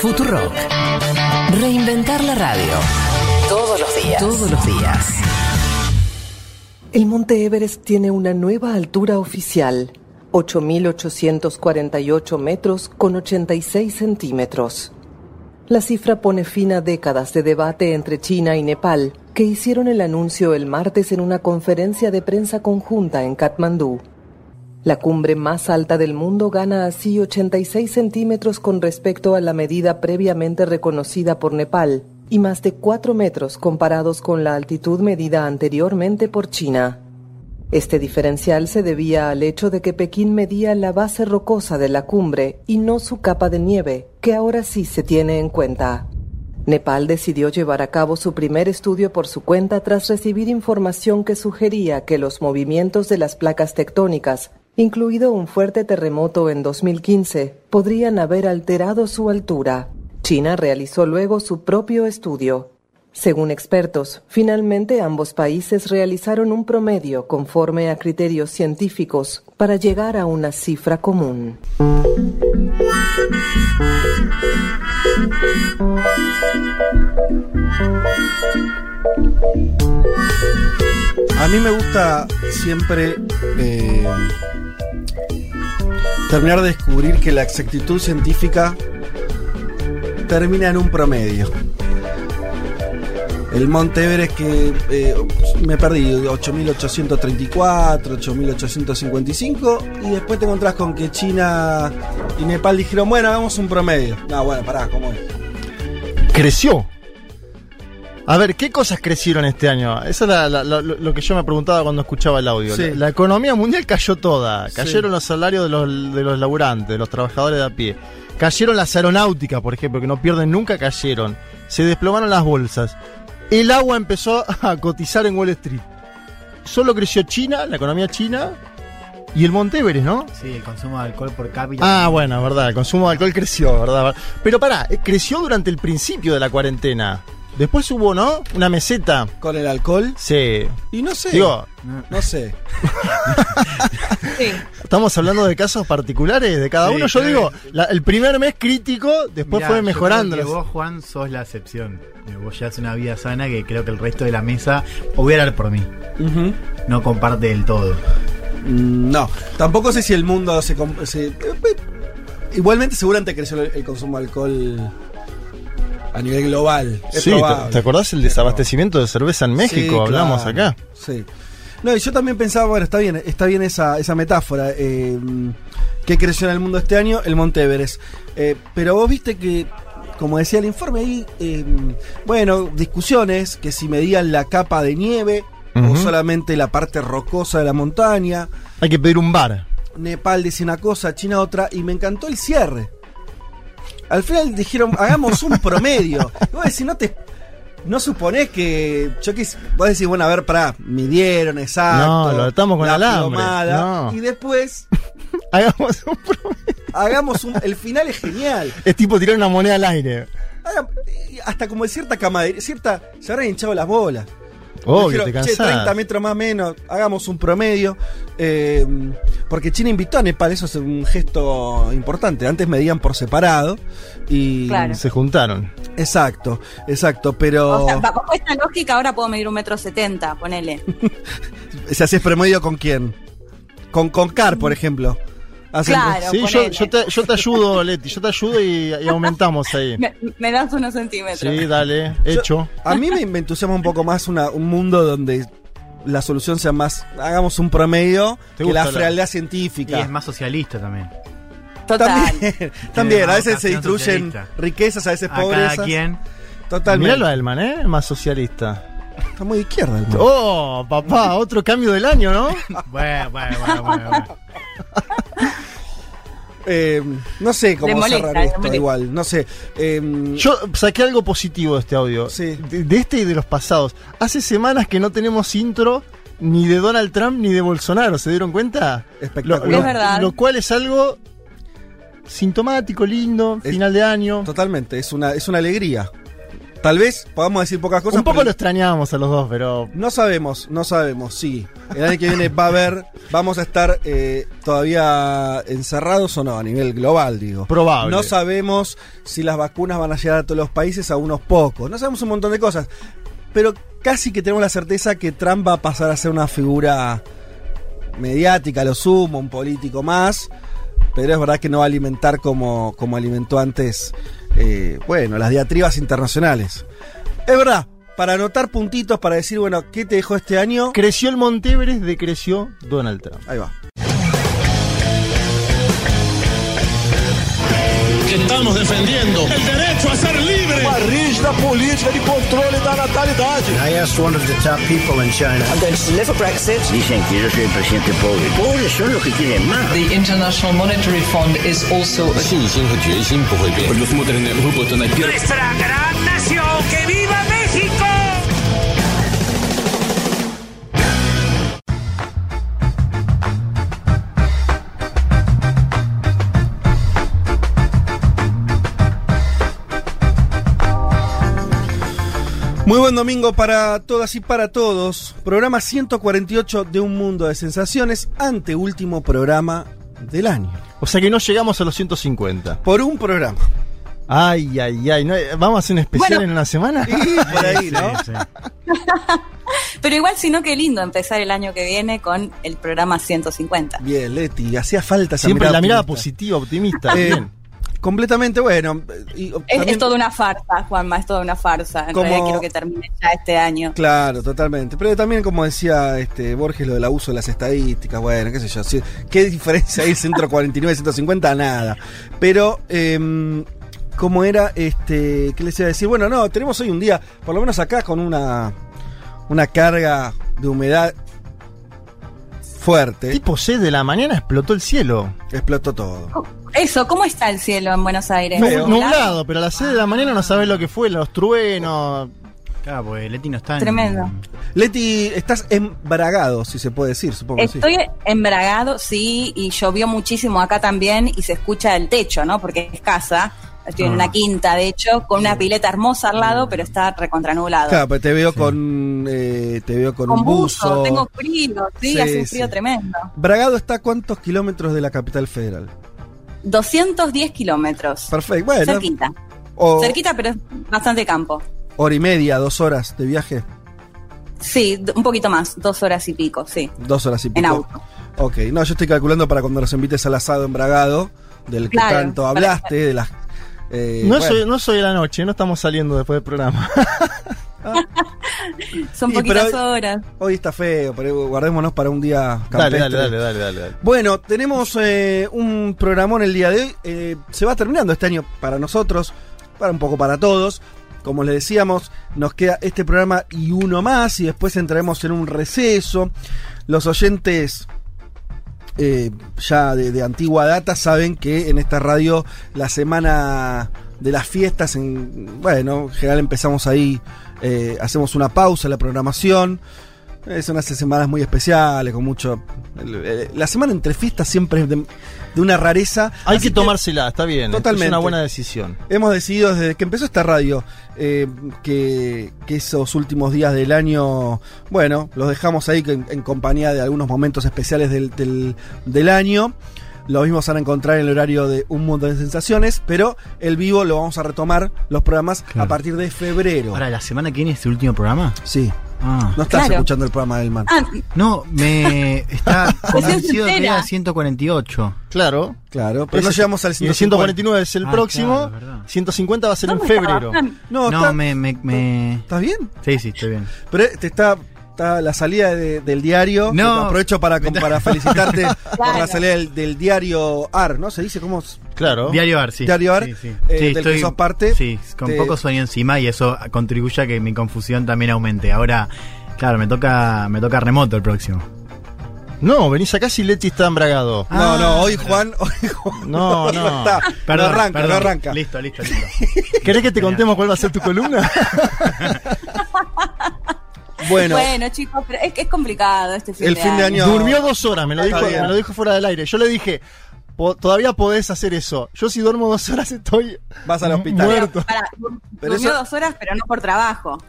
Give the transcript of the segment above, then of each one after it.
Futurock. Reinventar la radio. Todos los días. Todos los días. El Monte Everest tiene una nueva altura oficial, 8.848 metros con 86 centímetros. La cifra pone fin a décadas de debate entre China y Nepal, que hicieron el anuncio el martes en una conferencia de prensa conjunta en Katmandú. La cumbre más alta del mundo gana así 86 centímetros con respecto a la medida previamente reconocida por Nepal y más de 4 metros comparados con la altitud medida anteriormente por China. Este diferencial se debía al hecho de que Pekín medía la base rocosa de la cumbre y no su capa de nieve, que ahora sí se tiene en cuenta. Nepal decidió llevar a cabo su primer estudio por su cuenta tras recibir información que sugería que los movimientos de las placas tectónicas, incluido un fuerte terremoto en 2015, podrían haber alterado su altura. China realizó luego su propio estudio. Según expertos, finalmente ambos países realizaron un promedio conforme a criterios científicos para llegar a una cifra común. A mí me gusta siempre eh, terminar de descubrir que la exactitud científica termina en un promedio. El Monte Everest que eh, me perdí, 8834, 8855, y después te encontrás con que China y Nepal dijeron, bueno, hagamos un promedio. No, bueno, pará, ¿cómo es? Creció. A ver, ¿qué cosas crecieron este año? Eso es la- la- la- lo que yo me preguntaba cuando escuchaba el audio. Sí. La, economía mundial cayó toda. Cayeron los salarios de los, de los laburantes, de los trabajadores de a pie. Cayeron las aeronáuticas, por ejemplo, que no pierden nunca, cayeron. Se desplomaron las bolsas. El agua empezó a cotizar en Wall Street. Solo creció China, la economía china, y el Monte Everest, ¿no? Sí, el consumo de alcohol por cápita. Ah, bueno, verdad, el consumo de alcohol creció, ¿verdad? Pero pará, eh, creció durante el principio de la cuarentena. Después hubo, ¿no? Una meseta. Con el alcohol. Sí. Y no sé. Digo, no sé. Sí. estamos hablando de casos particulares de cada Sí, uno. Yo digo, la- el primer mes crítico, después Mirá, fue yo mejorando. creo que vos, Juan, sos la excepción. Eh, Vos llevas una vida sana que creo que el resto de la mesa, o voy a hablar por mí, no comparte del todo. Mm, No, tampoco sé si el mundo se... se- eh, igualmente seguramente creció el, el consumo de alcohol a nivel global. Es Sí, ¿te, probable. te acordás el desabastecimiento de cerveza en México? Sí, Hablamos claro. acá. Sí. No, y yo también pensaba, bueno, está bien, está bien esa, esa metáfora. Eh, ¿Qué creció en el mundo este año? El Monte Everest. Eh, pero vos viste que, como decía el informe ahí, eh, bueno, discusiones, que si medían la capa de nieve o solamente la parte rocosa de la montaña. Hay que pedir un bar. Nepal decía una cosa, China otra, y me encantó el cierre. Al final dijeron, hagamos un promedio. Y vos decís, no te. No suponés que. Yo quis, vos decís, bueno, a ver, pará, midieron, exacto. No, lo atamos con la alambre, no. Y después, Hagamos un pro- hagamos un. El final es genial. Es tipo tirar una moneda al aire. Haga- hasta como de cierta camaradería, cierta. Se habrán hinchado las bolas. Obvio, Dijeron, te "Che, cansás. 30 metros más o menos, hagamos un promedio. Eh, porque China invitó a Nepal, eso es un gesto importante. Antes medían por separado. Y. Claro. Se juntaron. Exacto, exacto, pero. O sea, bajo esta lógica ahora puedo medir un metro setenta, ponele. ¿Se haces promedio con quién? Con, con Car, por ejemplo. Hacen- Claro. Sí, yo, te, yo te ayudo, Leti. Yo te ayudo y, y aumentamos ahí. Me, me das unos centímetros. Sí, dale, Yo- hecho. a mí me, me entusiasma un poco más una- un mundo donde la solución sea más. Hagamos un promedio ¿Te que la frialdad Y científica. es más socialista también. Total. También, también, a veces se distribuyen socialista. riquezas, a veces A cada quien. Totalmente. Miralo a Elman, ¿eh? Más socialista. Está muy de izquierda el man. Oh, papá, otro cambio del año, ¿no? Bueno, bueno, bueno, bueno. bueno. Eh, no sé cómo Le molesta, cerrar esto, molesta. igual. No sé. Eh, Yo saqué algo positivo de este audio. Sí. De, de este y de los pasados. Hace semanas que no tenemos intro ni de Donald Trump ni de Bolsonaro, ¿se dieron cuenta? Lo, espectacular. lo- Es verdad. lo cual es algo sintomático, lindo, Es- final de año. Totalmente, es una, es una alegría. Tal vez podamos decir pocas cosas. Un poco lo extrañábamos a los dos, pero No sabemos, no sabemos, sí. El año que viene va a haber, vamos a estar eh, todavía encerrados o no, a nivel global, digo. Probable. No sabemos si las vacunas van a llegar a todos los países, a unos pocos. No sabemos un montón de cosas. Pero casi que tenemos la certeza que Trump va a pasar a ser una figura mediática, lo sumo, un político más. Pero es verdad que no va a alimentar como, como alimentó antes, eh, bueno, las diatribas internacionales. Es verdad, para anotar puntitos, para decir, bueno, ¿qué te dejó este año? Creció el Monteveres, decreció Donald Trump. Ahí va. que estamos defendiendo el derecho a. Uma rígida política de controle da natalidade. I asked one of the top people in China. I'm going to deliver Brexit. Dicen que yo soy el presidente pobre. Pobres son los que quieren más. The International Monetary Fund is also 信心和决心不会变。Предусмотрены выплаты на первый. Nuestra gran nación, que viva México. Muy buen domingo para todas y para todos. Programa 148 de Un Mundo de Sensaciones, anteúltimo programa del año. O sea que no llegamos a los 150. Por un programa. Ay, ay, ay. ¿no? ¿Vamos a hacer un especial Bueno. en una semana? Y por ahí, ¿no? Sí, sí. Pero igual, si no, qué lindo empezar el año que viene con el programa 150. Bien, Leti, hacía falta esa Siempre la mirada optimista. positiva, optimista. Eh, bien. Completamente bueno. y Es, también- es toda una farsa, Juanma, es toda una farsa. En Como- realidad quiero que termine ya este año. Claro, totalmente. Pero también, como decía este Borges, lo del abuso de las estadísticas, bueno, qué sé yo. si- ¿Qué diferencia hay entre 49 y 150? Nada. Pero, em, como era, este, ¿qué les iba a decir? Bueno, no, tenemos hoy un día, por lo menos acá, con una, una carga de humedad fuerte. Tipo 6 de la mañana explotó el cielo. Explotó todo. Eso, ¿cómo está el cielo en Buenos Aires? Nublado, pero a las 6 de la mañana no sabes lo que fue, los truenos. Claro, porque Leti no está en. Tremendo. Leti, estás embragado, si se puede decir, supongo que sí. Estoy embragado, sí, y llovió muchísimo acá también y se escucha el techo, ¿no? Porque es casa. Estoy en Ah. una quinta, de hecho, con una pileta hermosa al lado, pero está recontranublado. Claro, pero te veo con eh, te veo con, con un buzo. buzo, tengo frío, sí, Sí, hace un frío sí. tremendo. Bragado está a cuántos kilómetros de la capital federal. 210 kilómetros. Perfecto. Bueno, Cerquita. o Cerquita, pero es bastante campo. hora y media, dos horas de viaje. Sí, un poquito más, dos horas y pico, sí. Dos horas y pico. En auto. Ok, no, yo estoy calculando para cuando nos invites al asado en Bragado, del que Claro, tanto para- hablaste, de las. eh, No, bueno, soy, no soy de la noche, no estamos saliendo después del programa. Son Sí, poquitas pero- horas. Hoy está feo, pero guardémonos para un día dale, campestre. dale, dale, dale, dale, dale. Bueno, tenemos eh, un programón el día de hoy. Eh, se va terminando este año para nosotros, para un poco para todos. Como les decíamos, nos queda este programa y uno más, y después entraremos en un receso. Los oyentes eh, ya de, de antigua data saben que en esta radio la semana de las fiestas, en, bueno, en general empezamos ahí, eh, hacemos una pausa en la programación. Eh, son unas semanas muy especiales, con mucho... el- el- La semana entre fiestas siempre es de, de una rareza. Hay que tomársela, está bien. Totalmente. Es una buena decisión. Hemos decidido desde que empezó esta radio eh, que, que esos últimos días del año, bueno, los dejamos ahí en, en compañía de algunos momentos especiales del, del, del año. Lo mismo se van a encontrar en el horario de Un Mundo de Sensaciones, pero el vivo lo vamos a retomar los programas a partir de febrero. Ahora, ¿la semana que viene es el último programa? Sí, Ah. no estás Claro. escuchando el programa del man. Ah, No, me está convencido de que era 148. Claro. Claro, pero no Ese- llegamos al Y el 149 es el Ah, próximo. claro, es verdad. 150 va a ser en ¿dónde febrero. trabajan? No, No, está- me, me, me- ¿estás bien? Sí, sí, estoy bien. Pero te está, está la salida de- del diario. No. aprovecho para, para felicitarte por la salida del, del diario AR, ¿no? ¿Se dice cómo? es? Claro. Diario Ar, sí. Diario Ar, Sí, sí. eh, Sí, del que sos parte. Sí, con Te- poco sueño encima y eso contribuye a que mi confusión también aumente. Ahora, claro, me toca, me toca remoto el próximo. No, venís acá si Leti está embragado. No, Ah, no, hoy Juan, hoy Juan No, no. está. no arranca, no arranca. Listo, listo, listo. ¿Querés que te contemos cuál va a ser tu columna? Bueno, Bueno, chicos, pero es que es complicado este fin El de fin de año. año- Durmió dos horas, me lo dijo, me lo dijo fuera del aire. Yo le dije, "Po- todavía podés hacer eso. Yo si duermo dos horas estoy vas al hospital. muerto. Pará, Pero durmió eso- dos horas, pero no por trabajo.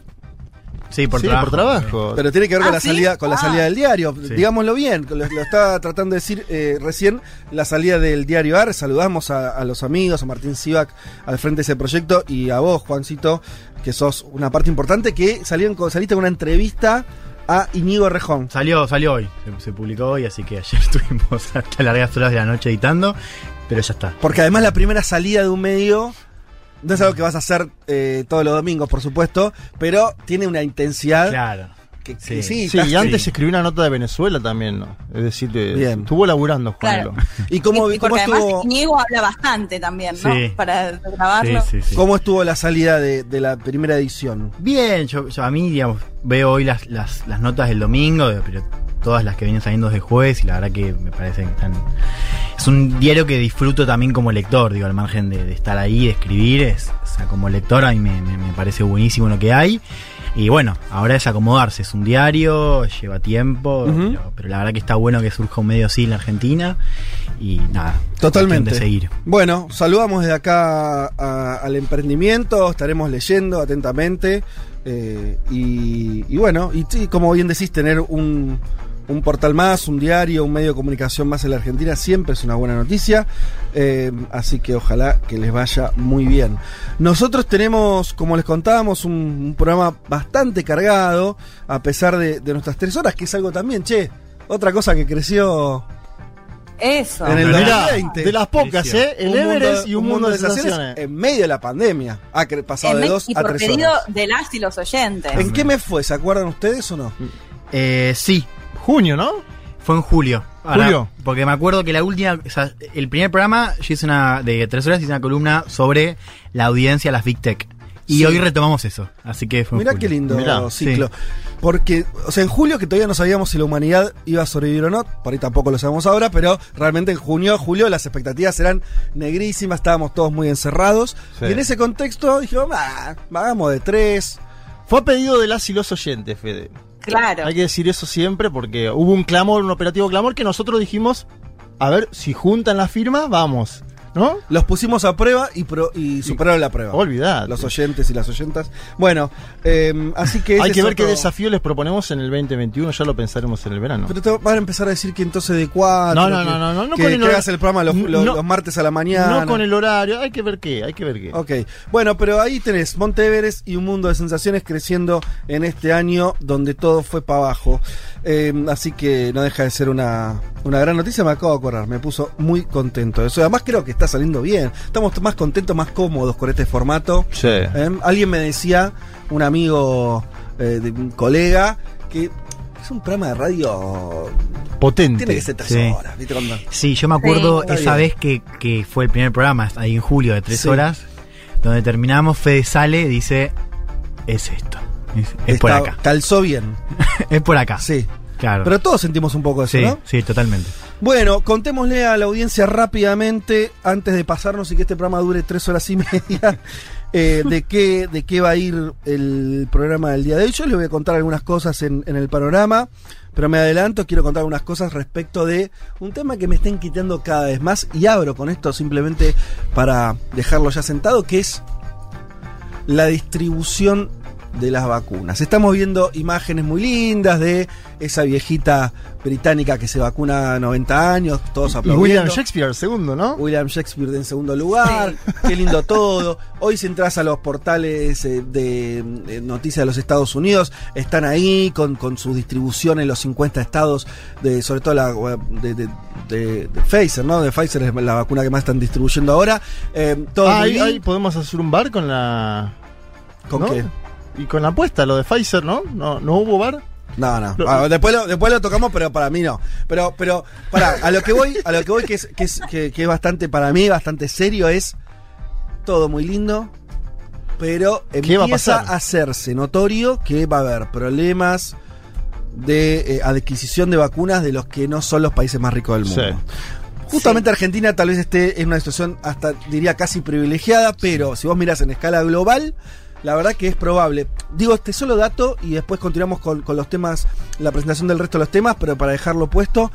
Sí, por Sí, trabajo. por trabajo. Pero tiene que ver Ah, con la ¿sí? salida, con la Ah. salida del diario. Sí. Digámoslo bien, lo, lo estaba tratando de decir eh, recién, la salida del diario AR. Saludamos a, a los amigos, a Martín Sivac al frente de ese proyecto y a vos, Juancito, que sos una parte importante, que salieron con- saliste con una entrevista a Iñigo Rejón. Salió, salió hoy, se, se publicó hoy, así que ayer estuvimos hasta largas horas de la noche editando, pero ya está. Porque además la primera salida de un medio no es algo que vas a hacer eh, todos los domingos, por supuesto, pero tiene una intensidad Claro. que, que Sí. sí. Sí, y antes sí. escribí una nota de Venezuela también, ¿no? Es decir, eh, Bien. estuvo laburando, Juanelo. Claro. ¿Y cómo, Y- cómo porque además estuvo, Íñigo habla bastante también, ¿no? Sí. Para grabarlo. Sí, sí, sí. cómo estuvo la salida de, de la primera edición? Bien, yo, yo a mí, digamos, veo hoy las, las, las notas del domingo, pero todas las que vienen saliendo desde jueves y la verdad que me parece que están... Es un diario que disfruto también como lector, digo, al margen de, de estar ahí, de escribir, es, o sea, como lector a mí me, me- me parece buenísimo lo que hay. Y bueno, ahora es acomodarse, es un diario, lleva tiempo, pero, pero la verdad que está bueno que surja un medio así en la Argentina y nada. Totalmente. De seguir. Bueno, saludamos desde acá a- al emprendimiento, estaremos leyendo atentamente. eh, y, y bueno, y sí, como bien decís, tener un, un portal más, un diario, un medio de comunicación más en la Argentina siempre es una buena noticia. eh, así que ojalá que les vaya muy bien. Nosotros tenemos, como les contábamos, un, un programa bastante cargado, a pesar de, de nuestras tres horas, que es algo también, che. Otra cosa que creció Eso. En el Mirá, 2020. de las pocas, ¿eh? El un mundo- Everest y un, mundo, de sensaciones. en medio de la pandemia. Ha pasado En de dos y a por tres pedido horas. de las y los oyentes. ¿En qué mes fue? ¿Se acuerdan ustedes o no? Eh, sí, Junio, ¿no? Fue en julio. Ahora, ¿Julio? Porque me acuerdo que la última, o sea, el primer programa, yo hice una, de tres horas, hice una columna sobre la audiencia a las Big Tech. Y Sí. hoy retomamos eso. Así que fue Mirá qué lindo Mirá, ciclo. Porque, o sea, en julio, que todavía no sabíamos si la humanidad iba a sobrevivir o no, por ahí tampoco lo sabemos ahora, pero realmente en junio, julio, las expectativas eran negrísimas, estábamos todos muy encerrados. Sí. Y en ese contexto dijimos, "Ah, hagamos de tres. Fue a pedido de las y los oyentes, Fede. Claro. Hay que decir eso siempre porque hubo un clamor, un operativo clamor que nosotros dijimos, a ver, si juntan la firma, vamos. ¿No? Los pusimos a prueba y, pro- y superaron la prueba. Olvidad. Los oyentes y las oyentas. Bueno, eh, así que. Hay que ver qué desafío les proponemos en el 2021, ya lo pensaremos en el verano. Pero te van a empezar a decir que entonces de cuatro. No, no, que- no, no, no, no que, con el que hagas el programa los, los- No. los martes a la mañana. No con el horario, hay que ver qué, hay que ver qué. Ok, bueno, pero ahí tenés Monte Everest y un mundo de sensaciones creciendo en este año donde todo fue para abajo. Eh, así que no deja de ser una, una gran noticia, me acabo de acordar, me puso muy contento. Eso, además creo que está saliendo bien. Estamos más contentos, más cómodos con este formato. Sí. Eh, Alguien me decía, un amigo eh, de un colega, que es un programa de radio. Potente. Tiene que ser tres Sí. horas, ¿viste? Cuando- Sí, yo me acuerdo Sí. esa vez que, que fue el primer programa, ahí en julio, de tres Sí. horas, donde terminamos, Fede sale, dice, es esto. Es, es por acá. Calzó bien. Es por acá. Sí. Claro. Pero todos sentimos un poco eso, sí, ¿no? sí, totalmente. Bueno, contémosle a la audiencia rápidamente, antes de pasarnos y que este programa dure tres horas y media, eh, de, qué, de qué va a ir el programa del día de hoy. Yo les voy a contar algunas cosas en, el panorama, pero me adelanto, quiero contar algunas cosas respecto de un tema que me está inquietando cada vez más y abro con esto simplemente para dejarlo ya sentado, que es la distribución de las vacunas. Estamos viendo imágenes muy lindas de esa viejita británica que se vacuna a 90 años, todos Y aplaudiendo. William Shakespeare, segundo, ¿no? William Shakespeare en segundo lugar, qué lindo todo. Hoy si entras a los portales eh, de, de noticias de los Estados Unidos, están ahí con, con su distribución en los 50 estados, de sobre todo la de, de, de- de Pfizer, ¿no? De Pfizer es la vacuna que más están distribuyendo ahora. Eh, todo Ah, ahí, podemos hacer un bar con la. ¿Con ¿no? qué? Y con la apuesta, lo de Pfizer, ¿no? ¿No, no hubo bar? No, no. Ah, después, lo, después lo tocamos, pero para mí no. Pero, pero, para, a lo que voy, a lo que voy, que es, que es, que, que es bastante, para mí, bastante serio, es todo muy lindo, pero ¿Qué va a empieza pasar? a hacerse notorio que va a haber problemas de eh, adquisición de vacunas de los que no son los países más ricos del mundo. Sí. Justamente Argentina tal vez esté en una situación hasta diría casi privilegiada, pero si vos mirás en escala global, la verdad que es probable. Digo este solo dato y después continuamos con, con los temas, la presentación del resto de los temas, pero para dejarlo puesto,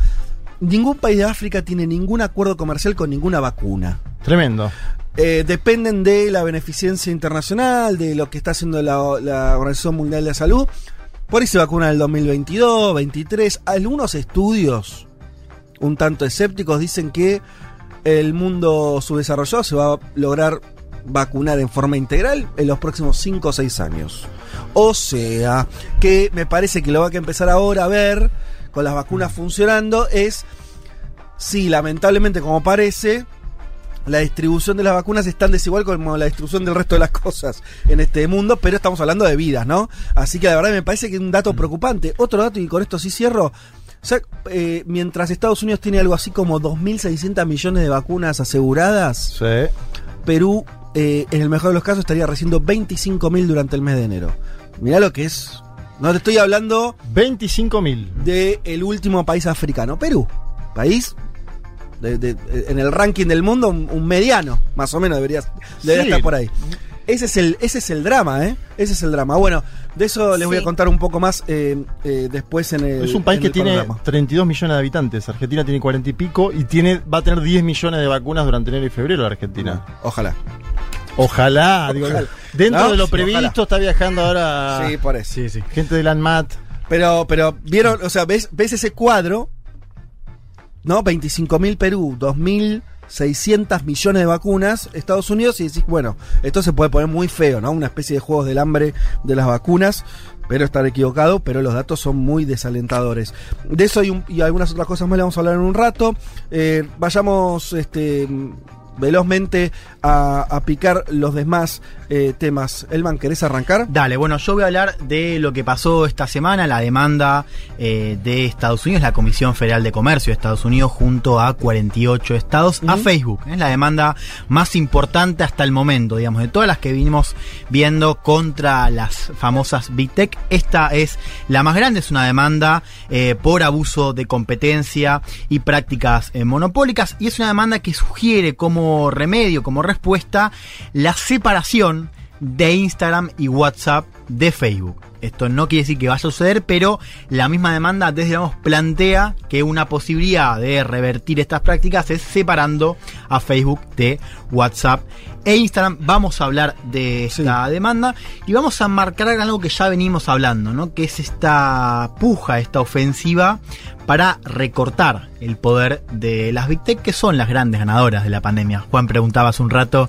ningún país de África tiene ningún acuerdo comercial con ninguna vacuna. Tremendo. Eh, dependen de la beneficencia internacional, de lo que está haciendo la, la Organización Mundial de la Salud. Por ahí se vacuna en el 2022, 23. Algunos estudios, un tanto escépticos, dicen que el mundo subdesarrollado se va a lograr vacunar en forma integral en los próximos 5 o 6 años. O sea, que me parece que lo va a que empezar ahora a ver con las vacunas funcionando es si lamentablemente como parece la distribución de las vacunas es tan desigual como la distribución del resto de las cosas en este mundo, pero estamos hablando de vidas, ¿no? Así que la verdad me parece que es un dato preocupante. Otro dato, y con esto sí cierro, o sea, eh, mientras Estados Unidos tiene algo así como 2.600 millones de vacunas aseguradas, Sí. Perú, eh, en el mejor de los casos, estaría recibiendo 25.000 durante el mes de enero. Mirá lo que es. No te estoy hablando 25 mil. del último país africano, Perú. País de- de- en el ranking del mundo, un, un mediano, más o menos debería, debería Sí. estar por ahí. Ese es, el, ese es el drama, ¿eh? Ese es el drama. Bueno, de eso les voy a contar un poco más eh, eh, después en el. Es un país que tiene panorama. 32 millones de habitantes. Argentina tiene 40 y pico y tiene, va a tener 10 millones de vacunas durante enero y febrero la Argentina. Ojalá. Ojalá, digo, Ojalá. dentro ¿No? de lo previsto ojalá. está viajando ahora Sí, por eso. Sí, sí. gente de Lanmat. Pero, pero, vieron, o sea, ves, ves ese cuadro, ¿no? 25.000 Perú, 2.600 millones de vacunas, Estados Unidos, y decís, bueno, esto se puede poner muy feo, ¿no? Una especie de juegos del hambre de las vacunas. Pero estar equivocado, pero los datos son muy desalentadores. De eso y, un- y algunas otras cosas más le vamos a hablar en un rato. Eh, vayamos este, velozmente a, a picar los demás eh, temas. Elman, ¿querés arrancar? Dale, bueno, yo voy a hablar de lo que pasó esta semana, la demanda eh, de Estados Unidos, la Comisión Federal de Comercio de Estados Unidos, junto a 48 estados, a. Facebook. Es la demanda más importante hasta el momento, digamos, de todas las que vinimos viendo contra las famosas Big Tech. Esta es la más grande, es una demanda eh, por abuso de competencia y prácticas eh, monopólicas, y es una demanda que sugiere como remedio, como respuesta, la separación de Instagram y WhatsApp de Facebook. Esto no quiere decir que vaya a suceder, pero la misma demanda desde digamos, plantea que una posibilidad de revertir estas prácticas es separando a Facebook de WhatsApp e Instagram. Vamos a hablar de esta demanda y vamos a marcar algo que ya venimos hablando, ¿no? Que es esta puja, esta ofensiva para recortar el poder de las Big Tech, que son las grandes ganadoras de la pandemia. Juan preguntaba hace un rato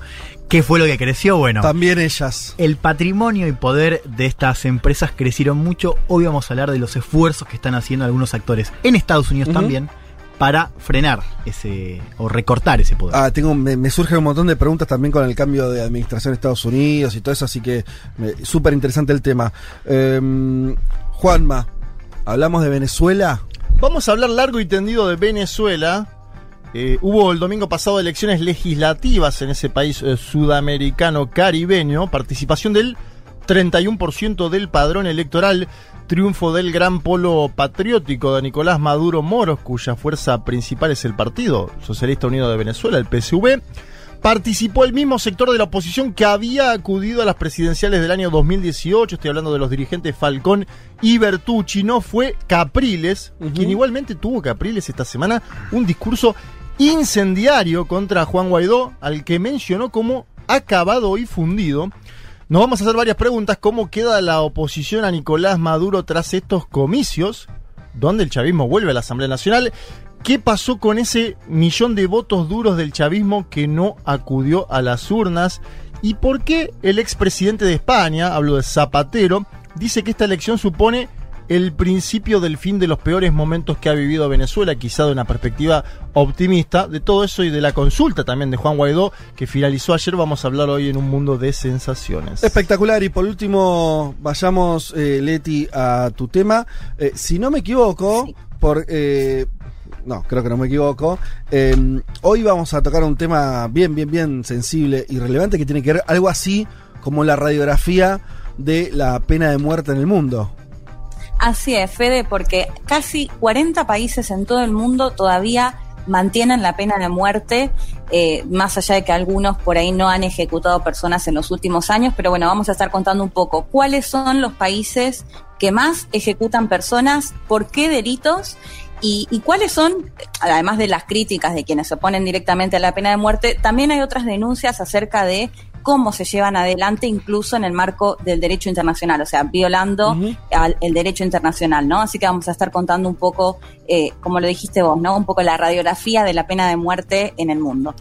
qué fue lo que creció. Bueno, También ellas. el patrimonio y poder de estas empresas crecieron mucho. Hoy vamos a hablar de los esfuerzos que están haciendo algunos actores en Estados Unidos también para frenar ese o recortar ese poder. Ah, tengo, me, me surgen un montón de preguntas también con el cambio de administración de Estados Unidos y todo eso, así que súper interesante el tema. Em, Juanma, ¿hablamos de Venezuela? Vamos a hablar largo y tendido de Venezuela. Eh, hubo el domingo pasado elecciones legislativas en ese país eh, sudamericano caribeño, participación del 31% del padrón electoral, triunfo del gran polo patriótico de Nicolás Maduro Moros, cuya fuerza principal es el Partido Socialista Unido de Venezuela, el PSV. Participó el mismo sector de la oposición que había acudido a las presidenciales del año 2018. Estoy hablando de los dirigentes Falcón y Bertucci. No fue Capriles, quien igualmente tuvo Capriles esta semana un discurso incendiario contra Juan Guaidó, al que mencionó como acabado y fundido. Nos vamos a hacer varias preguntas. ¿Cómo queda la oposición a Nicolás Maduro tras estos comicios? ¿Dónde el chavismo vuelve a la Asamblea Nacional? ¿Qué pasó con ese millón de votos duros del chavismo que no acudió a las urnas? ¿Y por qué el expresidente de España, hablo de Zapatero, dice que esta elección supone el principio del fin de los peores momentos que ha vivido Venezuela, quizá de una perspectiva optimista? De todo eso y de la consulta también de Juan Guaidó, que finalizó ayer, vamos a hablar hoy en un mundo de sensaciones. Espectacular. Y por último, vayamos, eh, Leti, a tu tema. Eh, si no me equivoco, por... eh, no, creo que no me equivoco. eh, hoy vamos a tocar un tema bien, bien, bien sensible y relevante que tiene que ver algo así como la radiografía de la pena de muerte en el mundo. Así es, Fede, porque casi 40 países en todo el mundo todavía mantienen la pena de muerte, eh, más allá de que algunos por ahí no han ejecutado personas en los últimos años, pero bueno, vamos a estar contando un poco. Cuáles son los países que más ejecutan personas, por qué delitos ¿Y, y cuáles son, además de las críticas de quienes se oponen directamente a la pena de muerte, también hay otras denuncias acerca de cómo se llevan adelante incluso en el marco del derecho internacional, o sea, violando al- el derecho internacional, ¿no? Así que vamos a estar contando un poco, eh, como lo dijiste vos, ¿no? Un poco la radiografía de la pena de muerte en el mundo.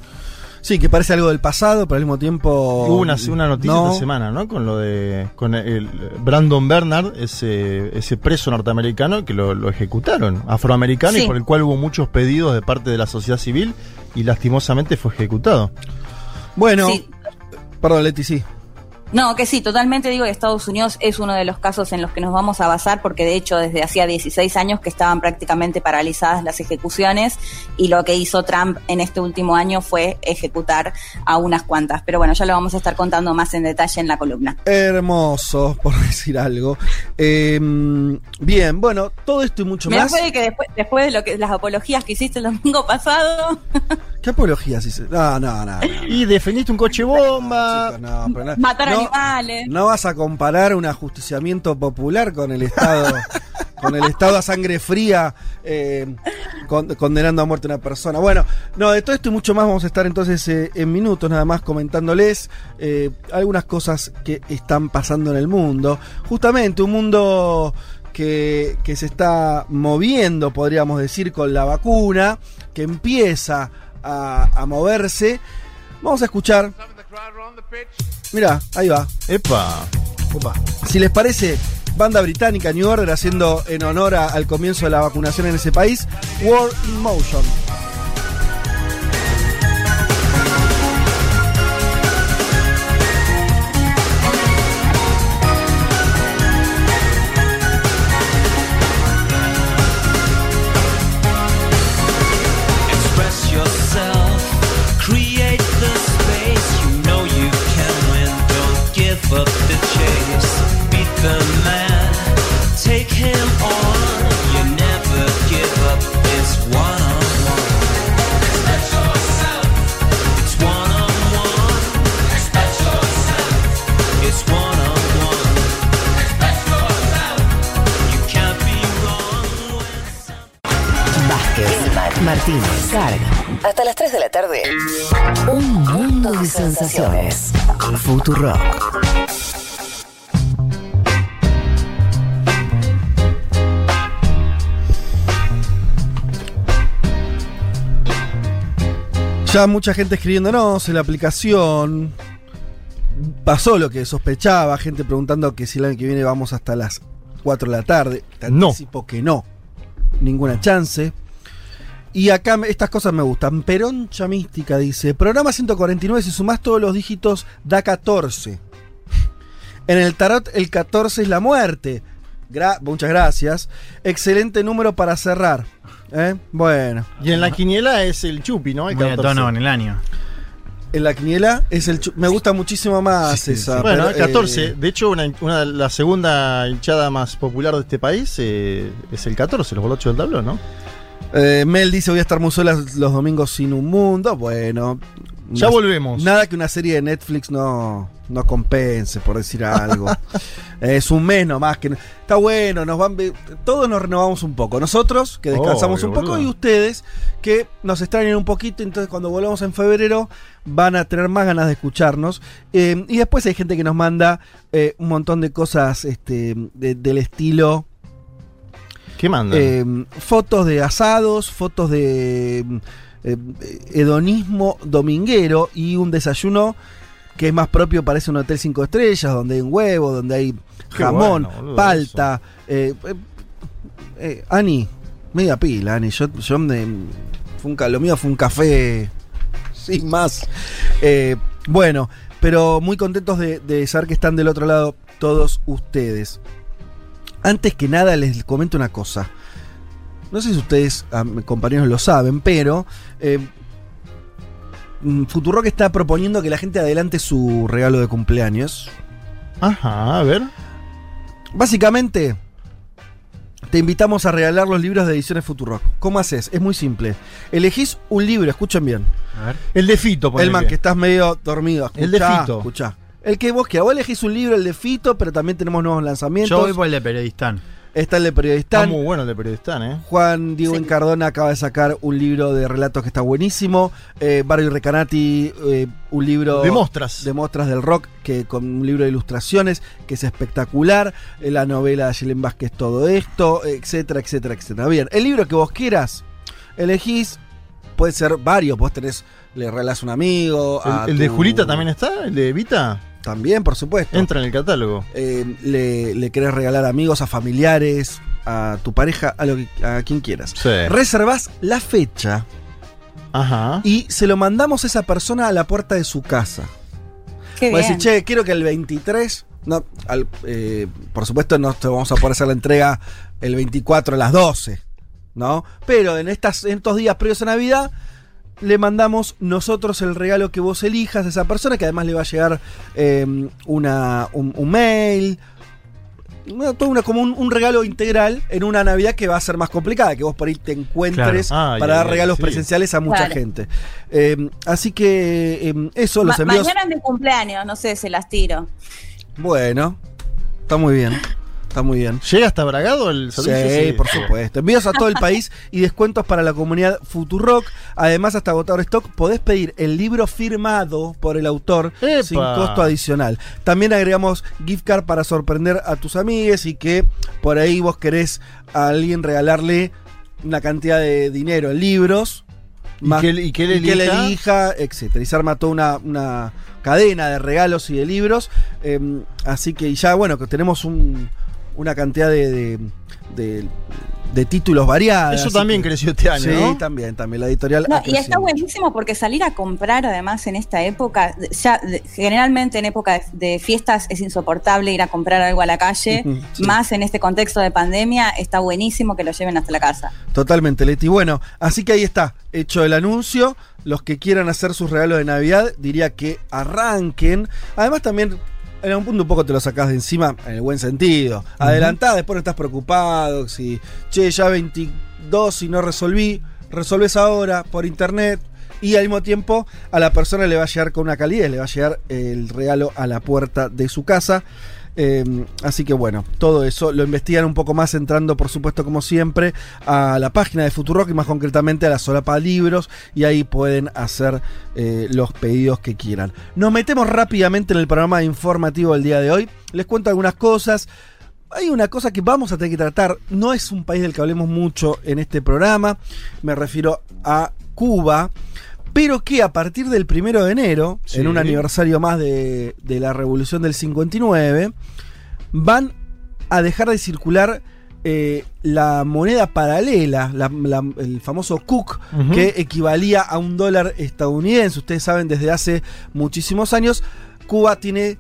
Sí, que parece algo del pasado, pero al mismo tiempo. Hubo una, una noticia no. esta semana, ¿no? Con lo de. Con el Brandon Bernard, ese, ese preso norteamericano que lo, lo ejecutaron, afroamericano, Sí. y por el cual hubo muchos pedidos de parte de la sociedad civil y lastimosamente fue ejecutado. Bueno, Sí. Perdón, Leti, sí. No, que sí, totalmente digo que Estados Unidos es uno de los casos en los que nos vamos a basar porque de hecho desde hacía 16 años que estaban prácticamente paralizadas las ejecuciones y lo que hizo Trump en este último año fue ejecutar a unas cuantas. Pero bueno, ya lo vamos a estar contando más en detalle en la columna. Hermoso, por decir algo. Eh, bien, bueno, todo esto y mucho Me más. puede que después, después de lo que las apologías que hiciste el domingo pasado, ¿Qué apologías hice? No, no, no. no. Y defendiste un coche bomba. Chicos, no, pero no. matar No, animales. No vas a comparar un ajusticiamiento popular con el Estado, con el Estado a sangre fría, eh, con- condenando a muerte a una persona. Bueno, no, de todo esto y mucho más vamos a estar entonces eh, en minutos nada más comentándoles eh, algunas cosas que están pasando en el mundo. Justamente un mundo que, que se está moviendo, podríamos decir, con la vacuna, que empieza a, a moverse. Vamos a escuchar. Mira, ahí va. Epa. Si les parece, banda británica New Order haciendo en honor a- al comienzo de la vacunación en ese país, War in Motion. Martínez, Carga. Hasta las 3 de la tarde. Un mundo de sensaciones. Futurock. Ya mucha gente escribiéndonos en la aplicación. Pasó lo que sospechaba, gente preguntando que si el año que viene vamos hasta las 4 de la tarde. Te No. anticipo que no. Ninguna chance. Y acá me- estas cosas me gustan. Peroncha Mística dice: Programa 149, si sumás todos los dígitos, da 14. En el tarot, el 14 es la muerte. Gra- muchas gracias. Excelente número para cerrar. ¿Eh? Bueno. Y en la quiniela es el chupi, ¿no? El Muy a 14. tono en el año. En la quiniela es el chu- me gusta muchísimo más esa. Bueno, pero, el 14. eh, De hecho, una, una- la segunda hinchada más popular de este país eh, es el 14, los bolochos del tablón, ¿no? Eh, Mel dice voy a estar muy sola los domingos sin un mundo. Bueno. Ya una- volvemos. Nada que una serie de Netflix no, no compense, por decir algo. es un mes nomás que no- está bueno, nos van todos nos renovamos un poco. Nosotros que descansamos un poco boludo. y ustedes que nos extrañan un poquito, entonces cuando volvamos en febrero van a tener más ganas de escucharnos. Eh, y después hay gente que nos manda eh, un montón de cosas este, de- del estilo ¿Qué mandan? eh, fotos de asados, fotos de eh, hedonismo dominguero y un desayuno que es más propio, parece un hotel cinco estrellas, donde hay un huevo, donde hay jamón, bueno, boludo, palta. eh, Ani, media pila, Ani. Yo, yo me- fue un, lo mío fue un café sin más. Bueno, pero muy contentos de, de saber que están del otro lado todos ustedes. Antes que nada les comento una cosa. No sé si ustedes, compañeros, lo saben, pero eh, mm, Futurock está proponiendo que la gente adelante su regalo de cumpleaños. Ajá, a ver. Básicamente, te invitamos a regalar los libros de ediciones Futurock. ¿Cómo haces? Es muy simple. Elegís un libro, escuchen bien. A ver. El de Fito, ponele. El man que estás medio dormido. El de Fito. escuchá. El que vos quieras. Vos elegís un libro, el de Fito, pero también tenemos nuevos lanzamientos. Yo voy por el de periodistán. Está el de Está Periodistán. muy bueno el de Periodistán, ¿eh? Juan Diego Sí. Encardona acaba de sacar un libro de relatos que está buenísimo. Eh, Barrio Recanati, eh, un libro De mostras. de mostras del rock, que con un libro de ilustraciones, que es espectacular. Eh, la novela de Ayelen Vázquez, todo esto, etcétera, etcétera, etcétera. Bien, el libro que vos quieras, elegís, puede ser varios. Vos tenés, le regalás a un amigo. a ¿El, el de Julita también está? ¿El de Evita? También, por supuesto. Entra en el catálogo. Eh, le, le querés regalar a amigos, a familiares, a tu pareja, a, lo que, a quien quieras. Sí. Reservás la fecha Ajá. y se lo mandamos a esa persona a la puerta de su casa. Qué Vos bien. decís, che, quiero que el 23. No, al- eh, por supuesto, no te vamos a poder hacer la entrega el 24 a las 12. ¿No? Pero en, estas, en estos días previos a Navidad. Le mandamos nosotros el regalo que vos elijas a esa persona, que además le va a llegar eh, una, un, un mail, una- todo una, como un, un regalo integral en una Navidad que va a ser más complicada, que vos por ahí te encuentres Claro. Ah, para ya, dar ya, regalos sí. presenciales a mucha Claro. gente. Eh, así que eh, eso, los Ma- envíos. mañana es mi cumpleaños, no sé, se las tiro. Bueno, está muy bien. Está muy bien. ¿Llega hasta Bragado el servicio? Sí, por supuesto. Envíos a todo el país y descuentos para la comunidad Futurock. Además, hasta agotador stock, podés pedir el libro firmado por el autor ¡Epa! sin costo adicional. También agregamos gift card para sorprender a tus amigues y que por ahí vos querés a alguien regalarle una cantidad de dinero en libros. ¿Y que y que él elija? elija, etcétera. Y se arma toda una, una cadena de regalos y de libros. Eh, así que y ya, bueno, que tenemos un- una cantidad de, de, de- de títulos variados. Eso también que- creció este año, Sí, ¿no? también, también. La editorial. No, y está buenísimo porque salir a comprar además en esta época, ya generalmente en época de, de fiestas es insoportable ir a comprar algo a la calle, Sí. más en este contexto de pandemia, está buenísimo que lo lleven hasta la casa. Totalmente, Leti. Bueno, así que ahí está, hecho el anuncio. Los que quieran hacer sus regalos de Navidad, diría que arranquen. Además, también en algún punto un poco te lo sacás de encima, en el buen sentido. Adelantá, después no estás preocupado. Si, che, ya 22 y no resolví, resolves ahora por internet. Y al mismo tiempo a la persona le va a llegar con una calidad, le va a llegar el regalo a la puerta de su casa. Eh, así que bueno, todo eso lo investigan un poco más entrando, por supuesto, como siempre, a la página de Futurock y más concretamente a la solapa libros y ahí pueden hacer eh, los pedidos que quieran. Nos metemos rápidamente en el programa informativo del día de hoy. Les cuento algunas cosas. Hay una cosa que vamos a tener que tratar. No es un país del que hablemos mucho en este programa. Me refiero a Cuba. Pero que a partir del primero de enero, Sí. en un aniversario más de, de la revolución del 59, van a dejar de circular eh, la moneda paralela, la- la- el famoso Cook, que equivalía a un dólar estadounidense. Ustedes saben, desde hace muchísimos años, Cuba tiene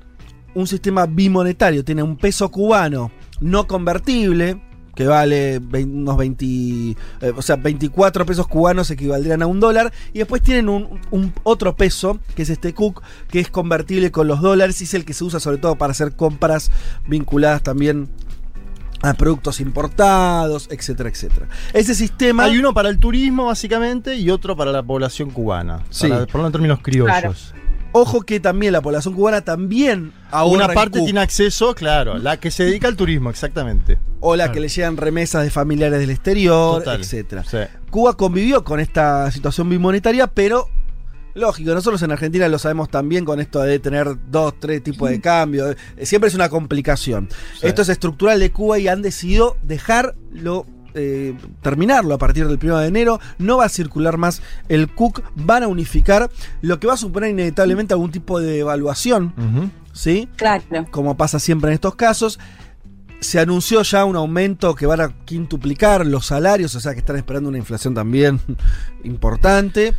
un sistema bimonetario, tiene un peso cubano no convertible, que vale unos 20, eh, o sea, 24 pesos cubanos equivaldrían a un dólar, y después tienen un, un otro peso, que es este Cook, que es convertible con los dólares, y es el que se usa sobre todo para hacer compras vinculadas también a productos importados, etcétera, etcétera. Ese sistema... Hay uno para el turismo, básicamente, y otro para la población cubana. Sí. Para ponerlo en términos criollos. Claro. Ojo que también la población cubana también ahorra Una parte tiene acceso, claro, la que se dedica al turismo, exactamente. o la Claro. que le llegan remesas de familiares del exterior, Total. etcétera. Sí. Cuba convivió con esta situación bimonetaria, pero lógico, nosotros en Argentina lo sabemos también con esto de tener dos, tres tipos de cambio. eh, Siempre es una complicación. Sí. Esto es estructural de Cuba y han decidido dejarlo. Eh, terminarlo a partir del 1 de enero, no va a circular más el CUC, van a unificar, lo que va a suponer inevitablemente algún tipo de evaluación. ¿sí? Claro. como pasa siempre en estos casos. Se anunció ya un aumento que van a quintuplicar los salarios, o sea que están esperando una inflación también importante.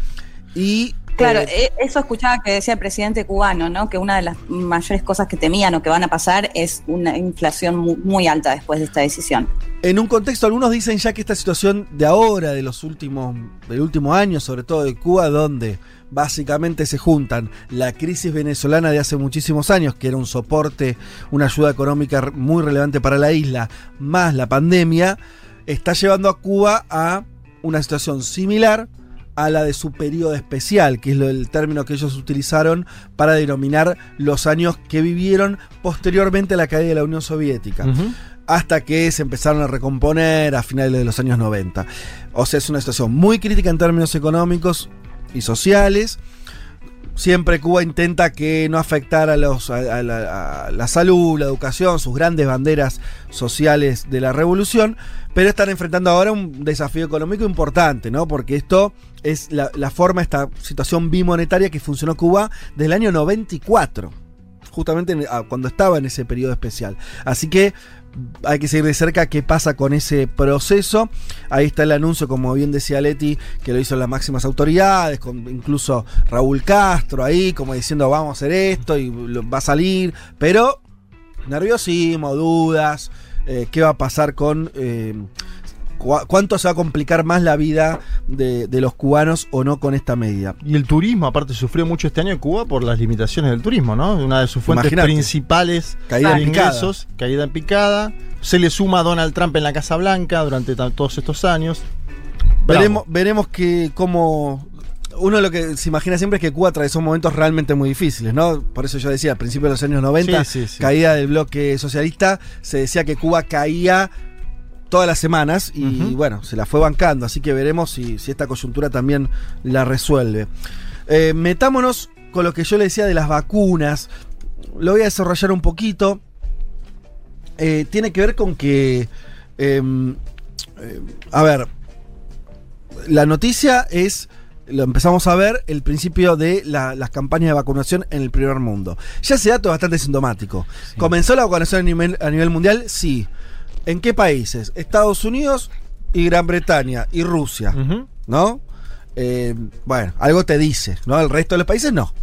Y Claro, eh, eh, eso escuchaba que decía el presidente cubano, ¿no? Que una de las mayores cosas que temían o que van a pasar es una inflación mu- muy, alta después de esta decisión. en un contexto, algunos dicen ya que esta situación de ahora, de los últimos, del último año, sobre todo de Cuba, donde básicamente se juntan la crisis venezolana de hace muchísimos años, que era un soporte, una ayuda económica muy relevante para la isla, más la pandemia, está llevando a Cuba a una situación similar a la de su periodo especial, que es el término que ellos utilizaron para denominar los años que vivieron posteriormente a la caída de la Unión Soviética. Hasta que se empezaron a recomponer a finales de los años 90. O sea, es una situación muy crítica en términos económicos y sociales. Siempre Cuba intenta que no afectara a, los, a, a la, a la salud, la educación, sus grandes banderas sociales de la revolución, pero están enfrentando ahora un desafío económico importante, ¿no? Porque esto es la, la forma, esta situación bimonetaria que funcionó Cuba desde el año 94, justamente en- ah, cuando estaba en ese periodo especial. Así que hay que seguir de cerca qué pasa con ese proceso. Ahí está el anuncio, como bien decía Leti, que lo hizo las máximas autoridades, incluso Raúl Castro ahí, como diciendo vamos a hacer esto y va a salir, pero nerviosismo, dudas, eh, qué va a pasar con... eh, ¿Cuánto se va a complicar más la vida de, de los cubanos o no con esta medida? Y el turismo, aparte, sufrió mucho este año en Cuba por las limitaciones del turismo, ¿no? Una de sus fuentes principales Caída de en picada. ingresos, caída en picada. Se le suma a Donald Trump en la Casa Blanca durante todos estos años. Bravo. Veremos, veremos que cómo. Uno lo que se imagina siempre es que Cuba atravesó momentos realmente muy difíciles, ¿no? Por eso yo decía, al principio de los años 90, Sí, sí, sí. caída del bloque socialista, se decía que Cuba caía todas las semanas y bueno, se la fue bancando, así que veremos si, si esta coyuntura también la resuelve. Eh, metámonos con lo que yo le decía de las vacunas, lo voy a desarrollar un poquito. Eh, tiene que ver con que, em, eh, a ver, la noticia es, lo empezamos a ver, el principio de la- las campañas de vacunación en el primer mundo. Ya ese dato es bastante sintomático. ¿Comenzó la vacunación a nivel, a nivel mundial? Sí. ¿En qué países? Estados Unidos y Gran Bretaña y Rusia. ¿no? Eh, bueno, algo te dice, ¿no? El resto de los países no.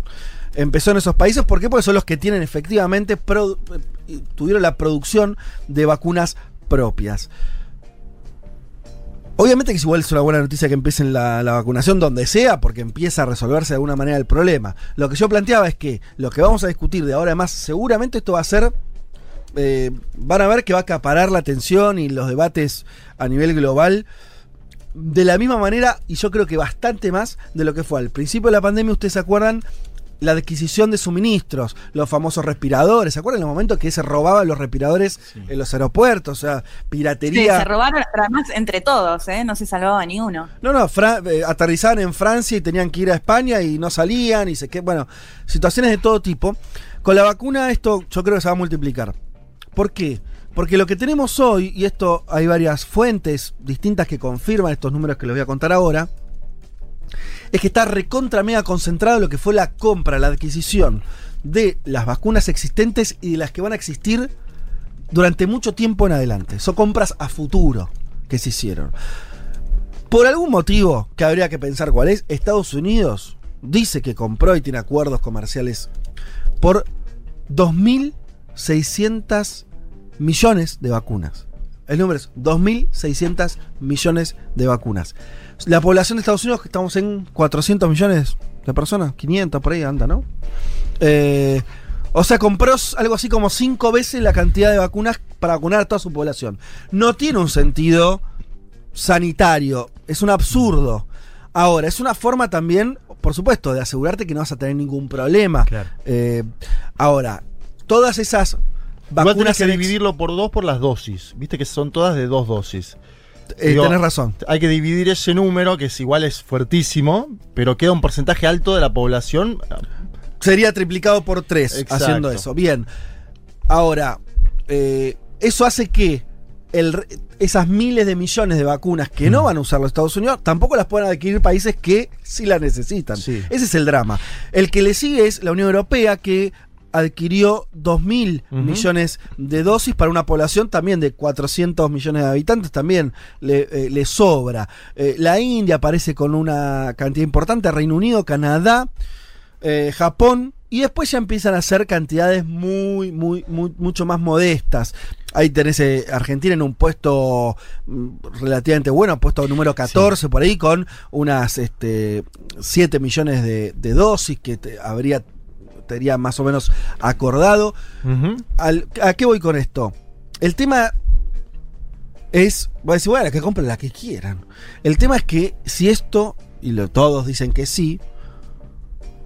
Empezó en esos países, ¿por qué? Porque son los que tienen efectivamente, eh, tuvieron la producción de vacunas propias. Obviamente que igual es una buena noticia que empiecen la, la vacunación donde sea, porque empieza a resolverse de alguna manera el problema. Lo que yo planteaba es que lo que vamos a discutir de ahora en más, seguramente esto va a ser. Eh, van a ver que va a acaparar la atención y los debates a nivel global de la misma manera, y yo creo que bastante más de lo que fue al principio de la pandemia. Ustedes se acuerdan la adquisición de suministros, los famosos respiradores. ¿Se acuerdan el momento que se robaban los respiradores en los aeropuertos? O sea, Sí, piratería. se robaron, pero además entre todos, ¿eh? No se salvaba ni uno. No, no, eh, aterrizaban en Francia y tenían que ir a España y no salían y se que bueno, situaciones de todo tipo. Con la vacuna esto yo creo que se va a multiplicar. ¿Por qué? Porque lo que tenemos hoy, y esto hay varias fuentes distintas que confirman estos números que les voy a contar ahora, es que está recontra mega concentrado lo que fue la compra, la adquisición de las vacunas existentes y de las que van a existir durante mucho tiempo en adelante. Son compras a futuro que se hicieron. Por algún motivo que habría que pensar cuál es, Estados Unidos dice que compró y tiene acuerdos comerciales por 2.600 millones de vacunas. El número es 2.600 millones de vacunas. La población de Estados Unidos, que estamos en 400 millones de personas, 500 por ahí anda, ¿no? Eh, o sea, compró algo así como cinco veces la cantidad de vacunas para vacunar a toda su población. No tiene un sentido sanitario, es un absurdo. Ahora, es una forma también, por supuesto, de asegurarte que no vas a tener ningún problema. Claro. Eh, ahora, todas esas Igual vacunas que en ex- dividirlo por dos por las dosis. Viste que son todas de dos dosis. eh, Digo, tenés razón. Hay que dividir ese número, que es igual es fuertísimo, pero queda un porcentaje alto de la población. Sería triplicado por tres Exacto. haciendo eso. Bien. Ahora, eh, eso hace que el esas miles de millones de vacunas que Mm. no van a usar los Estados Unidos tampoco las puedan adquirir países que sí las necesitan. Sí. Ese es el drama. El que le sigue es la Unión Europea que adquirió 2.000 Ujú. millones de dosis para una población también de 400 millones de habitantes, también le, eh, le sobra. Eh, la India aparece con una cantidad importante, Reino Unido, Canadá, eh, Japón, y después ya empiezan a ser cantidades muy, muy, muy, mucho más modestas. Ahí tenés Argentina en un puesto mm, relativamente bueno, puesto número 14 por ahí, con unas este, 7 millones de, de dosis que te- habría estaría más o menos acordado. Al- ¿A qué voy con esto? El tema es, voy a decir, bueno, que compren la que quieran. El tema es que si esto, y lo- todos dicen que sí,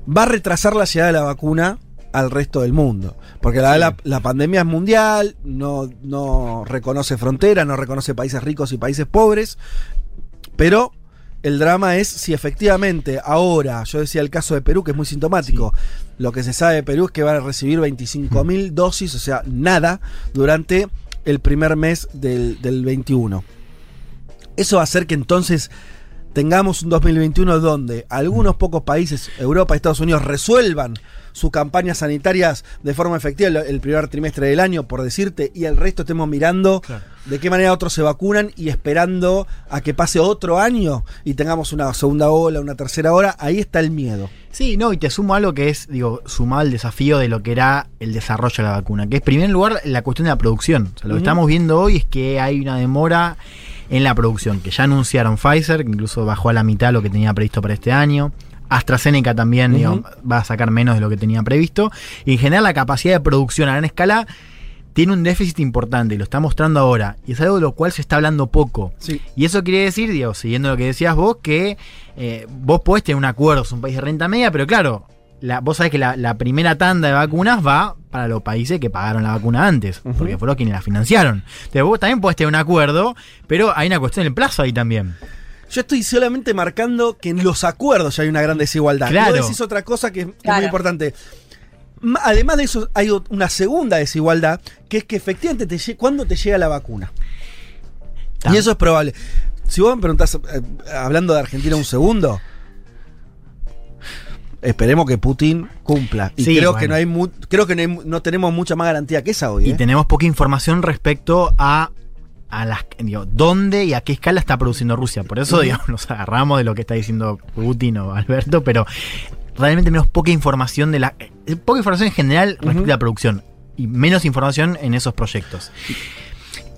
va a retrasar la llegada de la vacuna al resto del mundo. Porque la, la, la pandemia es mundial, no, no reconoce fronteras, no reconoce países ricos y países pobres, pero el drama es si efectivamente ahora, yo decía el caso de Perú, que es muy sintomático, lo que se sabe de Perú es que van a recibir 25 mil dosis, o sea, nada, durante el primer mes del, del 21. Eso va a hacer que entonces tengamos un 2021 donde algunos pocos países, Europa y Estados Unidos, resuelvan sus campañas sanitarias de forma efectiva el, primer trimestre del año, por decirte, y el resto estemos mirando de qué manera otros se vacunan y esperando a que pase otro año y tengamos una segunda ola, una tercera ola, ahí está el miedo. Sí, no, y te sumo algo que es, digo, sumado al desafío de lo que era el desarrollo de la vacuna, que es, en primer lugar, la cuestión de la producción. O sea, lo que estamos viendo hoy es que hay una demora en la producción, que ya anunciaron Pfizer, que incluso bajó a la mitad lo que tenía previsto para este año. AstraZeneca también digo, va a sacar menos de lo que tenía previsto. Y en general la capacidad de producción a gran escala tiene un déficit importante y lo está mostrando ahora. Y es algo de lo cual se está hablando poco. Sí. Y eso quiere decir, digo, siguiendo lo que decías vos, que eh, vos podés tener un acuerdo, es un país de renta media, pero claro, la- vos sabés que la, la primera tanda de vacunas va para los países que pagaron la vacuna antes, porque fueron quienes la financiaron. Entonces vos también podés tener un acuerdo, pero hay una cuestión del plazo ahí también. Yo estoy solamente marcando que en los acuerdos ya hay una gran desigualdad. Claro. Y vos decís otra cosa que, que es Claro. muy importante. Además de eso, hay una segunda desigualdad, que es que efectivamente te cuándo te llega la vacuna. Y eso es probable. Si vos me preguntás, eh, hablando de Argentina un segundo, esperemos que Putin cumpla. Y Sí, creo bueno. que no hay mu- creo que no, hay mu- no tenemos mucha más garantía que esa hoy. Y ¿eh? tenemos poca información respecto a, a las, digo, dónde y a qué escala está produciendo Rusia. Por eso, nos agarramos de lo que está diciendo Putin o Alberto, pero realmente tenemos poca información de la. eh, poca información en general respecto a la producción. Y menos información en esos proyectos.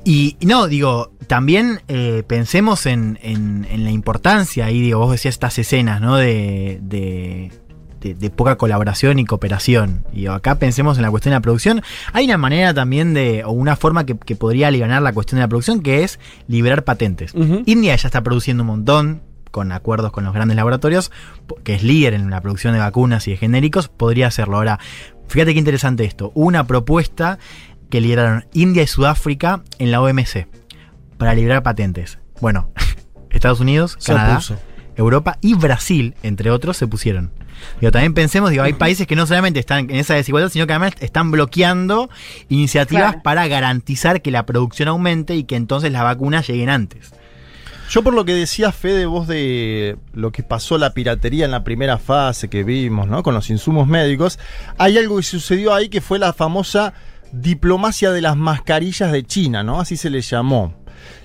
Y y no, digo, también eh, pensemos en, en- en la importancia, ahí digo, vos decías estas escenas, ¿no? De, de, de- de poca colaboración y cooperación. Y acá pensemos en la cuestión de la producción. Hay una manera también de, o una forma que, que podría aliviar la cuestión de la producción, que es liberar patentes. India ya está produciendo un montón con acuerdos con los grandes laboratorios, que es líder en la producción de vacunas y de genéricos, podría hacerlo. Ahora, fíjate qué interesante esto. Hubo una propuesta que lideraron India y Sudáfrica en la OMC para liberar patentes. Bueno, Estados Unidos, Se Canadá. Europa y Brasil, entre otros, se pusieron. Digo, también pensemos, digo, hay países que no solamente están en esa desigualdad, sino que además están bloqueando iniciativas Claro. para garantizar que la producción aumente y que entonces las vacunas lleguen antes. Yo por lo que decía Fede vos de lo que pasó la piratería en la primera fase que vimos, ¿no? Con los insumos médicos, hay algo que sucedió ahí que fue la famosa diplomacia de las mascarillas de China, ¿no? Así se le llamó.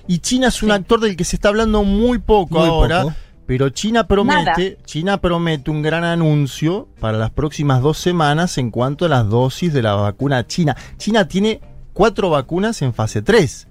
Y China es un Sí. actor del que se está hablando muy poco Muy ahora. poco. Pero China promete, China promete un gran anuncio para las próximas dos semanas en cuanto a las dosis de la vacuna china. China tiene cuatro vacunas en fase 3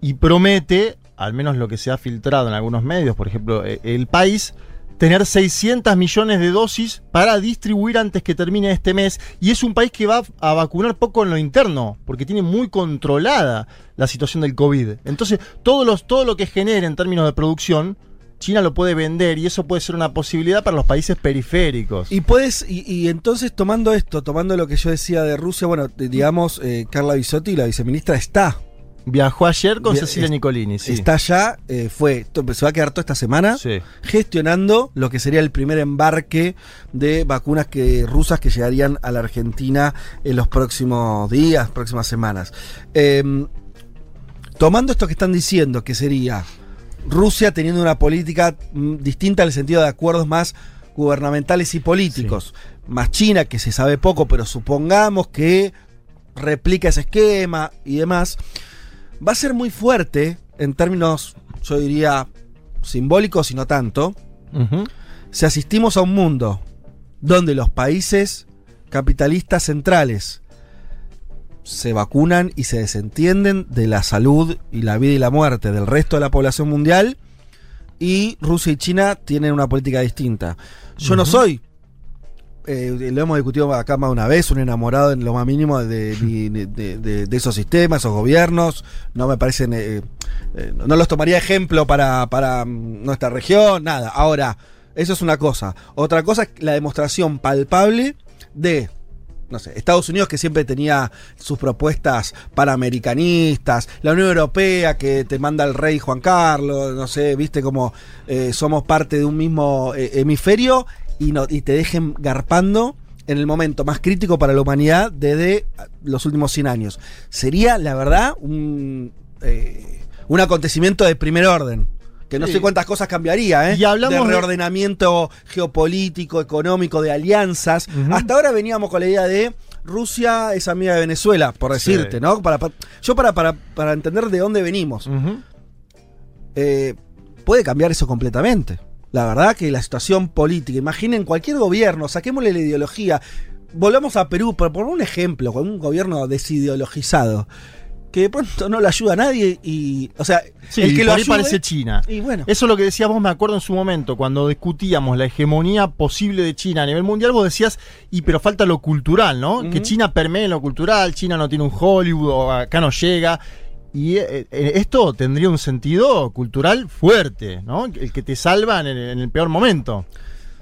y promete, al menos lo que se ha filtrado en algunos medios, por ejemplo, eh, el país, tener 600 millones de dosis para distribuir antes que termine este mes. Y es un país que va a vacunar poco en lo interno, porque tiene muy controlada la situación del COVID. Entonces, todos los, todo lo que genere en términos de producción, China lo puede vender y eso puede ser una posibilidad para los países periféricos. Y puedes, y, y entonces tomando esto, tomando lo que yo decía de Rusia, bueno, digamos, eh, Carla Bisotti, la viceministra, está. Viajó ayer con Via- Cecilia es- Nicolini, sí. Está ya, eh, fue, se va a quedar toda esta semana Sí. gestionando lo que sería el primer embarque de vacunas que, rusas que llegarían a la Argentina en los próximos días, próximas semanas. Em, tomando esto que están diciendo, que sería Rusia teniendo una política mm, distinta en el sentido de acuerdos más gubernamentales y políticos, más China, que se sabe poco, pero supongamos que replica ese esquema y demás, va a ser muy fuerte en términos, yo diría, simbólicos y no tanto, si asistimos a un mundo donde los países capitalistas centrales se vacunan y se desentienden de la salud y la vida y la muerte del resto de la población mundial y Rusia y China tienen una política distinta. Yo no soy, eh, lo hemos discutido acá más de una vez, un enamorado en lo más mínimo de, de- de- de- de esos sistemas, esos gobiernos, no me parecen, eh, eh, no los tomaría ejemplo para, para mm, nuestra región, nada. Ahora, eso es una cosa. Otra cosa es la demostración palpable de no sé, Estados Unidos que siempre tenía sus propuestas panamericanistas, la Unión Europea que te manda el rey Juan Carlos, no sé, viste como eh, somos parte de un mismo eh, hemisferio y, no, y te dejen garpando en el momento más crítico para la humanidad desde los últimos 100 años. Sería, la verdad, un, eh, un acontecimiento de primer orden. Que no Sí. sé cuántas cosas cambiaría, ¿eh? Y hablamos de de- reordenamiento geopolítico, económico, de alianzas. Hasta ahora veníamos con la idea de Rusia es amiga de Venezuela, por Sí. decirte, ¿no? Para, para- yo para, para, para entender de dónde venimos. Eh, puede cambiar eso completamente. La verdad que la situación política, imaginen cualquier gobierno, saquémosle la ideología. Volvamos a Perú, por poner un ejemplo, con un gobierno desideologizado, que de pronto no le ayuda a nadie y. O sea, Sí, el que lo ayude- parece China. Y bueno. Eso es lo que decías vos, me acuerdo en su momento, cuando discutíamos la hegemonía posible de China a nivel mundial, vos decías, y pero falta lo cultural, ¿no? Que China permee en lo cultural, China no tiene un Hollywood, o acá no llega. Y eh, eh, esto tendría un sentido cultural fuerte, ¿no? El que te salva en el, en el peor momento.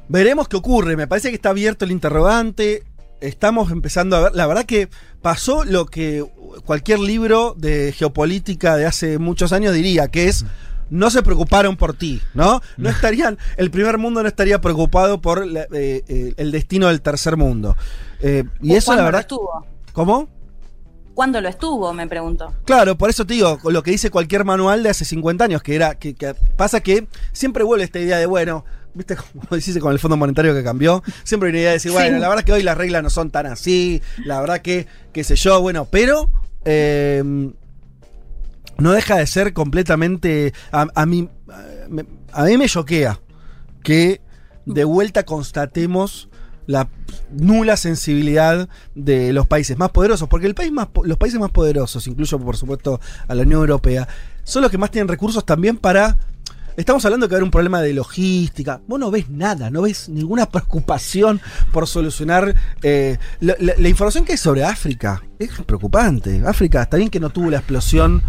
Veremos qué ocurre. Me parece que está abierto el interrogante. Estamos empezando a ver. La verdad que pasó lo que cualquier libro de geopolítica de hace muchos años diría, que es. No se preocuparon por ti, ¿no? No estarían. El primer mundo no estaría preocupado por la- eh, eh, el destino del tercer mundo. Eh, y eso, la ¿Cuándo lo verdad. estuvo? ¿Cómo? ¿Cuándo lo estuvo? Me pregunto. Claro, por eso te digo, lo que dice cualquier manual de hace 50 años, que era, que, que pasa que siempre vuelve esta idea de, bueno, viste como dice con el Fondo Monetario que cambió, siempre hay una idea de decir, bueno, Sí. la verdad que hoy las reglas no son tan así, la verdad que, qué sé yo, bueno, pero eh, no deja de ser completamente, a, a mí, a, mí me choquea que de vuelta constatemos la nula sensibilidad de los países más poderosos, porque el país más, los países más poderosos, incluyo por supuesto a la Unión Europea, son los que más tienen recursos también para... Estamos hablando de que va a haber un problema de logística. Vos no ves nada, no ves ninguna preocupación por solucionar eh, la, la- la información que hay sobre África. Es preocupante. África, está bien que no tuvo la explosión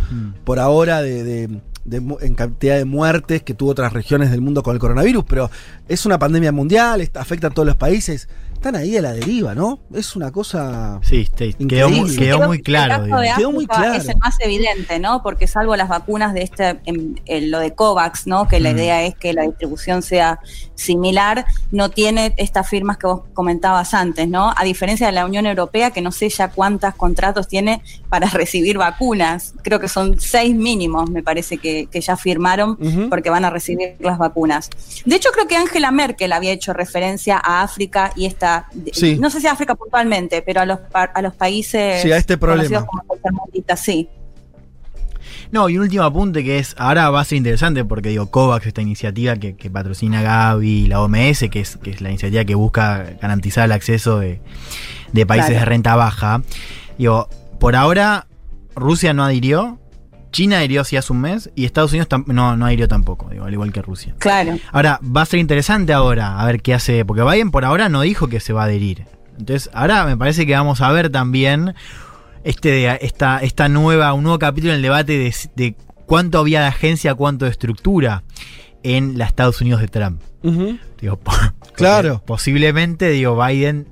por ahora de, de- de mu- en cantidad de muertes que tuvo otras regiones del mundo con el coronavirus, pero es una pandemia mundial, afecta a todos los países. Están ahí a la deriva, ¿no? Es una cosa. Sí, quedó, muy- quedó claro. El caso digamos. de Quedó muy claro. es el más evidente, ¿no? Porque salvo las vacunas de este, en, en lo de COVAX, ¿no? Que la Mm. idea es que la distribución sea similar, no tiene estas firmas que vos comentabas antes, ¿no? A diferencia de la Unión Europea, que no sé ya cuántos contratos tiene para recibir vacunas. Creo que son seis mínimos, me parece que, que ya firmaron porque van a recibir las vacunas. De hecho, creo que Angela Merkel había hecho referencia a África y esta, Sí. no sé si a África puntualmente, pero a los, a los países Sí, a este problema. como sí. No, y un último apunte que es, ahora va a ser interesante porque digo, COVAX, esta iniciativa que, que patrocina Gavi y la OMS, que es, que es la iniciativa que busca garantizar el acceso de, de países Claro. de renta baja. Digo, por ahora Rusia no adhirió, China adhirió sí hace un mes y Estados Unidos no, no adhirió tampoco, digo, al igual que Rusia. Claro. Ahora, va a ser interesante ahora a ver qué hace, porque Biden por ahora no dijo que se va a adherir. Entonces, ahora me parece que vamos a ver también este, esta, esta nueva, un nuevo capítulo en el debate de, de cuánto había de agencia, cuánto de estructura en los Estados Unidos de Trump. Digo, Claro. Posiblemente, digo, Biden.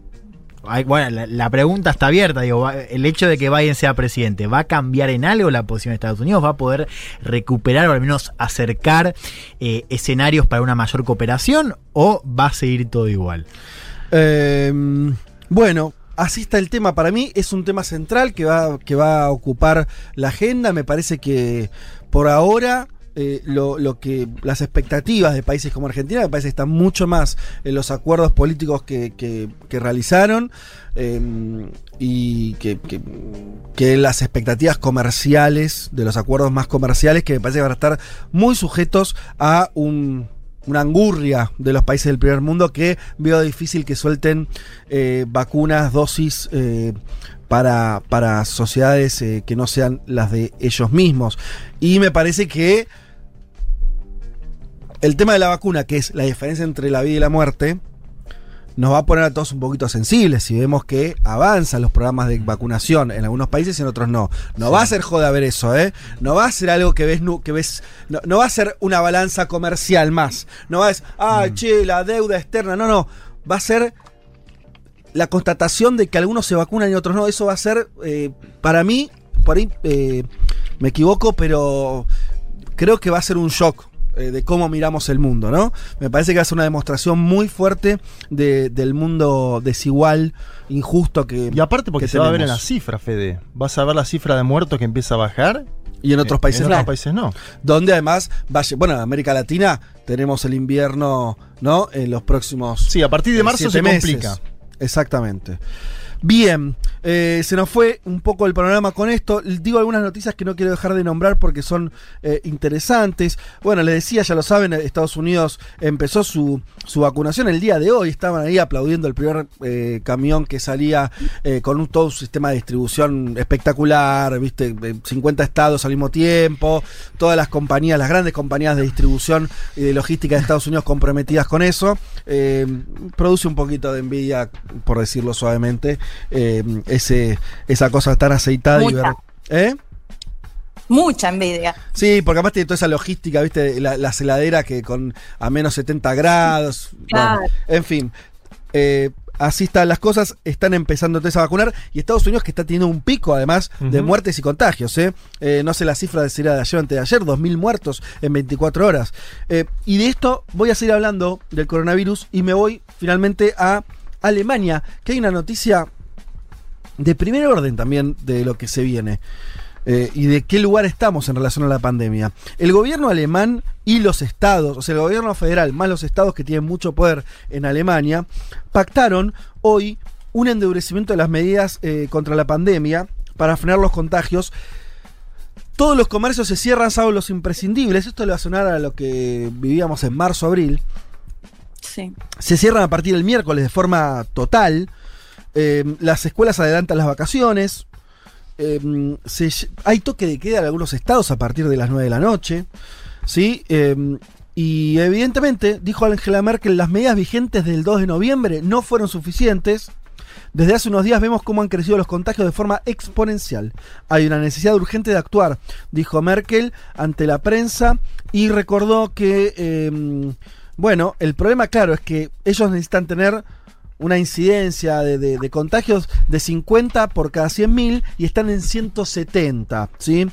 Bueno, la, pregunta está abierta. Digo, el hecho de que Biden sea presidente, ¿va a cambiar en algo la posición de Estados Unidos? ¿Va a poder recuperar o al menos acercar eh, escenarios para una mayor cooperación? ¿O va a seguir todo igual? Eh, bueno, así está el tema. Para mí es un tema central que va, que va a ocupar la agenda. Me parece que por ahora eh, lo, lo que las expectativas de países como Argentina me parece que están mucho más en los acuerdos políticos que, que- que realizaron eh, y que, que- las expectativas comerciales, de los acuerdos más comerciales, que me parece que van a estar muy sujetos a un una angurria de los países del primer mundo que veo difícil que suelten eh, vacunas, dosis eh, para, para sociedades eh, que no sean las de ellos mismos. Y me parece que el tema de la vacuna, que es la diferencia entre la vida y la muerte, nos va a poner a todos un poquito sensibles si vemos que avanzan los programas de vacunación en algunos países y en otros no. No va a ser joda ver eso, ¿eh? No va a ser algo que ves, nu- que ves no, no va a ser una balanza comercial más. No va a ser, ah, che, la deuda externa. No, no. Va a ser la constatación de que algunos se vacunan y otros no, eso va a ser, eh, para mí, por ahí eh, me equivoco, pero creo que va a ser un shock eh, de cómo miramos el mundo, ¿no? Me parece que va a ser una demostración muy fuerte de- del mundo desigual, injusto que. Y aparte porque que se va a ver en tenemos. la cifra, Fede. Vas a ver la cifra de muertos que empieza a bajar. Y en otros países en no. otros países no. Donde además, vaya, bueno, en América Latina tenemos el invierno, ¿no? En los próximos. Sí, a partir de marzo se meses. complica. Exactamente. Bien, eh, se nos fue un poco el panorama con esto. Digo algunas noticias que no quiero dejar de nombrar porque son eh, interesantes. Bueno, les decía, ya lo saben, Estados Unidos empezó su, su vacunación el día de hoy. Estaban ahí aplaudiendo el primer eh, camión que salía eh, con un, todo un sistema de distribución espectacular, viste, Eh, 50 estados al mismo tiempo, todas las compañías, las grandes compañías de distribución y de logística de Estados Unidos comprometidas con eso. Eh, produce un poquito de envidia, por decirlo suavemente, eh, ese, esa cosa tan aceitada y Mucha. ver. ¿Eh? Mucha envidia. Sí, porque además tiene toda esa logística, ¿viste? La, la heladera que con a menos 70 grados. Claro. Bueno, en fin. Eh, así están las cosas, están empezando entonces a vacunar. Y Estados Unidos que está teniendo un pico, además, de muertes y contagios. ¿eh? Eh, no sé la cifra de si era de ayer o antes de ayer, 2.000 muertos en 24 horas. Eh, y de esto voy a seguir hablando del coronavirus y me voy finalmente a Alemania, que hay una noticia de primer orden también de lo que se viene eh, y de qué lugar estamos en relación a la pandemia. El gobierno alemán y los estados, o sea, el gobierno federal más los estados que tienen mucho poder en Alemania, pactaron hoy un endurecimiento de las medidas eh, contra la pandemia para frenar los contagios. Todos los comercios se cierran, salvo los imprescindibles. Esto le va a sonar a lo que vivíamos en marzo, abril Sí. se cierran a partir del miércoles de forma total. Eh, las escuelas adelantan las vacaciones. Se- hay toque de queda en algunos estados a partir de las 9 de la noche. ¿sí? Eh, y evidentemente, dijo Angela Merkel, las medidas vigentes del 2 de noviembre no fueron suficientes. Desde hace unos días vemos cómo han crecido los contagios de forma exponencial. Hay una necesidad urgente de actuar, dijo Merkel ante la prensa y recordó que, bueno, el problema claro es que ellos necesitan tener una incidencia de, de- de contagios de 50 por cada 100.000 y están en 170, ¿sí?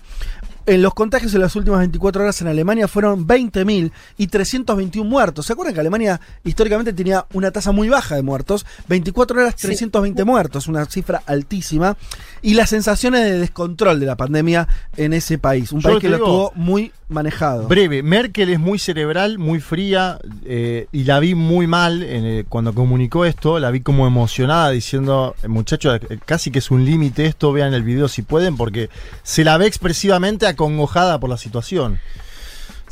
En los contagios en las últimas 24 horas en Alemania fueron 20.000 y 321 muertos. ¿Se acuerdan que Alemania históricamente tenía una tasa muy baja de muertos? 24 horas, 320 muertos, una cifra altísima. Y las sensaciones de descontrol de la pandemia en ese país. Un Yo país que lo tuvo muy manejado. Breve, Merkel es muy cerebral, muy fría, eh, y la vi muy mal cuando comunicó esto, la vi como emocionada diciendo, muchachos, eh, casi que es un límite esto, vean el video si pueden, porque se la ve expresivamente acongojada por la situación.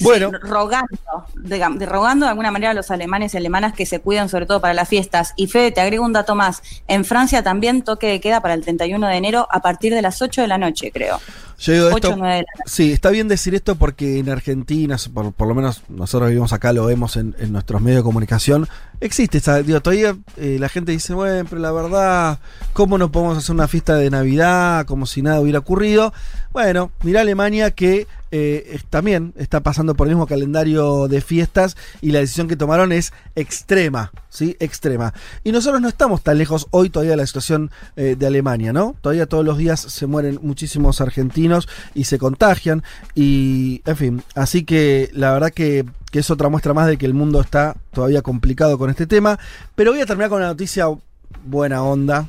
Bueno. Sí, rogando, digamos, de- rogando de alguna manera a los alemanes y alemanas que se cuiden sobre todo para las fiestas. Y Fede, te agrego un dato más. En Francia también toque de queda para el 31 de enero a partir de las 8 de la noche, creo. Yo digo 8 esto, o 9 de la. Sí, está bien decir esto porque en Argentina, por, por lo menos nosotros vivimos acá, lo vemos en, en nuestros medios de comunicación, existe esa, digo, todavía eh, la gente dice, bueno, pero la verdad, ¿cómo no podemos hacer una fiesta de Navidad como si nada hubiera ocurrido? Bueno, mira Alemania que eh, también está pasando por el mismo calendario de fiestas y la decisión que tomaron es extrema, ¿sí? Extrema. Y nosotros no estamos tan lejos hoy todavía de la situación eh, de Alemania, ¿no? Todavía todos los días se mueren muchísimos argentinos y se contagian y, en fin, así que la verdad que, que es otra muestra más de que el mundo está todavía complicado con este tema. Pero voy a terminar con una noticia buena onda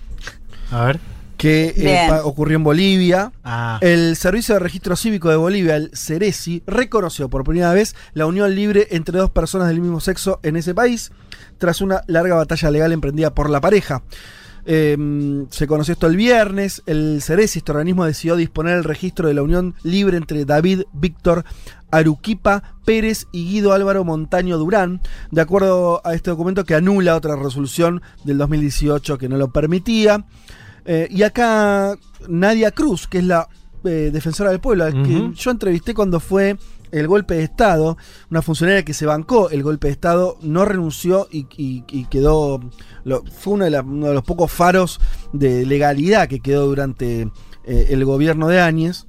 A ver. que eh, ocurrió en Bolivia. Ah, El Servicio de Registro Cívico de Bolivia, el CERESI, reconoció por primera vez la unión libre entre dos personas del mismo sexo en ese país, tras una larga batalla legal emprendida por la pareja. Eh, se conoció esto el viernes. El CERESI, este organismo, decidió disponer el registro de la unión libre entre David Víctor Aruquipa Pérez y Guido Álvaro Montaño Durán, de acuerdo a este documento que anula otra resolución del 2018 que no lo permitía. Eh, y acá Nadia Cruz, que es la eh, defensora del pueblo, que Ujú. yo entrevisté cuando fue el golpe de Estado, una funcionaria que se bancó el golpe de Estado, no renunció y, quedó, fue uno de, uno de los pocos faros de legalidad que quedó durante eh, el gobierno de Áñez.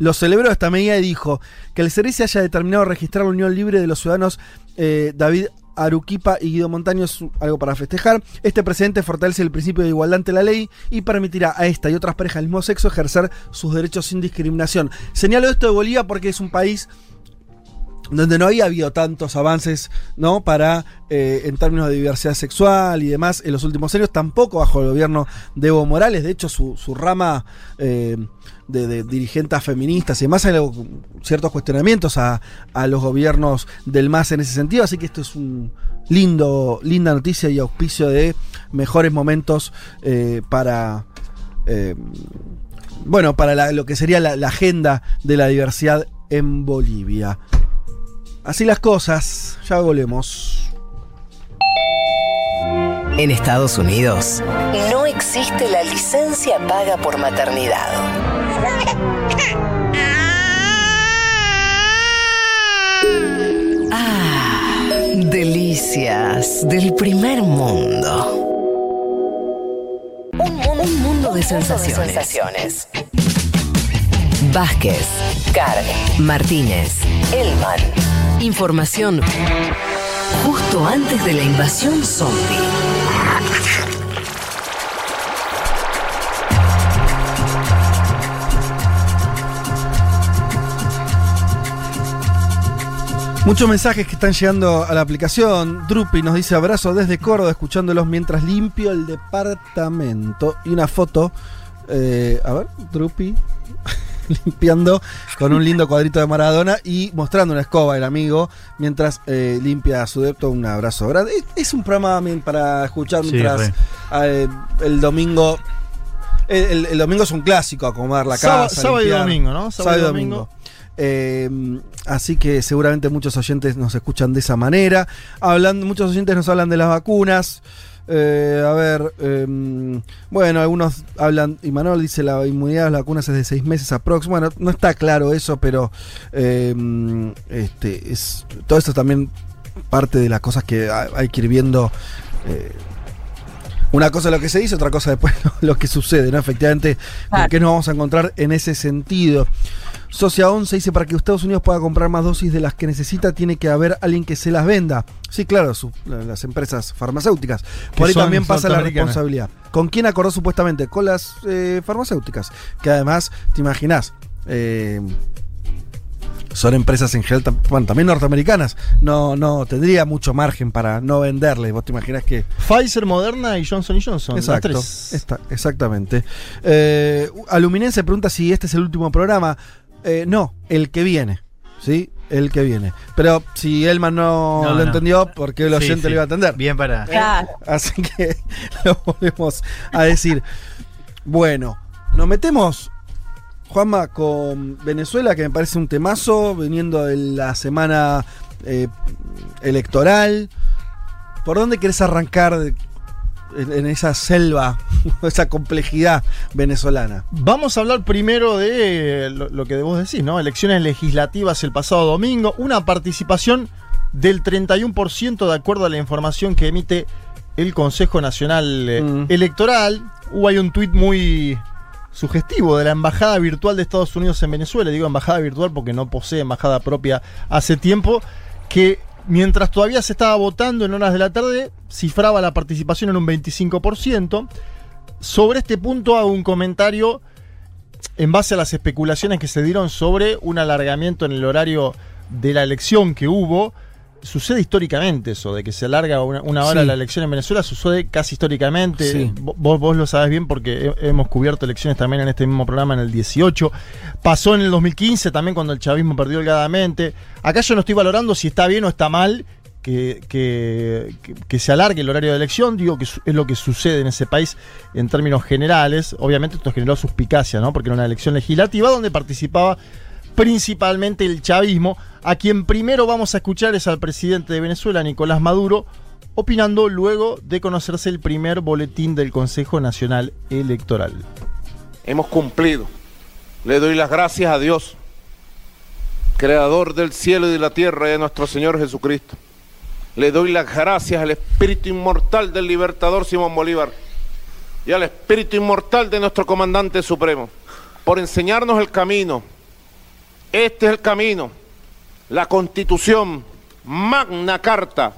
Lo celebró esta medida y dijo que el CERESI haya determinado registrar la unión libre de los ciudadanos eh, David Aruquipa y Guido Montaño es algo para festejar. Este presidente fortalece el principio de igualdad ante la ley y permitirá a esta y otras parejas del mismo sexo ejercer sus derechos sin discriminación. Señalo esto de Bolivia porque es un país donde no había habido tantos avances, ¿no? Para, eh, en términos de diversidad sexual y demás, en los últimos años, tampoco bajo el gobierno de Evo Morales. De hecho, su, su rama eh, de, dirigentes feministas y demás, hay ciertos cuestionamientos a, a los gobiernos del MAS en ese sentido. Así que esto es un lindo, linda noticia y auspicio de mejores momentos eh, para. bueno, para lo que sería la agenda de la diversidad en Bolivia. Así las cosas, ya volvemos. En Estados Unidos no existe la licencia paga por maternidad. Ah, delicias del primer mundo. Un mundo, un mundo de sensaciones. Vázquez, Carg, Martínez, Elman. Información justo antes de la invasión zombie. Muchos mensajes que están llegando a la aplicación. Drupi nos dice abrazo desde Córdoba, escuchándolos mientras limpio el departamento. Y una foto. eh, a ver, Drupi. limpiando con un lindo cuadrito de Maradona y mostrando una escoba el amigo mientras eh, limpia a su depto. Un abrazo grande. Es, es un programa también para escuchar Sí, mientras eh, el domingo. El, el- el domingo es un clásico, acomodar la casa. sábado y domingo, ¿no? Sábado, y domingo. Eh, así que seguramente muchos oyentes nos escuchan de esa manera. Hablando, muchos oyentes nos hablan de las vacunas. Eh, a ver, eh, bueno, algunos hablan, y Manuel dice la inmunidad de las vacunas es de seis meses aprox. Bueno, no está claro eso, pero eh, este, es, todo esto también parte de las cosas que ha- hay que ir viendo. Una cosa es lo que se dice, otra cosa después lo, lo que sucede, ¿no? Efectivamente, ¿con Claro. qué nos vamos a encontrar en ese sentido? Socia 11 dice, para que Estados Unidos pueda comprar más dosis de las que necesita, tiene que haber alguien que se las venda. Sí, claro, su- las empresas farmacéuticas. Por ahí son también pasa la responsabilidad. ¿Con quién acordó supuestamente? Con las eh, farmacéuticas. Que además, te imaginas, eh, son empresas en general, bueno, también norteamericanas. No, no tendría mucho margen para no venderle. Vos te imaginas que Pfizer, Moderna y Johnson Johnson. las Exacto, tres. está- exactamente. Eh, Aluminense pregunta si este es el último programa. Eh, no, el que viene. ¿Sí? El que viene. Pero si Elman no, No, lo no. entendió, ¿por qué el oyente sí. lo iba a atender? Bien para. Claro. Así que lo volvemos a decir. Bueno, nos metemos, Juanma, con Venezuela, que me parece un temazo, viniendo de la semana eh, electoral. ¿Por dónde querés arrancar de- en, en esa selva, esa complejidad venezolana? Vamos a hablar primero de lo, lo que vos decís, ¿no? Elecciones legislativas el pasado domingo, una participación del 31% de acuerdo a la información que emite el Consejo Nacional eh, Mm. Electoral. Hubo ahí un tuit muy sugestivo de la Embajada Virtual de Estados Unidos en Venezuela, digo embajada virtual porque no posee embajada propia hace tiempo, que mientras todavía se estaba votando en horas de la tarde, cifraba la participación en un 25%. Sobre este punto hago un comentario en base a las especulaciones que se dieron sobre un alargamiento en el horario de la elección que hubo. Sucede históricamente eso, de que se alarga una, una hora Sí. la elección en Venezuela, sucede casi históricamente. Sí. Vos, vos lo sabés bien porque he- hemos cubierto elecciones también en este mismo programa en el 18. Pasó en el 2015 también cuando el chavismo perdió holgadamente. Acá yo no estoy valorando si está bien o está mal que, que- que- se alargue el horario de elección, digo que es lo que sucede en ese país en términos generales. Obviamente esto generó suspicacia, ¿no? Porque era una elección legislativa donde participaba principalmente el chavismo. A quien primero vamos a escuchar es al presidente de Venezuela, Nicolás Maduro, opinando luego de conocerse el primer boletín del Consejo Nacional Electoral. Hemos cumplido. Le doy las gracias a Dios, creador del cielo y de la tierra y de nuestro Señor Jesucristo. Le doy las gracias al espíritu inmortal del libertador Simón Bolívar y al espíritu inmortal de nuestro comandante supremo por enseñarnos el camino. Este es el camino, la constitución, magna carta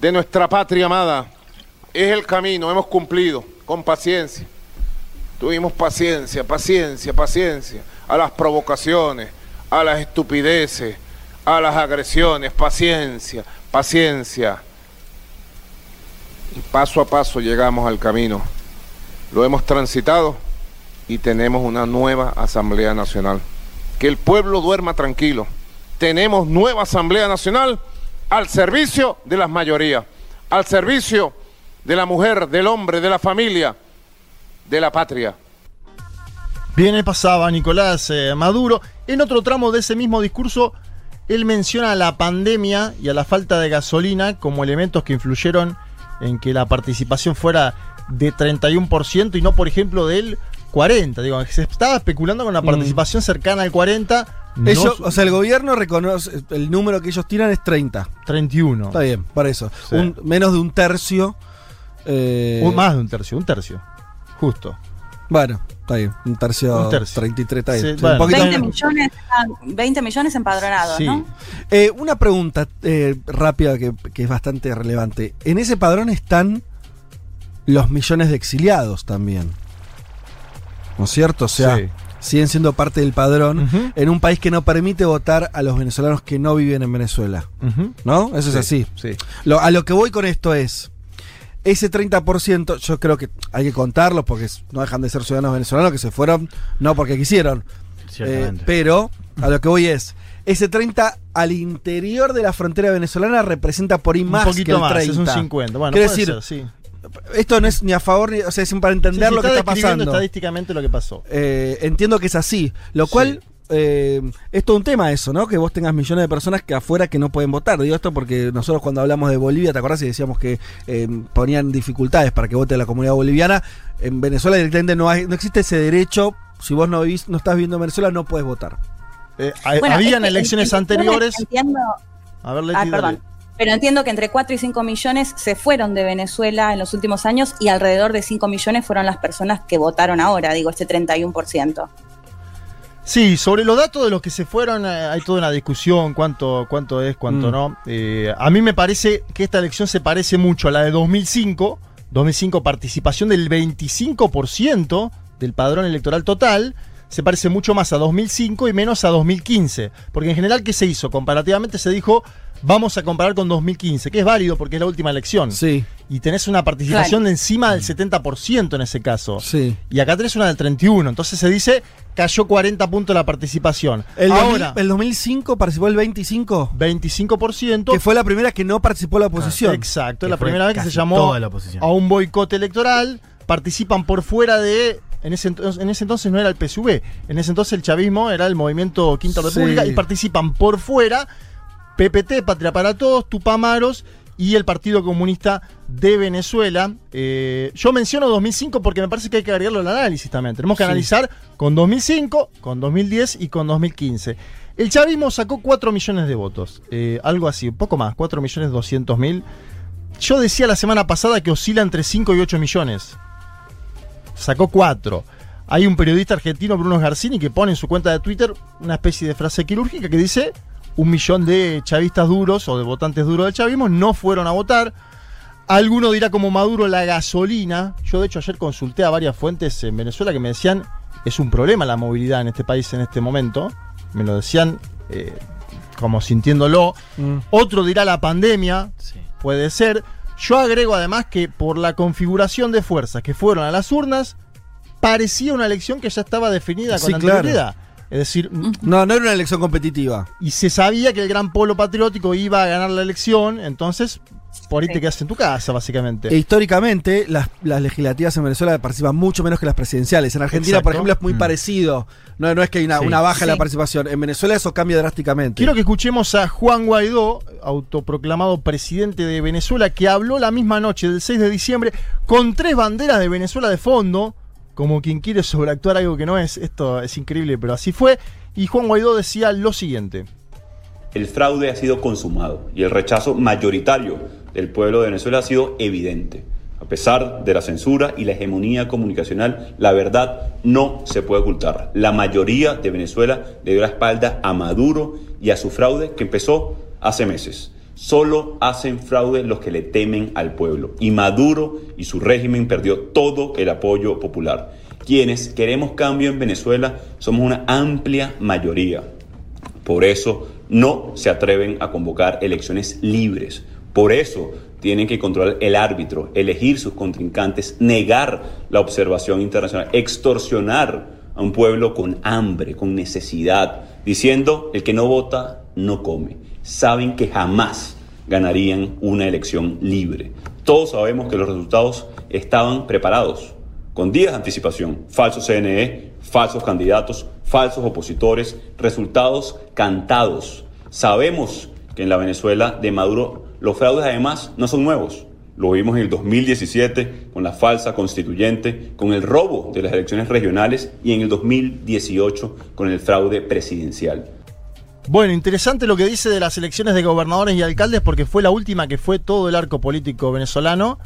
de nuestra patria amada. Es el camino, hemos cumplido con paciencia. Tuvimos paciencia, paciencia, paciencia a las provocaciones, a las estupideces, a las agresiones, paciencia, paciencia. Y paso a paso llegamos al camino. Lo hemos transitado y tenemos una nueva Asamblea Nacional. Que el pueblo duerma tranquilo. Tenemos nueva Asamblea Nacional al servicio de las mayorías, al servicio de la mujer, del hombre, de la familia, de la patria. Bien, pasaba Nicolás eh, Maduro. En otro tramo de ese mismo discurso, él menciona a la pandemia y a la falta de gasolina como elementos que influyeron en que la participación fuera de 31% y no, por ejemplo, del 40%. Digo, se estaba especulando con una participación cercana al 40%. no Ellos, o sea, el gobierno reconoce, el número que ellos tiran es 30. 31. Está bien, por eso. Sí. Un- menos de un tercio. eh, Un- más de un tercio, un tercio. Justo. Bueno, está bien. Un tercio, Un tercio. 33, está bien. Sí, Sí, bueno. un poquito 20 menos. millones, ah, 20 millones empadronados, Sí. ¿no? Eh, una pregunta eh, rápida que, que es bastante relevante. En ese padrón están los millones de exiliados también. ¿No es cierto? O sea, Sí. siguen siendo parte del padrón en un país que no permite votar a los venezolanos que no viven en Venezuela. ¿No? Eso es Sí, así. sí. Lo- a lo que voy con esto es. Ese 30%, yo creo que hay que contarlo porque no dejan de ser ciudadanos venezolanos que se fueron no porque quisieron. Eh, pero a lo que voy es, ese 30 al interior de la frontera venezolana representa por ahí Un más que poquito el más, 30. es un 50. Bueno, Quiero puede decir, ser, sí. Esto no es ni a favor ni, o sea, es para entender Sí, sí, lo que está pasando. estadísticamente lo que pasó. Eh, entiendo que es así. Lo cual eh, es todo un tema eso, ¿no? Que vos tengas millones de personas que afuera que no pueden votar. Digo esto porque nosotros cuando hablamos de Bolivia, ¿te acordás? Y decíamos que eh, ponían dificultades para que vote la comunidad boliviana. En Venezuela directamente no, hay, no existe ese derecho. Si vos no vivís, no estás viviendo en Venezuela, no puedes votar. Eh, Bueno, habían es que elecciones en- en- anteriores. Entiendo, A ver, Leti, ah, dale. Pero entiendo que entre 4 y 5 millones se fueron de Venezuela en los últimos años y alrededor de 5 millones fueron las personas que votaron ahora, digo, este 31%. Sí, sobre los datos de los que se fueron eh, hay toda una discusión, cuánto, cuánto es, cuánto Mm. no. Eh, a mí me parece que esta elección se parece mucho a la de 2005. 2005 participación del 25% del padrón electoral total. Se parece mucho más a 2005 y menos a 2015. Porque en general, ¿qué se hizo? Comparativamente se dijo, vamos a comparar con 2015, que es válido porque es la última elección. Sí. Y tenés una participación Claro. de encima del 70% en ese caso. Sí. Y acá tenés una del 31. Entonces se dice, cayó 40 puntos la participación. El, Ahora, 2000 el 2005 participó el 25, 25%. que fue la primera que no participó la oposición. Exacto, Que la primera vez que se llamó toda la oposición. a un boicot electoral. Participan por fuera de. En ese, entonces, en ese entonces no era el PSV, en ese entonces el chavismo era el movimiento Quinta Sí. República y participan por fuera PPT, Patria para Todos, Tupamaros y el Partido Comunista de Venezuela. Eh, yo menciono 2005 porque me parece que hay que agregarlo al análisis también. Tenemos que Sí. analizar con 2005, con 2010 y con 2015. El chavismo sacó 4 millones de votos, eh, algo así, un poco más, 4 millones 200 mil. Yo decía la semana pasada que oscila entre 5 y 8 millones. Sacó 4. Hay un periodista argentino, Bruno Garcini, que pone en su cuenta de Twitter una especie de frase quirúrgica que dice un millón de chavistas duros o de votantes duros del chavismo no fueron a votar. Alguno dirá como Maduro la gasolina. Yo de hecho ayer consulté a varias fuentes en Venezuela que me decían es un problema la movilidad en este país en este momento. Me lo decían eh, como sintiéndolo. Mm. Otro dirá la pandemia. Sí. Puede ser. Yo agrego además que por la configuración de fuerzas que fueron a las urnas, parecía una elección que ya estaba definida con claro. anterioridad. Es decir, No, no era una elección competitiva. y se sabía que el gran polo patriótico iba a ganar la elección, entonces por ahí Sí. te quedas en tu casa, básicamente. E históricamente, las, las legislativas en Venezuela participan mucho menos que las presidenciales. En Argentina, por ejemplo, es muy Mm. parecido. No, no es que hay una, Sí. una baja en la participación. En Venezuela eso cambia drásticamente. Quiero que escuchemos a Juan Guaidó, autoproclamado presidente de Venezuela, que habló la misma noche del 6 de diciembre con tres banderas de Venezuela de fondo, como quien quiere sobreactuar algo que no es. Esto es increíble, pero así fue. Y Juan Guaidó decía lo siguiente. El fraude ha sido consumado y el rechazo mayoritario del pueblo de Venezuela ha sido evidente. A pesar de la censura y la hegemonía comunicacional, la verdad no se puede ocultar. La mayoría de Venezuela le dio la espalda a Maduro y a su fraude que empezó hace meses. Solo hacen fraude los que le temen al pueblo. Y Maduro y su régimen perdió todo el apoyo popular. Quienes queremos cambio en Venezuela somos una amplia mayoría. Por eso no se atreven a convocar elecciones libres. Por eso tienen que controlar el árbitro, elegir sus contrincantes, negar la observación internacional, extorsionar a un pueblo con hambre, con necesidad, diciendo el que no vota no come. Saben que jamás ganarían una elección libre. Todos sabemos que los resultados estaban preparados, con días de anticipación, falsos CNE, falsos candidatos, falsos opositores, resultados cantados. Sabemos que en la Venezuela de Maduro los fraudes además no son nuevos. Lo vimos en el 2017 con la falsa constituyente, con el robo de las elecciones regionales y en el 2018 con el fraude presidencial. Bueno, interesante lo que dice de las elecciones de gobernadores y alcaldes porque fue la última que fue todo el arco político venezolano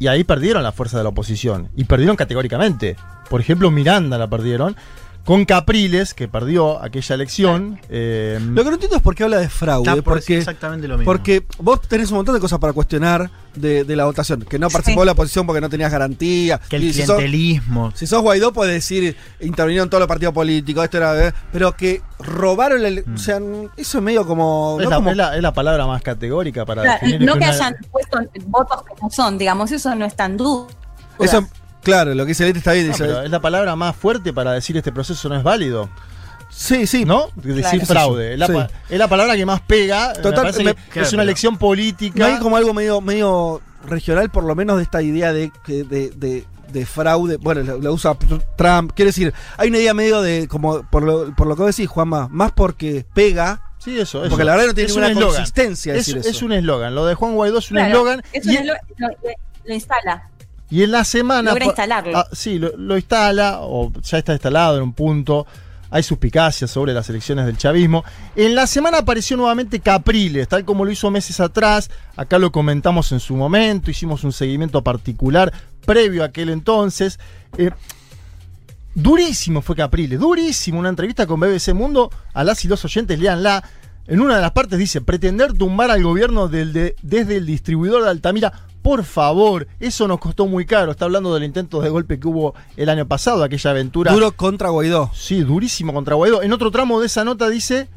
y ahí perdieron la fuerza de la oposición y perdieron categóricamente. Por ejemplo, Miranda la perdieron con Capriles, que perdió aquella elección. eh, Lo que no entiendo es por qué habla de fraude. Por porque, exactamente lo mismo. porque vos tenés un montón de cosas para cuestionar de, de la votación. Que no participó de la oposición porque no tenías garantía. que el Y si sos- clientelismo. Si sos Guaidó, puedes decir, intervinieron todos los partidos políticos, esto era. eh, Pero que robaron el. O sea, eso es medio como. es, no la, como- es la- es la palabra más categórica para Claro, no que una- hayan puesto votos que no son, digamos, eso no está en duda. Eso, claro, lo que dice Leti está bien. No, dice, pero es la palabra más fuerte para decir este proceso no es válido. Sí, sí. ¿No? Decir Claro. fraude. Es la, Sí. es la palabra que más pega. Total, me parece me- que claro, es una elección No política. hay como algo medio, medio regional, por lo menos de esta idea de, que- de, de- de fraude. Bueno, lo, lo usa Trump. Quiero decir, hay una idea medio de, como por lo, por lo que vos decís, Juanma, más porque pega. Sí, eso, eso. Porque la verdad no tiene Es un ninguna consistencia Es, decir es eso. un eslogan. Lo de Juan Guaidó es un Claro, eslogan. eso y, es lo- lo instala. Y en la semana. Logra instalarlo. ah, sí, lo, lo instala, o ya está instalado en un punto. Hay suspicacias sobre las elecciones del chavismo. En la semana apareció nuevamente Capriles, tal como lo hizo meses atrás. Acá lo comentamos en su momento, hicimos un seguimiento particular previo a aquel entonces. Eh, durísimo fue Capriles, durísimo. Una entrevista con BBC Mundo, a las y los oyentes, leanla. En una de las partes dice, pretender tumbar al gobierno del de- desde el distribuidor de Altamira, por favor, eso nos costó muy caro. Está hablando del intento de golpe que hubo el año pasado, aquella aventura. Duro contra Guaidó. Sí, durísimo contra Guaidó. En otro tramo de esa nota dice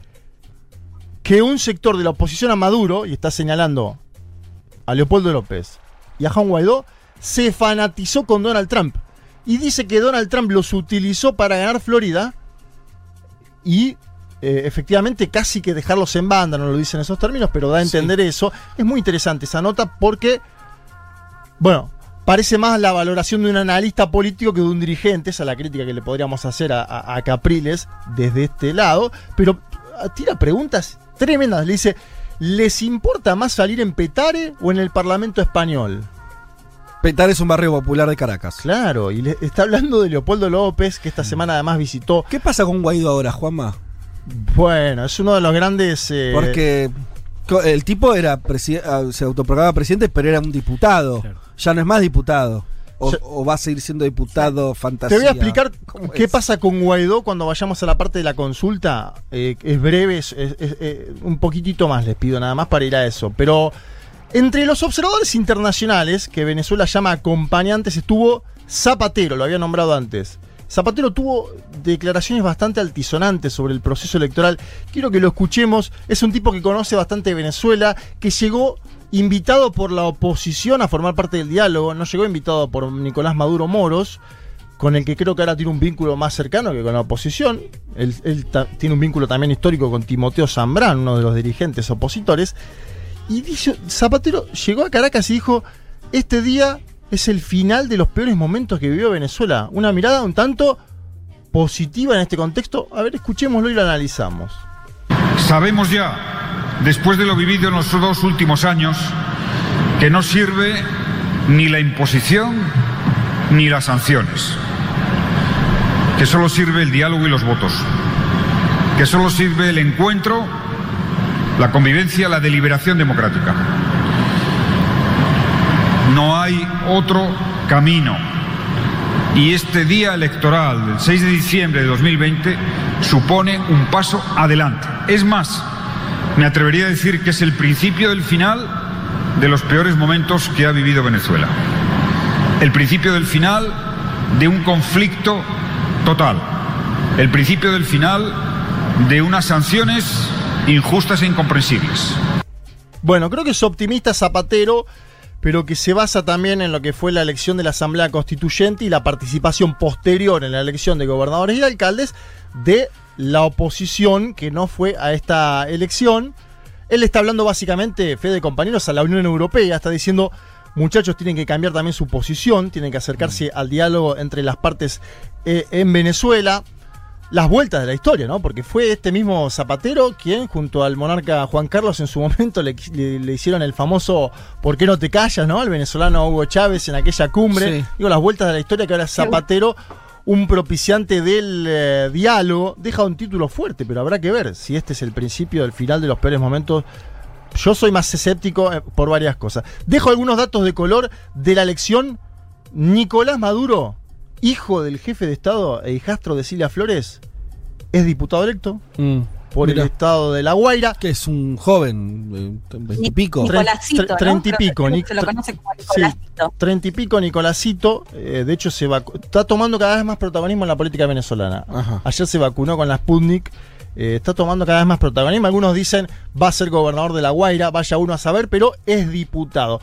que un sector de la oposición a Maduro, y está señalando a Leopoldo López y a Juan Guaidó, se fanatizó con Donald Trump. Y dice que Donald Trump los utilizó para ganar Florida y eh, efectivamente casi que dejarlos en banda, no lo dice en esos términos, pero da a entender eso. Es muy interesante esa nota porque, bueno, parece más la valoración de un analista político que de un dirigente, esa es la crítica que le podríamos hacer a, a- a Capriles desde este lado, pero ah, tira preguntas tremendas, le dice, ¿les importa más salir en Petare o en el Parlamento español? Petar es un barrio popular de Caracas. Claro, y le está hablando de Leopoldo López, que esta semana además visitó. ¿Qué pasa con Guaidó ahora, Juanma? Bueno, es uno de los grandes. eh, Porque el tipo era presi- ah, se autoproclamaba presidente, pero era un diputado. Ya no es más diputado. O, Ya- o va a seguir siendo diputado fantasía. Te voy a explicar ¿Cómo qué es? pasa con Guaidó cuando vayamos a la parte de la consulta. Eh, es breve, es, es- es- eh, un poquitito más les pido nada más para ir a eso. Pero entre los observadores internacionales que Venezuela llama acompañantes estuvo Zapatero, lo había nombrado antes. Zapatero tuvo declaraciones bastante altisonantes sobre el proceso electoral. Quiero que lo escuchemos. Es un tipo que conoce bastante Venezuela, que llegó invitado por la oposición a formar parte del diálogo. No llegó invitado por Nicolás Maduro Moros, con el que creo que ahora tiene un vínculo más cercano que con la oposición. Él, tiene un vínculo también histórico con Timoteo Zambrán, uno de los dirigentes opositores. Y dice, Zapatero llegó a Caracas y dijo, este día es el final de los peores momentos que vivió Venezuela. Una mirada un tanto positiva en este contexto. A ver, escuchémoslo y lo analizamos. Sabemos ya, después de lo vivido en los dos últimos años, que no sirve ni la imposición ni las sanciones, que solo sirve el diálogo y los votos, que solo sirve el encuentro, la convivencia, la deliberación democrática. No hay otro camino. Y este día electoral del 6 de diciembre de 2020 supone un paso adelante. Es más, me atrevería a decir que es el principio del final de los peores momentos que ha vivido Venezuela. El principio del final de un conflicto total. El principio del final de unas sanciones injustas e incomprensibles. Bueno, creo que es optimista Zapatero, pero que se basa también en lo que fue la elección de la Asamblea Constituyente y la participación posterior en la elección de gobernadores y alcaldes de la oposición que no fue a esta elección. Él está hablando básicamente, fe de compañeros, a la Unión Europea, está diciendo, muchachos tienen que cambiar también su posición, tienen que acercarse al diálogo entre las partes eh, en Venezuela. Las vueltas de la historia, ¿no? Porque fue este mismo Zapatero quien, junto al monarca Juan Carlos, en su momento le, le- le hicieron el famoso ¿Por qué no te callas, no? Al venezolano Hugo Chávez en aquella cumbre. Sí. Digo, las vueltas de la historia que ahora Zapatero un propiciante del eh, diálogo, deja un título fuerte, pero habrá que ver si este es el principio del final de los peores momentos. Yo soy más escéptico eh, por varias cosas. Dejo algunos datos de color de la elección. Nicolás Maduro, hijo del jefe de Estado e hijastro de Cilia Flores, es diputado electo por Mira. el estado de La Guaira. Que es un joven, eh, veintipico. Treinta y pico. treinta y pico Nicolásito, eh, de hecho se vacu- está tomando cada vez más protagonismo en la política venezolana. Ayer se vacunó con la Sputnik, eh, está tomando cada vez más protagonismo. Algunos dicen va a ser gobernador de La Guaira, vaya uno a saber, pero es diputado.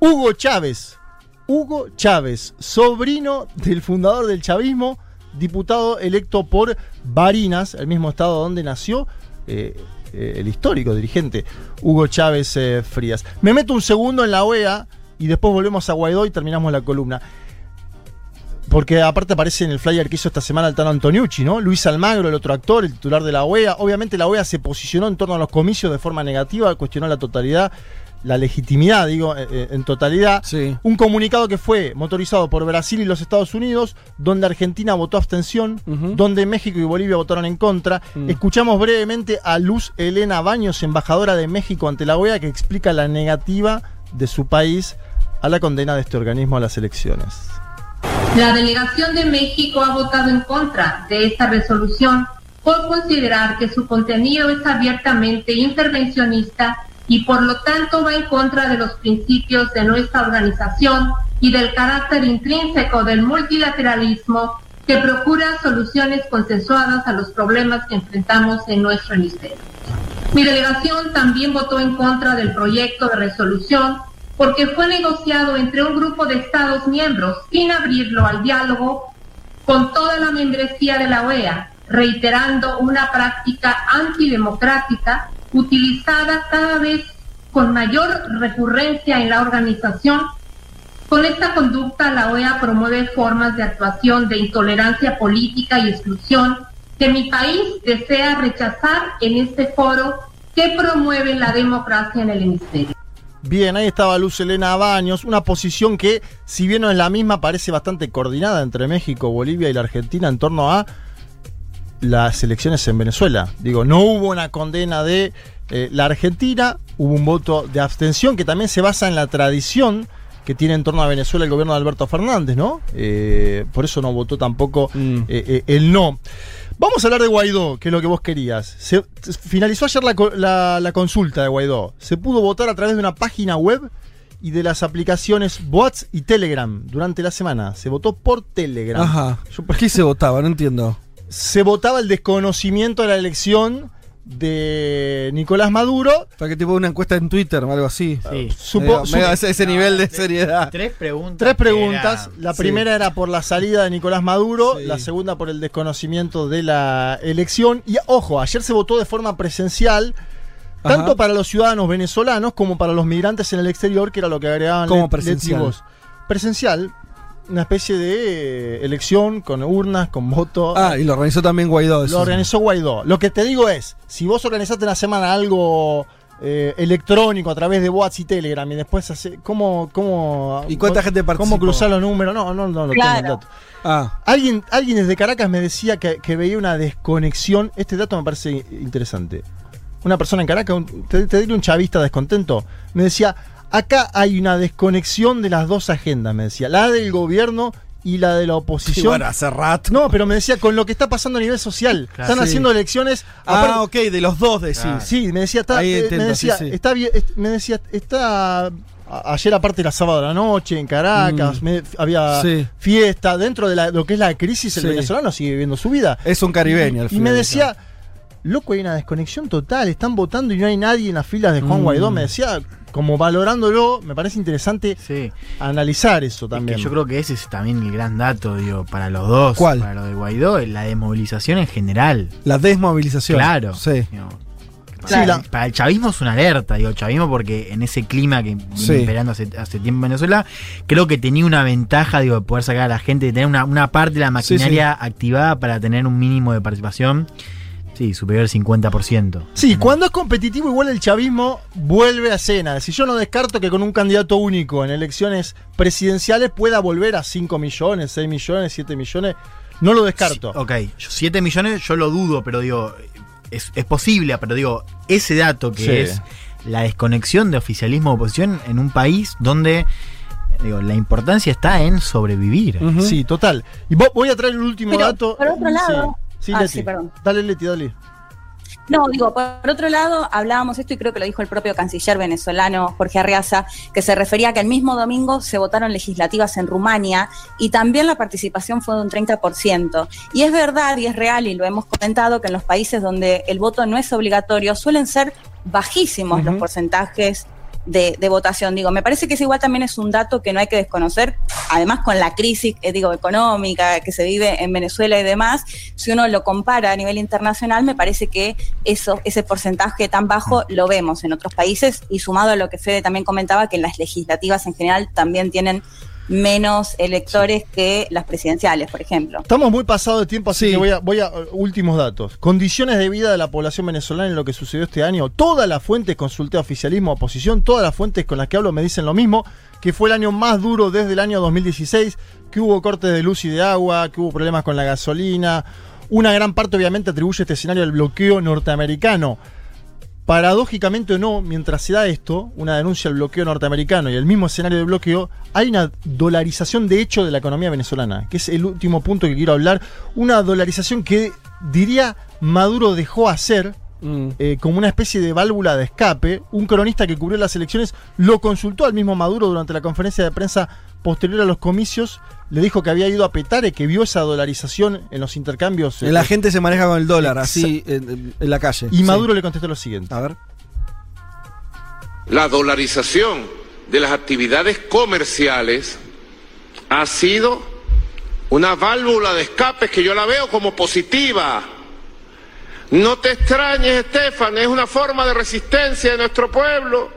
Hugo Chávez, Hugo Chávez, sobrino del fundador del chavismo, diputado electo por Barinas, el mismo estado donde nació eh, eh, el histórico dirigente Hugo Chávez eh, Frías. Me meto un segundo en la OEA y después volvemos a Guaidó y terminamos la columna. Porque aparte aparece en el flyer que hizo esta semana el Tano Antoniucci, ¿no? Luis Almagro, el otro actor, el titular de la OEA. Obviamente la OEA se posicionó en torno a los comicios de forma negativa, cuestionó la totalidad, la legitimidad, digo, eh, eh, en totalidad. Un comunicado que fue motorizado por Brasil y los Estados Unidos, donde Argentina votó abstención, donde México y Bolivia votaron en contra. Escuchamos brevemente a Luz Elena Baños, embajadora de México ante la OEA, que explica la negativa de su país a la condena de este organismo a las elecciones. La delegación de México ha votado en contra de esta resolución por considerar que su contenido es abiertamente intervencionista y por lo tanto va en contra de los principios de nuestra organización y del carácter intrínseco del multilateralismo que procura soluciones consensuadas a los problemas que enfrentamos en nuestro hemisferio. Mi delegación también votó en contra del proyecto de resolución porque fue negociado entre un grupo de Estados miembros sin abrirlo al diálogo con toda la membresía de la OEA, reiterando una práctica antidemocrática utilizada cada vez con mayor recurrencia en la organización. Con esta conducta, la OEA promueve formas de actuación de intolerancia política y exclusión que mi país desea rechazar en este foro que promueve la democracia en el hemisferio. Bien, ahí estaba Luz Elena Baños, una posición que, si bien no es la misma, parece bastante coordinada entre México, Bolivia y la Argentina en torno a las elecciones en Venezuela. Digo, no hubo una condena de eh, la Argentina, hubo un voto de abstención que también se basa en la tradición que tiene en torno a Venezuela el gobierno de Alberto Fernández, ¿no? Eh, por eso no votó tampoco eh, eh, el no. Vamos a hablar de Guaidó, que es lo que vos querías. Se, finalizó ayer la, la- la consulta de Guaidó. Se pudo votar a través de una página web y de las aplicaciones Bots y Telegram durante la semana. Se votó por Telegram. Ajá. ¿Por qué se votaba? No entiendo. Se votaba el desconocimiento de la elección de Nicolás Maduro. Para que tipo una encuesta en Twitter o algo así. Sí. Supo- ese, ese nivel de seriedad. Tres preguntas. Tres preguntas. era- La Sí. primera era por la salida de Nicolás Maduro, Sí. la segunda por el desconocimiento de la elección. Y ojo, ayer se votó de forma presencial, Ajá. tanto para los ciudadanos venezolanos como para los migrantes en el exterior, que era lo que agregaban ¿Cómo Let- presencial? Presencial, una especie de eh, elección con urnas, con voto. Ah, y lo organizó también Guaidó. eso. Lo organizó Guaidó. Lo que te digo es, si vos organizaste una semana algo eh, electrónico a través de bots y Telegram y después hace, ¿cómo, cómo, ¿Y cuánta gente ¿Cómo participó? cruzar los números? No, no, no, lo Claro. tengo el dato. Ah, Alguien, alguien desde Caracas me decía que, que veía una desconexión. Este dato me parece interesante. Una persona en Caracas, un- te, te diré un chavista descontento, me decía, acá hay una desconexión de las dos agendas, me decía, la del gobierno y la de la oposición. Sí, bueno, hace rato. No, pero me decía, con lo que está pasando a nivel social. Claro. Están Sí. haciendo elecciones. Ah, ok, de los dos decís. Sí, me decía, está, eh, me decía, sí, está bien, me decía, está ayer aparte era sábado de la noche en Caracas, Mm. me- había Sí. fiesta dentro de la- lo que es la crisis, el Sí. venezolano sigue viviendo su vida. Es un caribeño al Y final me del decía, loco, hay una desconexión total, están votando y no hay nadie en las filas de Juan Mm. Guaidó. Me decía, como valorándolo, me parece interesante analizar eso también. Que yo creo que ese es también el gran dato, digo, para los dos. ¿Cuál? Para lo de Guaidó, la desmovilización en general. La desmovilización. Claro. Sí. Para, Sí, la- para el chavismo es una alerta, digo, el chavismo porque en ese clima que Sí. imperando hace, hace tiempo en Venezuela, creo que tenía una ventaja, digo, de poder sacar a la gente, de tener una, una parte de la maquinaria activada para tener un mínimo de participación, sí, superior al 50%. Sí, cuando es competitivo, igual el chavismo vuelve a escena. Si yo no descarto que con un candidato único en elecciones presidenciales pueda volver a 5 millones, 6 millones, 7 millones, no lo descarto. Ok, 7 millones yo lo dudo, pero digo, es, es posible, pero digo, ese dato que Sí. es la desconexión de oficialismo oposición en un país donde digo, la importancia está en sobrevivir. Sí, total. Y vo- voy a traer el último Pero, dato. por otro lado- Sí, Ah, Leti. sí, perdón. Dale, Leti, dale. No, digo, por otro lado, hablábamos esto y creo que lo dijo el propio canciller venezolano Jorge Arriaza, que se refería a que el mismo domingo se votaron legislativas en Rumania y también la participación fue de un 30%. Y es verdad y es real, y lo hemos comentado, que en los países donde el voto no es obligatorio suelen ser bajísimos los porcentajes de, de votación. Digo, me parece que ese igual también es un dato que no hay que desconocer, además con la crisis, eh, digo, económica que se vive en Venezuela y demás, si uno lo compara a nivel internacional, me parece que eso, ese porcentaje tan bajo lo vemos en otros países y sumado a lo que Fede también comentaba, que las legislativas en general también tienen menos electores que las presidenciales, por ejemplo. Estamos muy pasados de tiempo, así que voy a, voy a uh, últimos datos. Condiciones de vida de la población venezolana en lo que sucedió este año. Todas las fuentes consulté oficialismo, oposición, todas las fuentes con las que hablo me dicen lo mismo, que fue el año más duro desde el año 2016, que hubo cortes de luz y de agua, que hubo problemas con la gasolina. Una gran parte obviamente atribuye este escenario al bloqueo norteamericano. Paradójicamente o no, mientras se da esto, una denuncia al bloqueo norteamericano y el mismo escenario de bloqueo, hay una dolarización de hecho de la economía venezolana, que es el último punto que quiero hablar. Una dolarización que diría Maduro dejó hacer eh, como una especie de válvula de escape. Un cronista que cubrió las elecciones lo consultó al mismo Maduro durante la conferencia de prensa posterior a los comicios. Le dijo que había ido a Petare, que vio esa dolarización en los intercambios. eh, La gente se maneja con el dólar, así en, en la calle. Y Sí. Maduro le contestó lo siguiente. A ver. La dolarización de las actividades comerciales ha sido una válvula de escape que yo la veo como positiva. No te extrañes, Estefan, es una forma de resistencia de nuestro pueblo.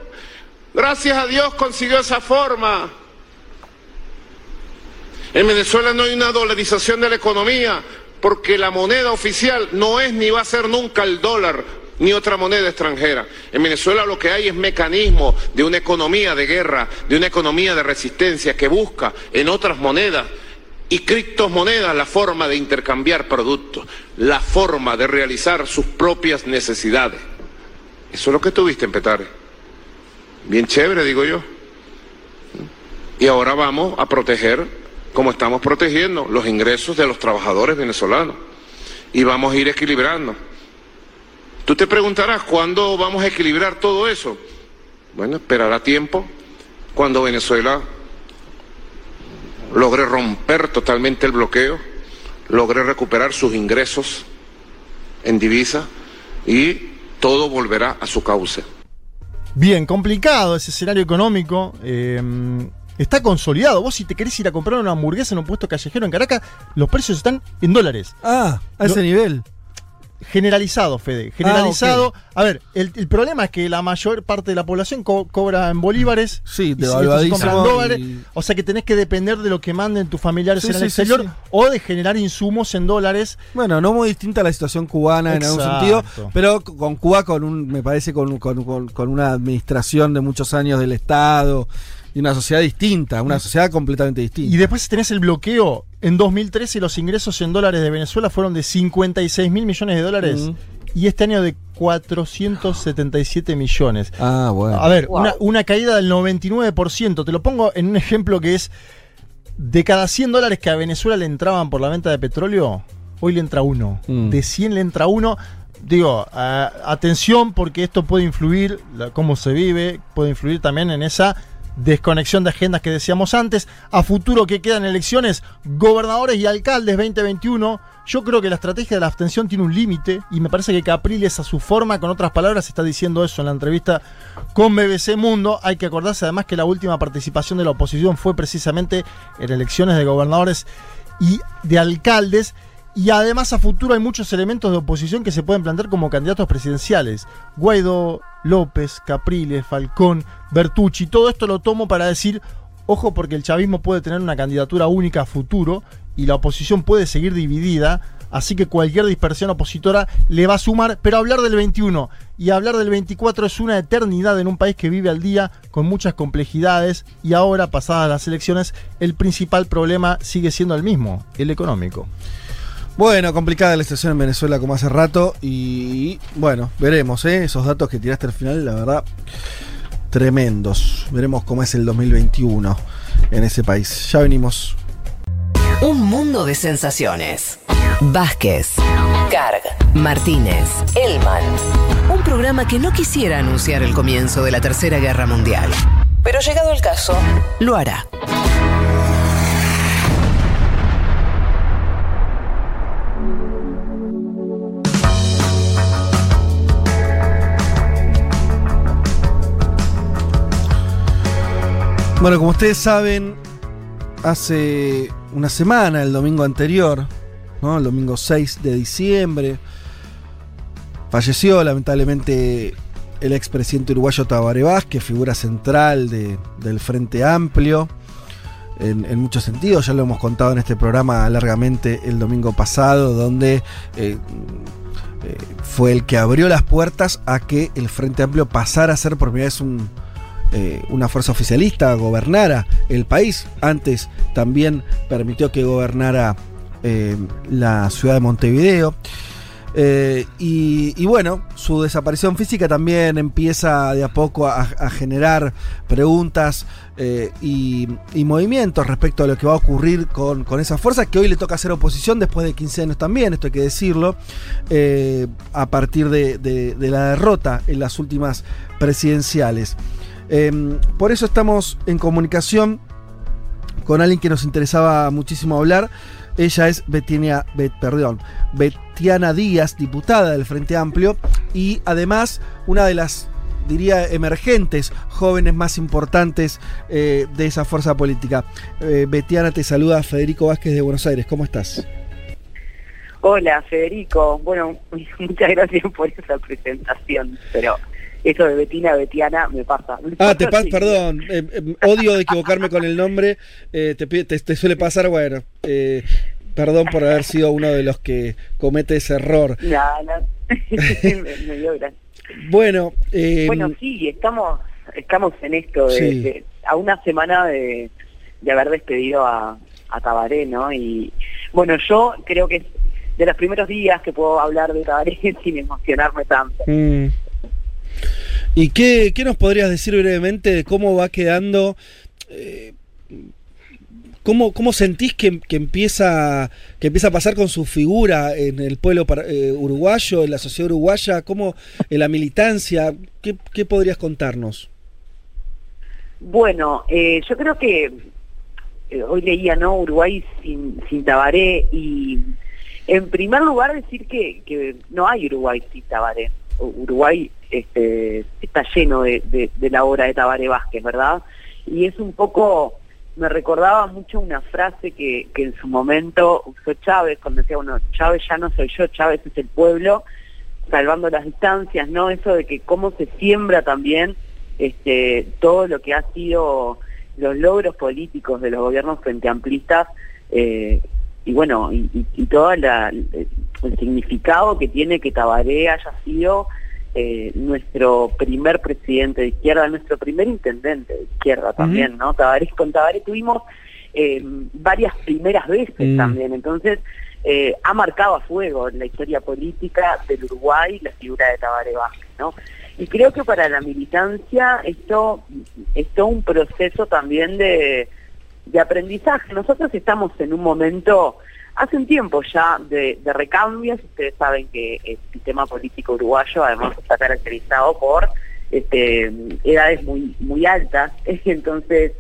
Gracias a Dios consiguió esa forma. En Venezuela no hay una dolarización de la economía porque la moneda oficial no es ni va a ser nunca el dólar ni otra moneda extranjera. En Venezuela lo que hay es mecanismo de una economía de guerra, de una economía de resistencia que busca en otras monedas y criptomonedas la forma de intercambiar productos, la forma de realizar sus propias necesidades. Eso es lo que tuviste en Petare. Bien chévere, digo yo. Y ahora vamos a proteger, como estamos protegiendo, los ingresos de los trabajadores venezolanos. Y vamos a ir equilibrando. Tú te preguntarás, ¿cuándo vamos a equilibrar todo eso? Bueno, esperará tiempo cuando Venezuela logre romper totalmente el bloqueo, logre recuperar sus ingresos en divisa y todo volverá a su cauce. Bien, complicado ese escenario económico. eh, está consolidado. Vos, si te querés ir a comprar una hamburguesa en un puesto callejero en Caracas, los precios están en dólares. Ah, a ese Lo- nivel. Generalizado, Fede. Generalizado. A ver, el, el problema es que la mayor parte de la población co- cobra en bolívares. Sí, y si compran dólares. y- O sea que tenés que depender de lo que manden tus familiares Sí, en el sí, exterior sí. o de generar insumos en dólares. Bueno, no muy distinta a la situación cubana en algún sentido, pero con Cuba con un, me parece con, con- con- con una administración de muchos años del Estado y una sociedad distinta, una sociedad completamente distinta. Y después tenés el bloqueo. En 2013 los ingresos en dólares de Venezuela fueron de 56 mil millones de dólares. Mm. Y este año de 477 millones. Ah, bueno. A ver, Wow. una, una caída del 99%. Te lo pongo en un ejemplo que es de cada 100 dólares que a Venezuela le entraban por la venta de petróleo, hoy le entra uno. Mm. De 100 le entra uno. Digo, atención porque esto puede influir, la- cómo se vive, puede influir también en esa desconexión de agendas que decíamos antes. A futuro que quedan elecciones, gobernadores y alcaldes 2021. Yo creo que la estrategia de la abstención tiene un límite y me parece que Capriles a su forma, con otras palabras, está diciendo eso en la entrevista con BBC Mundo. Hay que acordarse además que la última participación de la oposición fue precisamente en elecciones de gobernadores y de alcaldes. Y además a futuro hay muchos elementos de oposición que se pueden plantear como candidatos presidenciales. Guaidó, López, Capriles, Falcón, Bertucci, todo esto lo tomo para decir, ojo porque el chavismo puede tener una candidatura única a futuro y la oposición puede seguir dividida, así que cualquier dispersión opositora le va a sumar, pero hablar del 21 y hablar del 24 es una eternidad en un país que vive al día con muchas complejidades y ahora, pasadas las elecciones, el principal problema sigue siendo el mismo, el económico. Bueno, complicada la situación en Venezuela como hace rato y bueno, veremos, ¿eh? esos datos que tiraste al final, la verdad, tremendos. Veremos cómo es el 2021 en ese país. Ya venimos. Un mundo de sensaciones. Vázquez, Carg, Martínez, Elman. Un programa que no quisiera anunciar el comienzo de la Tercera Guerra Mundial. Pero llegado el caso, lo hará. Bueno, como ustedes saben, hace una semana, el domingo anterior, ¿no? el domingo 6 de diciembre, falleció lamentablemente el expresidente uruguayo Tabaré Vázquez, figura central de- del Frente Amplio. En, muchos sentidos, ya lo hemos contado en este programa largamente el domingo pasado, donde eh, eh, fue el que abrió las puertas a que el Frente Amplio pasara a ser por primera vez un, eh, una fuerza oficialista, gobernara el país. Antes también permitió que gobernara eh, la ciudad de Montevideo. Eh, y, bueno, su desaparición física también empieza de a poco a, generar preguntas y, movimientos respecto a lo que va a ocurrir con, con esa fuerza, que hoy le toca hacer oposición después de 15 años también, esto hay que decirlo, a partir de- de la derrota en las últimas presidenciales. Eh, por eso estamos en comunicación con alguien que nos interesaba muchísimo hablar. Ella es perdón, Betiana Díaz, diputada del Frente Amplio, y además una de las, diría, emergentes jóvenes más importantes eh, de esa fuerza política. Eh, Betiana, te saluda Federico Vázquez de Buenos Aires. ¿Cómo estás? Hola, Federico. Bueno, muchas gracias por esa presentación, pero eso de Betina Betiana me pasa. Me Ah, te pasa pas, perdón, eh, eh, odio de equivocarme con el nombre, eh, te, te- te suele pasar, bueno, eh, perdón por haber sido uno de los que comete ese error. No, no. me, me dio gracia. Bueno, eh, bueno, sí, estamos estamos en esto, de, Sí. de- a una semana de, de haber despedido a, a Tabaré, ¿no? Y bueno, yo creo que es de los primeros días que puedo hablar de Tabaré sin emocionarme tanto. mm. ¿Y qué, qué nos podrías decir brevemente de cómo va quedando? eh, ¿Cómo, cómo sentís que, que empieza, que empieza a pasar con su figura en el pueblo eh, uruguayo, en la sociedad uruguaya? ¿Cómo en la militancia? ¿Qué, qué podrías contarnos? Bueno, eh, yo creo que eh, hoy leía, ¿no? Uruguay sin, sin Tabaré y en primer lugar decir que, que no hay Uruguay sin Tabaré. Uruguay este, está lleno de, la obra de Tabaré Vázquez, ¿verdad? Y es un poco, me recordaba mucho una frase que, en su momento usó Chávez cuando decía, bueno, Chávez ya no soy yo, Chávez es el pueblo, salvando las distancias, ¿no? Eso de que cómo se siembra también este, todo lo que ha sido los logros políticos de los gobiernos frente amplistas eh, y bueno, y, y, todo el significado que tiene que Tabaré haya sido eh, nuestro primer presidente de izquierda, nuestro primer intendente de izquierda también, ¿no? Tabaré, con Tabaré tuvimos eh, varias primeras veces Mm. también, entonces eh, ha marcado a fuego en la historia política del Uruguay la figura de Tabaré Vázquez, ¿no? Y creo que para la militancia esto es todo un proceso también de, de aprendizaje. Nosotros estamos en un momento, hace un tiempo ya, de, de recambios. Ustedes saben que el sistema político uruguayo además está caracterizado por este, edades muy, muy altas. Entonces,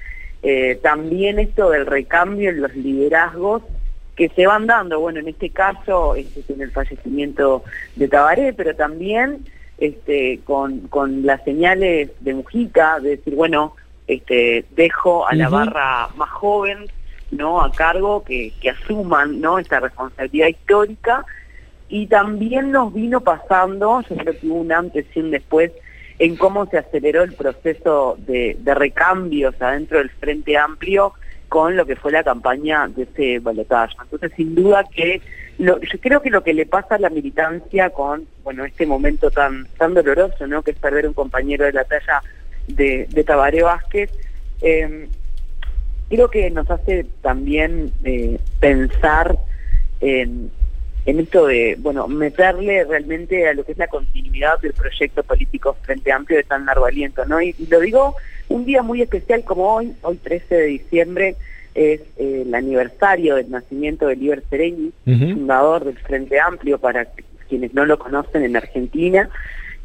eh, también esto del recambio en los liderazgos que se van dando, bueno, en este caso este, con el fallecimiento de Tabaré, pero también este, con, con las señales de Mujica, de decir, bueno, este, dejo a la barra más joven, ¿no? A cargo, que, que asuman, ¿no? Esta responsabilidad histórica. Y también nos vino pasando, yo creo que hubo un antes y un después, en cómo se aceleró el proceso de, de recambios adentro del Frente Amplio con lo que fue la campaña de ese balotaje. Entonces, sin duda que yo creo que lo que le pasa a la militancia con bueno este momento tan tan doloroso, ¿no? que es perder un compañero de la talla de, de Tabaré Vázquez, eh, creo que nos hace también eh, pensar en, en esto de, bueno, meterle realmente a lo que es la continuidad del proyecto político Frente Amplio de tan largo aliento, ¿no? Y, y lo digo un día muy especial como hoy, hoy 13 de diciembre, es eh, el aniversario del nacimiento de Liber Sereñi, Ujú. fundador del Frente Amplio, para quienes no lo conocen en Argentina,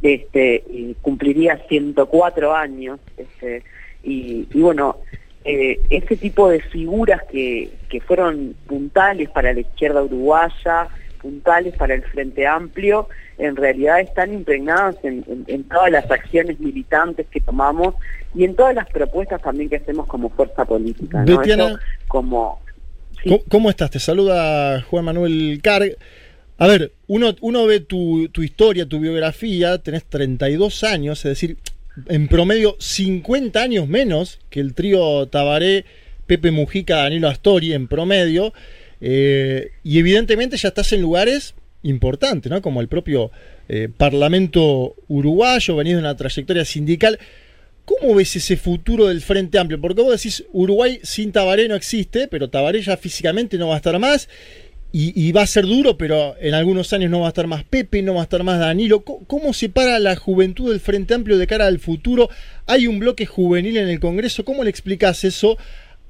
este, y cumpliría 104 años, este, y, y bueno, eh, ese tipo de figuras que, que fueron puntales para la izquierda uruguaya, puntales para el Frente Amplio, en realidad están impregnadas en, en- en todas las acciones militantes que tomamos y en todas las propuestas también que hacemos como fuerza política. ¿no? Betiana. Eso como ¿Cómo, cómo estás? Te saluda Juan Manuel Carg. A ver, uno, uno ve tu, tu historia, tu biografía, tenés 32 años, es decir, en promedio 50 años menos que el trío Tabaré, Pepe Mujica, Danilo Astori en promedio, eh, y evidentemente ya estás en lugares importantes, ¿no? Como el propio eh, Parlamento uruguayo, venís de una trayectoria sindical. ¿Cómo ves ese futuro del Frente Amplio? Porque vos decís, Uruguay sin Tabaré no existe, pero Tabaré ya físicamente no va a estar más. Y, va a ser duro, pero en algunos años no va a estar más Pepe, no va a estar más Danilo. ¿Cómo, cómo se para la juventud del Frente Amplio de cara al futuro? Hay un bloque juvenil en el Congreso. ¿Cómo le explicás eso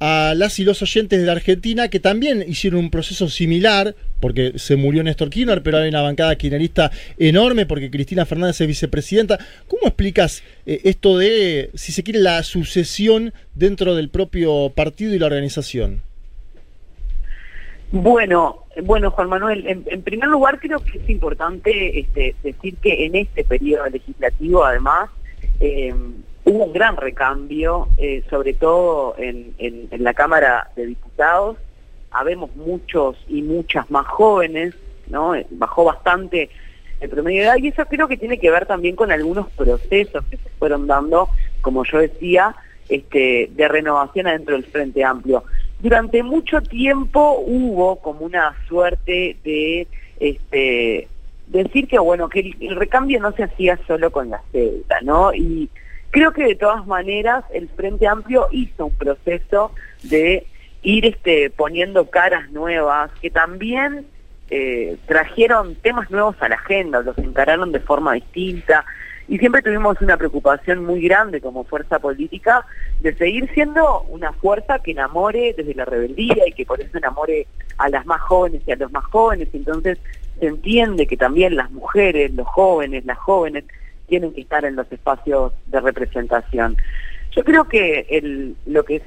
a las y los oyentes de la Argentina que también hicieron un proceso similar? Porque se murió Néstor Kirchner, pero hay una bancada kirchnerista enorme porque Cristina Fernández es vicepresidenta. ¿Cómo explicas eh, esto de, si se quiere, la sucesión dentro del propio partido y la organización? Bueno, bueno, Juan Manuel, en, primer lugar creo que es importante este, decir que en este periodo legislativo, además, eh, hubo un gran recambio, eh, sobre todo en la Cámara de Diputados. Habemos muchos y muchas más jóvenes, ¿no? Eh, Bajó bastante el promedio de edad y eso creo que tiene que ver también con algunos procesos que se fueron dando, como yo decía, este, de renovación adentro del Frente Amplio. Durante mucho tiempo hubo como una suerte de este, decir que bueno que el, recambio no se hacía solo con la cédula, ¿no? Y creo que de todas maneras el Frente Amplio hizo un proceso de ir este, poniendo caras nuevas que también eh, trajeron temas nuevos a la agenda, los encararon de forma distinta y siempre tuvimos una preocupación muy grande como fuerza política de seguir siendo una fuerza que enamore desde la rebeldía y que por eso enamore a las más jóvenes y a los más jóvenes. Entonces se entiende que también las mujeres, los jóvenes, las jóvenes tienen que estar en los espacios de representación. Yo creo que lo que es,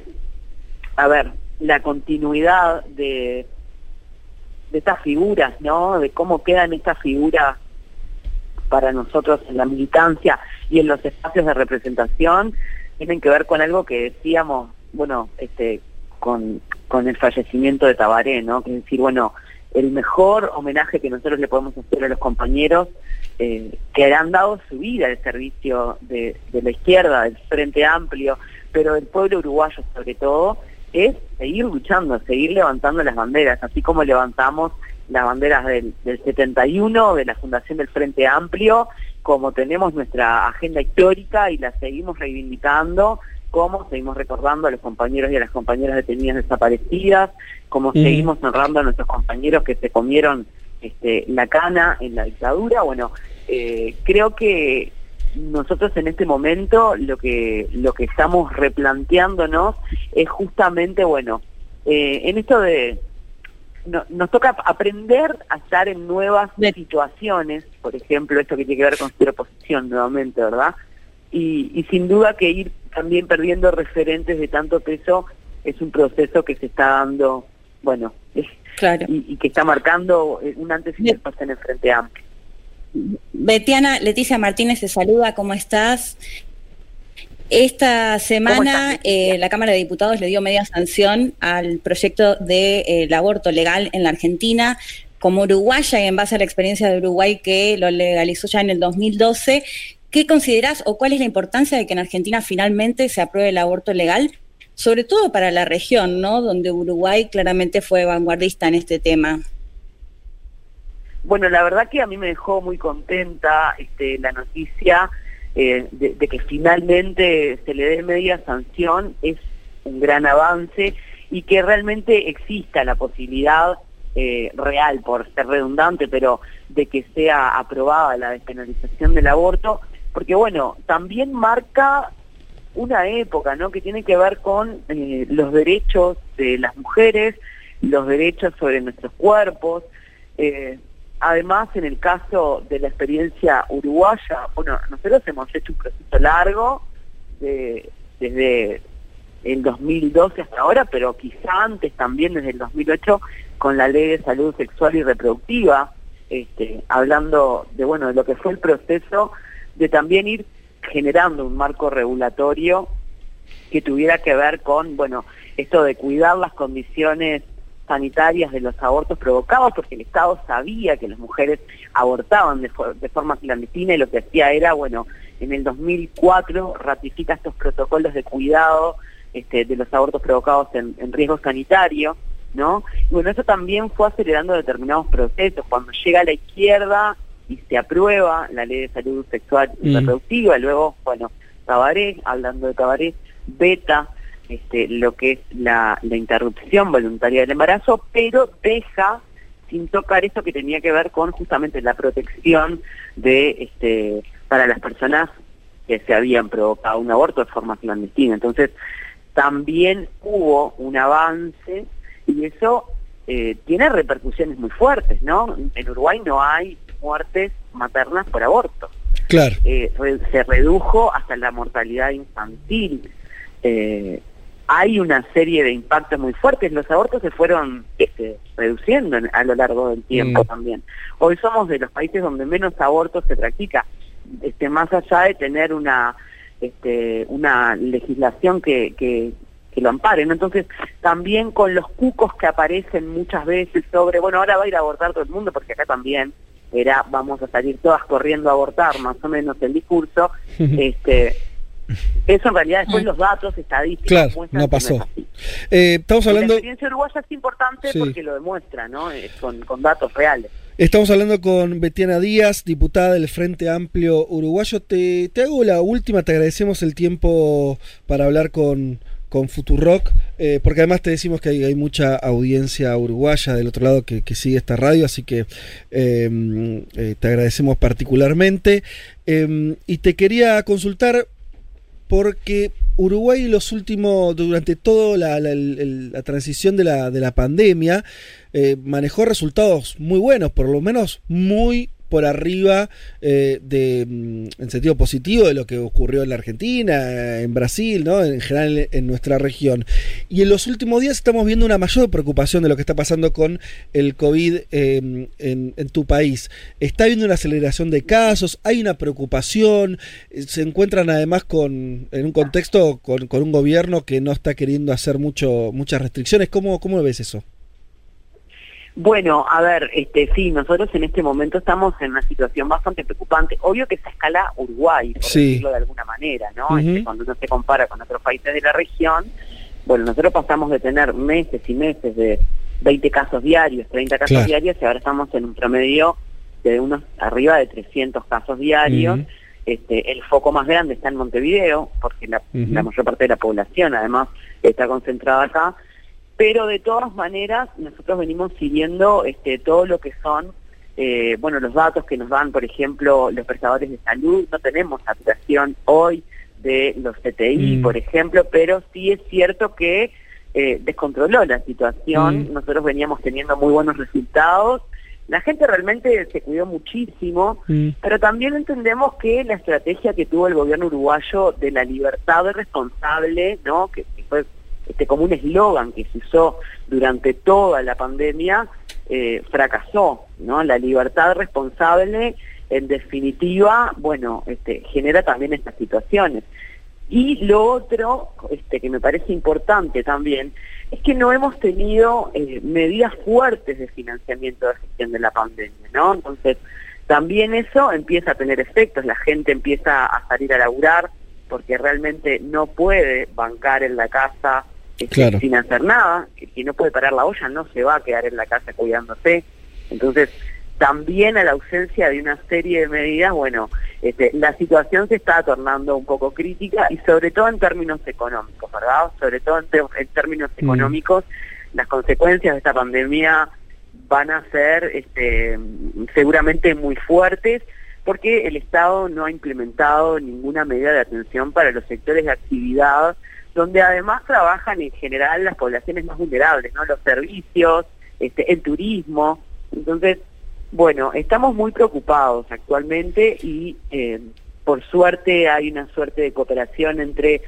a ver, la continuidad de, de estas figuras, ¿no? De cómo quedan estas figuras para nosotros en la militancia y en los espacios de representación tienen que ver con algo que decíamos, bueno, este, con, con el fallecimiento de Tabaré, ¿no? Que es decir, bueno, el mejor homenaje que nosotros le podemos hacer a los compañeros eh, que han dado su vida al servicio de, de la izquierda, del Frente Amplio, pero del pueblo uruguayo sobre todo, es seguir luchando, seguir levantando las banderas, así como levantamos las banderas del, del 71, de la fundación del Frente Amplio, como tenemos nuestra agenda histórica y la seguimos reivindicando, como seguimos recordando a los compañeros y a las compañeras detenidas desaparecidas, como seguimos honrando a nuestros compañeros que se comieron este, la cana en la dictadura. Bueno, eh, creo que nosotros en este momento lo que lo que estamos replanteándonos es justamente, bueno, eh, en esto de no- nos toca aprender a estar en nuevas situaciones, por ejemplo, esto que tiene que ver con ser oposición nuevamente, ¿verdad? Y, y sin duda que ir también perdiendo referentes de tanto peso es un proceso que se está dando, bueno, Claro. y, y que está marcando eh, un antes y después en el Frente Amplio. Betiana, Leticia Martínez te saluda, ¿cómo estás? Esta semana eh, la Cámara de Diputados le dio media sanción al proyecto del aborto legal en la Argentina. Como uruguaya y en base a la experiencia de Uruguay que lo legalizó ya en el 2012, ¿qué considerás o cuál es la importancia de que en Argentina finalmente se apruebe el aborto legal? Sobre todo para la región, ¿no? Donde Uruguay claramente fue vanguardista en este tema. Bueno, la verdad que a mí me dejó muy contenta este, la noticia eh, de, que finalmente se le dé media sanción, es un gran avance y que realmente exista la posibilidad eh, real, por ser redundante, pero de que sea aprobada la despenalización del aborto, porque bueno, también marca una época, ¿no? Que tiene que ver con eh, los derechos de las mujeres, los derechos sobre nuestros cuerpos. Además, en el caso de la experiencia uruguaya, bueno, nosotros hemos hecho un proceso largo de- desde el 2012 hasta ahora, pero quizá antes también desde el 2008 con la ley de salud sexual y reproductiva, este, hablando de bueno de lo que fue el proceso de también ir generando un marco regulatorio que tuviera que ver con bueno esto de cuidar las condiciones sanitarias de los abortos provocados, porque el Estado sabía que las mujeres abortaban de, for- de forma clandestina y lo que hacía era, bueno, en el 2004 ratifica estos protocolos de cuidado este, de los abortos provocados en, en riesgo sanitario, ¿no? Y bueno, eso también fue acelerando determinados procesos. Cuando llega a la izquierda y se aprueba la ley de salud sexual y Mm. reproductiva, luego, bueno, Tabaré, hablando de Tabaré, beta este, lo que es la, la interrupción voluntaria del embarazo, pero deja sin tocar eso que tenía que ver con justamente la protección de este para las personas que se habían provocado un aborto de forma clandestina. Entonces, también hubo un avance y eso eh, tiene repercusiones muy fuertes, ¿no? En Uruguay no hay muertes maternas por aborto. Claro. Eh, se redujo hasta la mortalidad infantil. Eh, hay una serie de impactos muy fuertes. Los abortos se fueron este, reduciendo en- a lo largo del tiempo Mm. también. Hoy somos de los países donde menos abortos se practica, este, más allá de tener una este, una legislación que, que, que lo ampare. ¿no? Entonces, también con los cucos que aparecen muchas veces sobre, bueno, ahora va a ir a abortar todo el mundo, porque acá también era, vamos a salir todas corriendo a abortar, más o menos el discurso, este eso en realidad después los datos estadísticos Claro, muestran no es pasó. Eh, estamos hablando... La experiencia uruguaya es importante Sí. porque lo demuestra, ¿no? Eh, con, con datos reales. Estamos hablando con Betiana Díaz, diputada del Frente Amplio Uruguayo. Te, te hago la última, te agradecemos el tiempo para hablar con, con Futurock, eh, porque además te decimos que hay, hay mucha audiencia uruguaya del otro lado que, que sigue esta radio, así que eh, eh, te agradecemos particularmente. Eh, y te quería consultar porque Uruguay los últimos, durante toda la, la- la transición de la, de la pandemia, eh, manejó resultados muy buenos, por lo menos muy por arriba eh, de, mm, en sentido positivo de lo que ocurrió en la Argentina, en Brasil, ¿no? en general en nuestra región. Y en los últimos días estamos viendo una mayor preocupación de lo que está pasando con el COVID en, en tu país. Está habiendo una aceleración de casos, hay una preocupación, eh, se encuentran además con, en un contexto con, con un gobierno que no está queriendo hacer mucho, muchas restricciones. ¿Cómo, cómo ves eso? Bueno, a ver, este, sí, nosotros en este momento estamos en una situación bastante preocupante. Obvio que se escala Uruguay, por Sí. decirlo de alguna manera, ¿no? Este, cuando uno se compara con otros países de la región, bueno, nosotros pasamos de tener meses y meses de 20 casos diarios, 30 casos Claro. diarios, y ahora estamos en un promedio de unos arriba de 300 casos diarios. Este, el foco más grande está en Montevideo, porque la, la mayor parte de la población además está concentrada acá, pero de todas maneras nosotros venimos siguiendo este, todo lo que son eh, bueno, los datos que nos dan, por ejemplo, los prestadores de salud, no tenemos saturación hoy de los CTI, Mm. por ejemplo, pero sí es cierto que eh, descontroló la situación, Mm. nosotros veníamos teniendo muy buenos resultados, la gente realmente se cuidó muchísimo, Mm. pero también entendemos que la estrategia que tuvo el gobierno uruguayo de la libertad responsable, ¿no? que, que fue este, como un eslogan que se usó durante toda la pandemia, eh, fracasó. ¿no? La libertad responsable, en definitiva, bueno, este, genera también estas situaciones. Y lo otro, este, que me parece importante también, es que no hemos tenido eh, medidas fuertes de financiamiento de gestión de la pandemia, ¿no? Entonces, también eso empieza a tener efectos, la gente empieza a salir a laburar porque realmente no puede bancar en la casa Claro. sin hacer nada, que si no puede parar la olla no se va a quedar en la casa cuidándose. Entonces, también a la ausencia de una serie de medidas, bueno, este, la situación se está tornando un poco crítica y sobre todo en términos económicos, ¿verdad? Sobre todo en, términos Mm. económicos, las consecuencias de esta pandemia van a ser este, seguramente muy fuertes porque el Estado no ha implementado ninguna medida de atención para los sectores de actividad donde además trabajan en general las poblaciones más vulnerables, ¿no? Los servicios, este, el turismo. Entonces, bueno, estamos muy preocupados actualmente y eh, por suerte hay una suerte de cooperación entre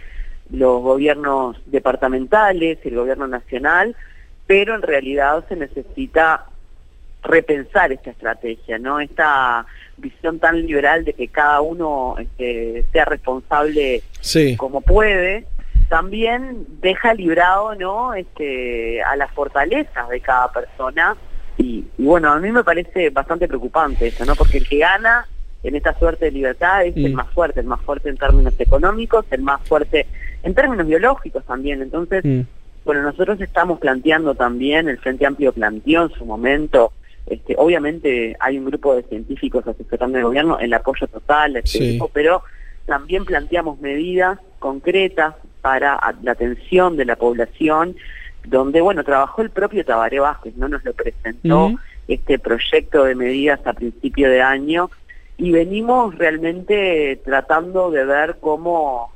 los gobiernos departamentales y el gobierno nacional, pero en realidad se necesita repensar esta estrategia, ¿no? Esta visión tan liberal de que cada uno este, sea responsable Sí. como puede, también deja librado, ¿no? Este, a las fortalezas de cada persona y, y bueno, a mí me parece bastante preocupante eso, ¿no? Porque el que gana en esta suerte de libertad es el Mm. más fuerte, el más fuerte en términos económicos, el más fuerte en términos biológicos también. Entonces, Mm. bueno, nosotros estamos planteando también, el Frente Amplio planteó en su momento, este, obviamente hay un grupo de científicos asesorando el gobierno, el apoyo total este Sí. pero también planteamos medidas concretas para la atención de la población, donde, bueno, trabajó el propio Tabaré Vázquez, ¿no? Nos lo presentó este proyecto de medidas a principio de año y venimos realmente tratando de ver cómo,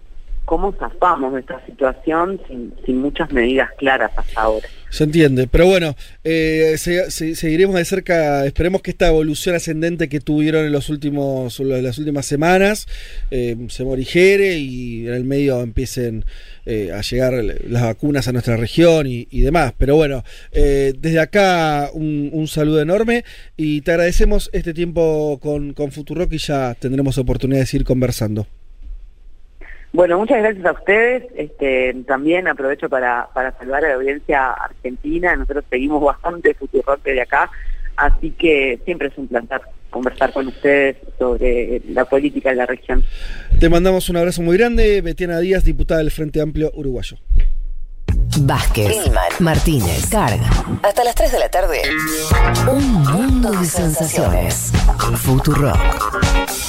cómo zafamos de esta situación sin, sin muchas medidas claras hasta ahora. Se entiende, pero bueno, eh, se- se- seguiremos de cerca, esperemos que esta evolución ascendente que tuvieron en los últimos, las últimas semanas eh, se morigere y en el medio empiecen eh, a llegar las vacunas a nuestra región y, y demás. Pero bueno, eh, desde acá un, un saludo enorme y te agradecemos este tiempo con, con Futurock y ya tendremos oportunidad de seguir conversando. Bueno, muchas gracias a ustedes. Este, también aprovecho para, para saludar a la audiencia argentina. Nosotros seguimos bastante Futurock de acá, así que siempre es un placer conversar con ustedes sobre la política de la región. Te mandamos un abrazo muy grande, Betiana Díaz, diputada del Frente Amplio Uruguayo. Vázquez, Martínez, Carga. Hasta las 3 de la tarde. Un mundo de sensaciones. Futurock.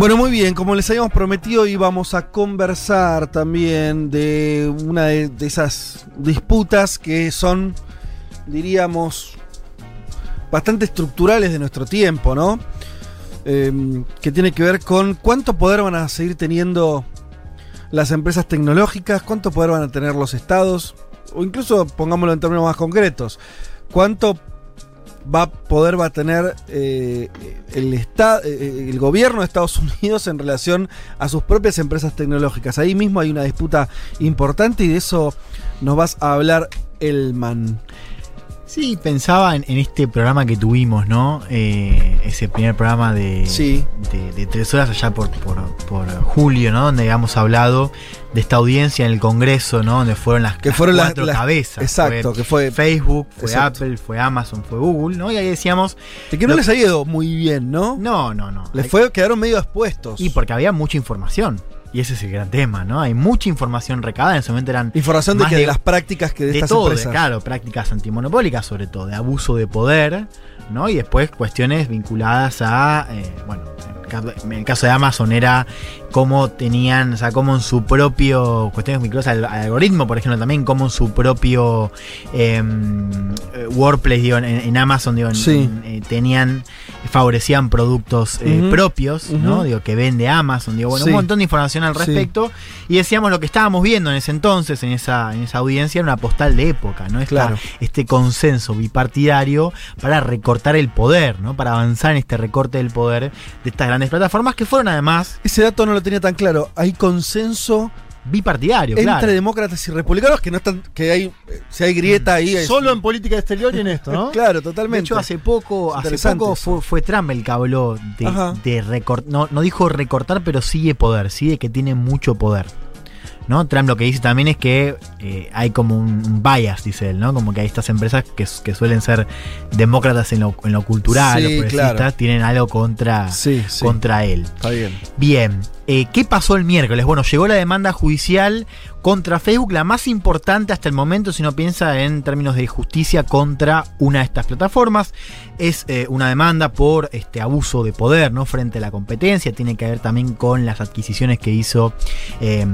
Bueno, muy bien, como les habíamos prometido, íbamos a conversar también de una de, esas disputas que son, diríamos, bastante estructurales de nuestro tiempo, ¿no? Eh, que tiene que ver con cuánto poder van a seguir teniendo las empresas tecnológicas, cuánto poder van a tener los estados, o incluso pongámoslo en términos más concretos, cuánto va a poder va a tener eh, el, esta- eh, el gobierno de Estados Unidos en relación a sus propias empresas tecnológicas. Ahí mismo hay una disputa importante y de eso nos vas a hablar, Elman. Sí, pensaba en, en este programa que tuvimos, ¿no? Eh, ese primer programa de, Sí. de, de tres horas allá por, por, por julio, ¿no? Donde habíamos hablado de esta audiencia en el Congreso, ¿no? Donde fueron las, Que las fueron las- cuatro las- cabezas. exacto, que fue- Facebook, fue Exacto. Apple, fue Amazon, fue Google, ¿no? Y ahí decíamos. De que no les ha ido muy bien, ¿no? No, no, no. Les fue, quedaron medio expuestos. Y porque había mucha información. Y ese es el gran tema, ¿no? Hay mucha información recabada. En ese momento eran. Información de que de las prácticas que de, de estas todo, empresas. claro, prácticas antimonopólicas sobre todo, de abuso de poder, ¿no? Y después cuestiones vinculadas a, eh, bueno, en el caso- de Amazon era cómo tenían, o sea, cómo en su propio, cuestiones vinculadas al, al algoritmo, por ejemplo, también cómo en su propio em, eh, Workplace, digo, en, en Amazon, digo, en- Sí. en, eh, tenían, favorecían productos eh, propios, ¿no? Ujú. Digo, que vende Amazon, digo, bueno, Sí. un montón de información al Sí. respecto. Y decíamos lo que estábamos viendo en ese entonces, en esa, en esa audiencia, era una postal de época, ¿no? Esta- Claro. Este consenso bipartidario para recortar el poder, ¿no? Para avanzar en este recorte del poder de estas grandes plataformas que fueron además Ese dato no lo tenía tan claro. Hay consenso bipartidario, entre claro. demócratas y republicanos que no están. que hay. Si hay grieta ahí. Solo en política exterior y en esto, ¿no? claro, De totalmente. hecho, hace poco, hace poco fue, fue Trump el que habló de, de recortar. No, no dijo recortar, pero sigue poder, sigue que tiene mucho poder. ¿No? Trump lo que dice también es que eh, hay como un, bias, dice él, ¿no? Como que hay estas empresas que, que suelen ser demócratas en lo, en lo cultural, Sí, o progresistas, claro. tienen algo contra, Sí, sí. contra él. Está bien. Bien, eh, ¿qué pasó el miércoles? Bueno, llegó la demanda judicial contra Facebook, la más importante hasta el momento, si uno piensa en términos de justicia contra una de estas plataformas. Es eh, una demanda por este abuso de poder, ¿no? Frente a la competencia. Tiene que ver también con las adquisiciones que hizo eh,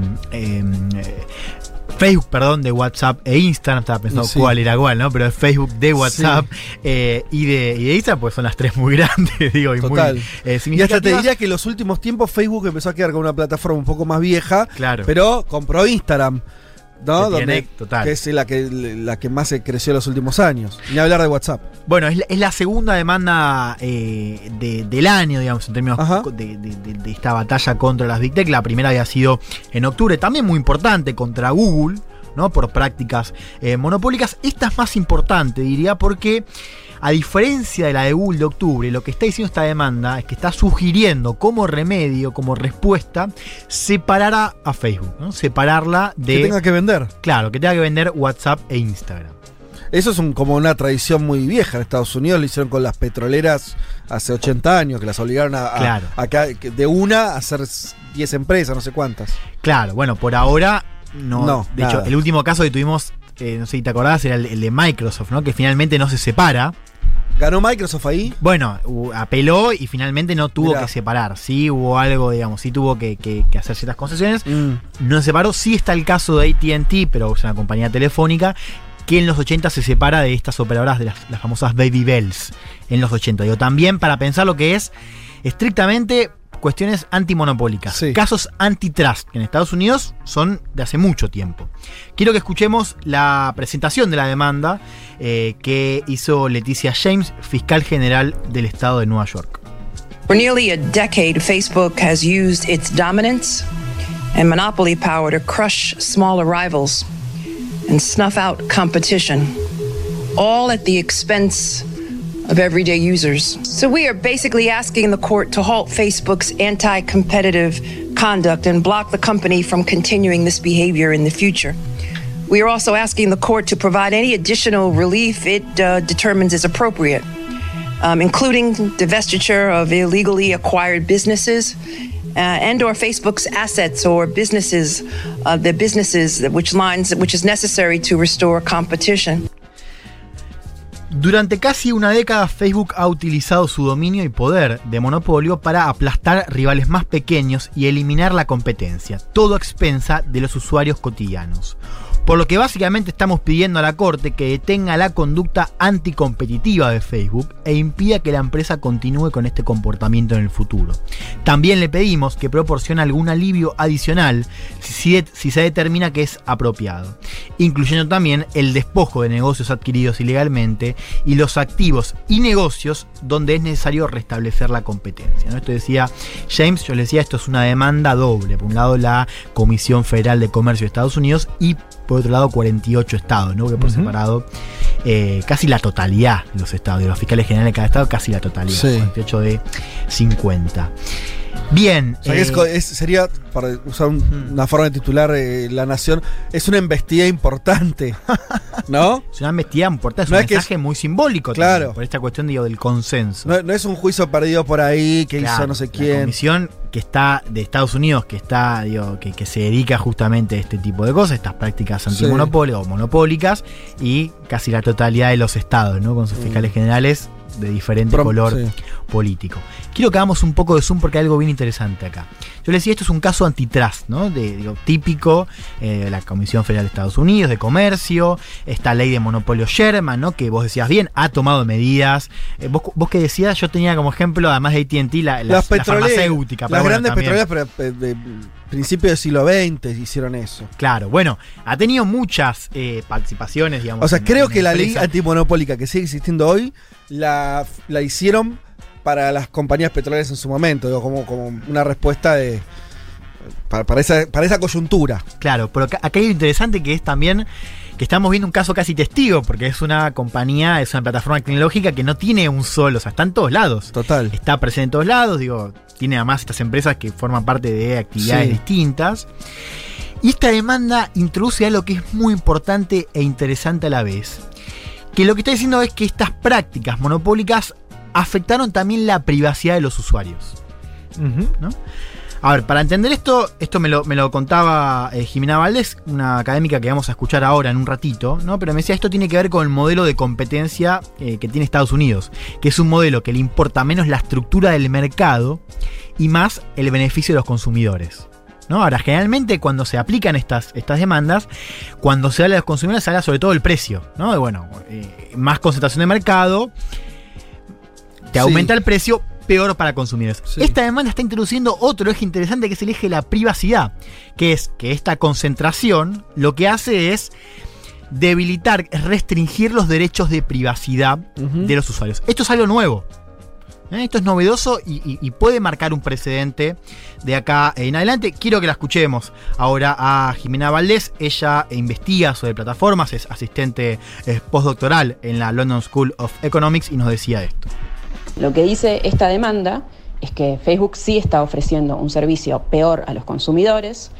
Facebook, perdón, de WhatsApp e Instagram. Estaba pensando Sí. cuál era cuál, ¿no? Pero es Facebook de WhatsApp eh, y, de, y de Instagram, pues son las tres muy grandes, digo, y Total. muy eh, Y hasta te diría que en los últimos tiempos Facebook empezó a quedar con una plataforma un poco más vieja. Claro. Pero compró Instagram. ¿No? Que tiene- total. que es la que, la que más se creció en los últimos años. Ni hablar de WhatsApp. Bueno, es la, es la segunda demanda eh, de- del año, digamos, en términos Ajá. de, de- de- de esta batalla contra las Big Tech. La primera había sido en octubre, también muy importante, contra Google, ¿no? Por prácticas eh, monopólicas. Esta es más importante, diría, porque a diferencia de la de Google de octubre, lo que está diciendo esta demanda es que está sugiriendo como remedio, como respuesta, separar a, a Facebook, ¿no? Separarla de. Que tenga que vender. Claro, que tenga que vender WhatsApp e Instagram. Eso es un- como una tradición muy vieja en Estados Unidos. Lo hicieron con las petroleras hace 80 años, que las obligaron a, Claro. a de una a hacer 10 empresas, no sé cuántas. Claro, bueno, por ahora no. No, de nada. hecho, el último caso que tuvimos, eh, no sé si te acordás, era el, el de Microsoft, ¿no? Que finalmente no se separa. ¿Ganó Microsoft ahí? Bueno, apeló y finalmente no tuvo Mirá. que separar. Sí hubo algo, digamos, sí tuvo que, que- que hacer ciertas concesiones. Mm. No se separó. Sí está el caso de ATT, pero es una compañía telefónica que en los 80 se separa de estas operadoras de las, las famosas Baby Bells en los 80. Digo, también para pensar lo que es estrictamente cuestiones antimonopólicas, Sí. casos antitrust, que en Estados Unidos son de hace mucho tiempo. Quiero que escuchemos la presentación de la demanda eh, que hizo Leticia James, fiscal general del estado de Nueva York. For nearly a decade, Facebook has used its dominance and monopoly power to crush smaller rivals and snuff out competition, all at the expense of everyday users. So we are basically asking the court to halt Facebook's anti competitive conduct and block the company from continuing this behavior in the future. We are also asking the court to provide any additional relief it uh, determines is appropriate um, including divestiture of illegally acquired businesses uh, and or Facebook's assets or businesses, uh, the businesses which lines which is necessary to restore competition. Durante casi una década Facebook ha utilizado su dominio y poder de monopolio para aplastar rivales más pequeños y eliminar la competencia, todo a expensa de los usuarios cotidianos. Por lo que básicamente estamos pidiendo a la Corte que detenga la conducta anticompetitiva de Facebook e impida que la empresa continúe con este comportamiento en el futuro. También le pedimos que proporcione algún alivio adicional si, se determina que es apropiado, incluyendo también el despojo de negocios adquiridos ilegalmente y los activos y negocios donde es necesario restablecer la competencia. Esto decía James, yo le decía, esto es una demanda doble. Por un lado, la Comisión Federal de Comercio de Estados Unidos y por otro lado 48 estados, ¿no? Que por separado eh, casi la totalidad de los estados, de los fiscales generales de cada estado, casi la totalidad, Sí. 48 de 50. Bien. O sea, que es eh, es- sería, para usar un- una forma de titular eh, La Nación, es una embestida importante. ¿No? Es una embestida importante, es No un es que es- mensaje muy simbólico Claro. también, por esta cuestión digo, del consenso. No, no es un juicio perdido por ahí que Claro, hizo no sé La quién. comisión que está de Estados Unidos, que está, digo, que, que se dedica justamente a este tipo de cosas, estas prácticas antimonopólicas o monopólicas, y casi la totalidad de los estados, ¿no? Con sus fiscales generales de diferente Prom- color sí. político. Quiero que hagamos un poco de zoom porque hay algo bien interesante acá. Yo le decía, esto es un caso antitrust, ¿no? De, digo, típico eh, de la Comisión Federal de Estados Unidos, de comercio, esta ley de monopolio Sherman, ¿no? Que vos decías bien, ha tomado medidas. Eh, vos, vos que decías, yo tenía como ejemplo, además de ATT, la, la, las la farmacéutica. las bueno, grandes petroleras, eh, de principio del siglo XX hicieron eso. Claro, bueno, ha tenido muchas eh, participaciones, digamos. O sea, en- creo en que la ley antimonopólica que sigue existiendo hoy la, la hicieron para las compañías petroleras en su momento, digo, como, como una respuesta de para, para esa, para esa coyuntura. Claro, pero acá, hay algo interesante que es también que estamos viendo un caso casi testigo, porque es una compañía, es una plataforma tecnológica que no tiene un solo, o sea, está en todos lados. Total. Está presente en todos lados, digo, tiene además estas empresas que forman parte de actividades Sí. distintas. Y esta demanda introduce algo que es muy importante e interesante a la vez. Que lo que está diciendo es que estas prácticas monopólicas afectaron también la privacidad de los usuarios. ¿no? A ver, para entender esto, esto me lo, me lo contaba eh, Jimena Valdés, una académica que vamos a escuchar ahora en un ratito, ¿no? Pero me decía, esto tiene que ver con el modelo de competencia eh, que tiene Estados Unidos, que es un modelo que le importa menos la estructura del mercado y más el beneficio de los consumidores. ¿No? Ahora, generalmente cuando se aplican estas, estas demandas, cuando se habla de los consumidores, se habla sobre todo del precio, ¿no? Y bueno, eh, más concentración de mercado, te Sí. aumenta el precio, peor para consumidores. Esta demanda está introduciendo otro eje interesante que es el eje de la privacidad, que es que esta concentración lo que hace es debilitar, restringir los derechos de privacidad de los usuarios. Esto es algo nuevo. ¿Eh? Esto es novedoso y, puede marcar un precedente de acá en adelante. Quiero que la escuchemos ahora a Jimena Valdés. Ella investiga sobre plataformas, es asistente eh, postdoctoral en la London School of Economics y nos decía esto. Lo que dice esta demanda es que Facebook sí está ofreciendo un servicio peor a los consumidores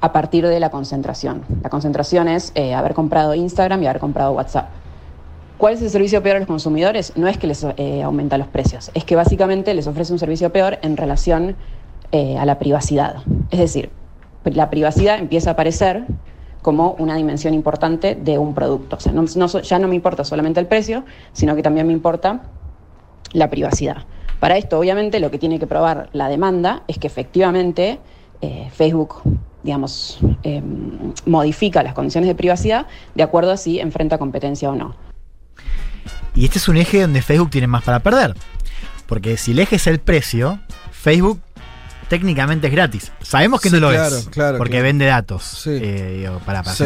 a partir de la concentración. La concentración es eh, haber comprado Instagram y haber comprado WhatsApp. ¿Cuál es el servicio peor a los consumidores? No es que les eh, aumenta los precios, es que básicamente les ofrece un servicio peor en relación eh, a la privacidad. Es decir, la privacidad empieza a aparecer como una dimensión importante de un producto. O sea, ya no me importa solamente el precio, sino que también me importa la privacidad. Para esto, obviamente, lo que tiene que probar la demanda es que efectivamente eh, Facebook, digamos, eh, modifica las condiciones de privacidad de acuerdo a si enfrenta competencia o no. Y este es un eje donde Facebook tiene más para perder. Porque si el eje es el precio, Facebook técnicamente es gratis. Sabemos que Sí, no lo claro, es. claro, porque claro. vende datos eh, para, para Sí.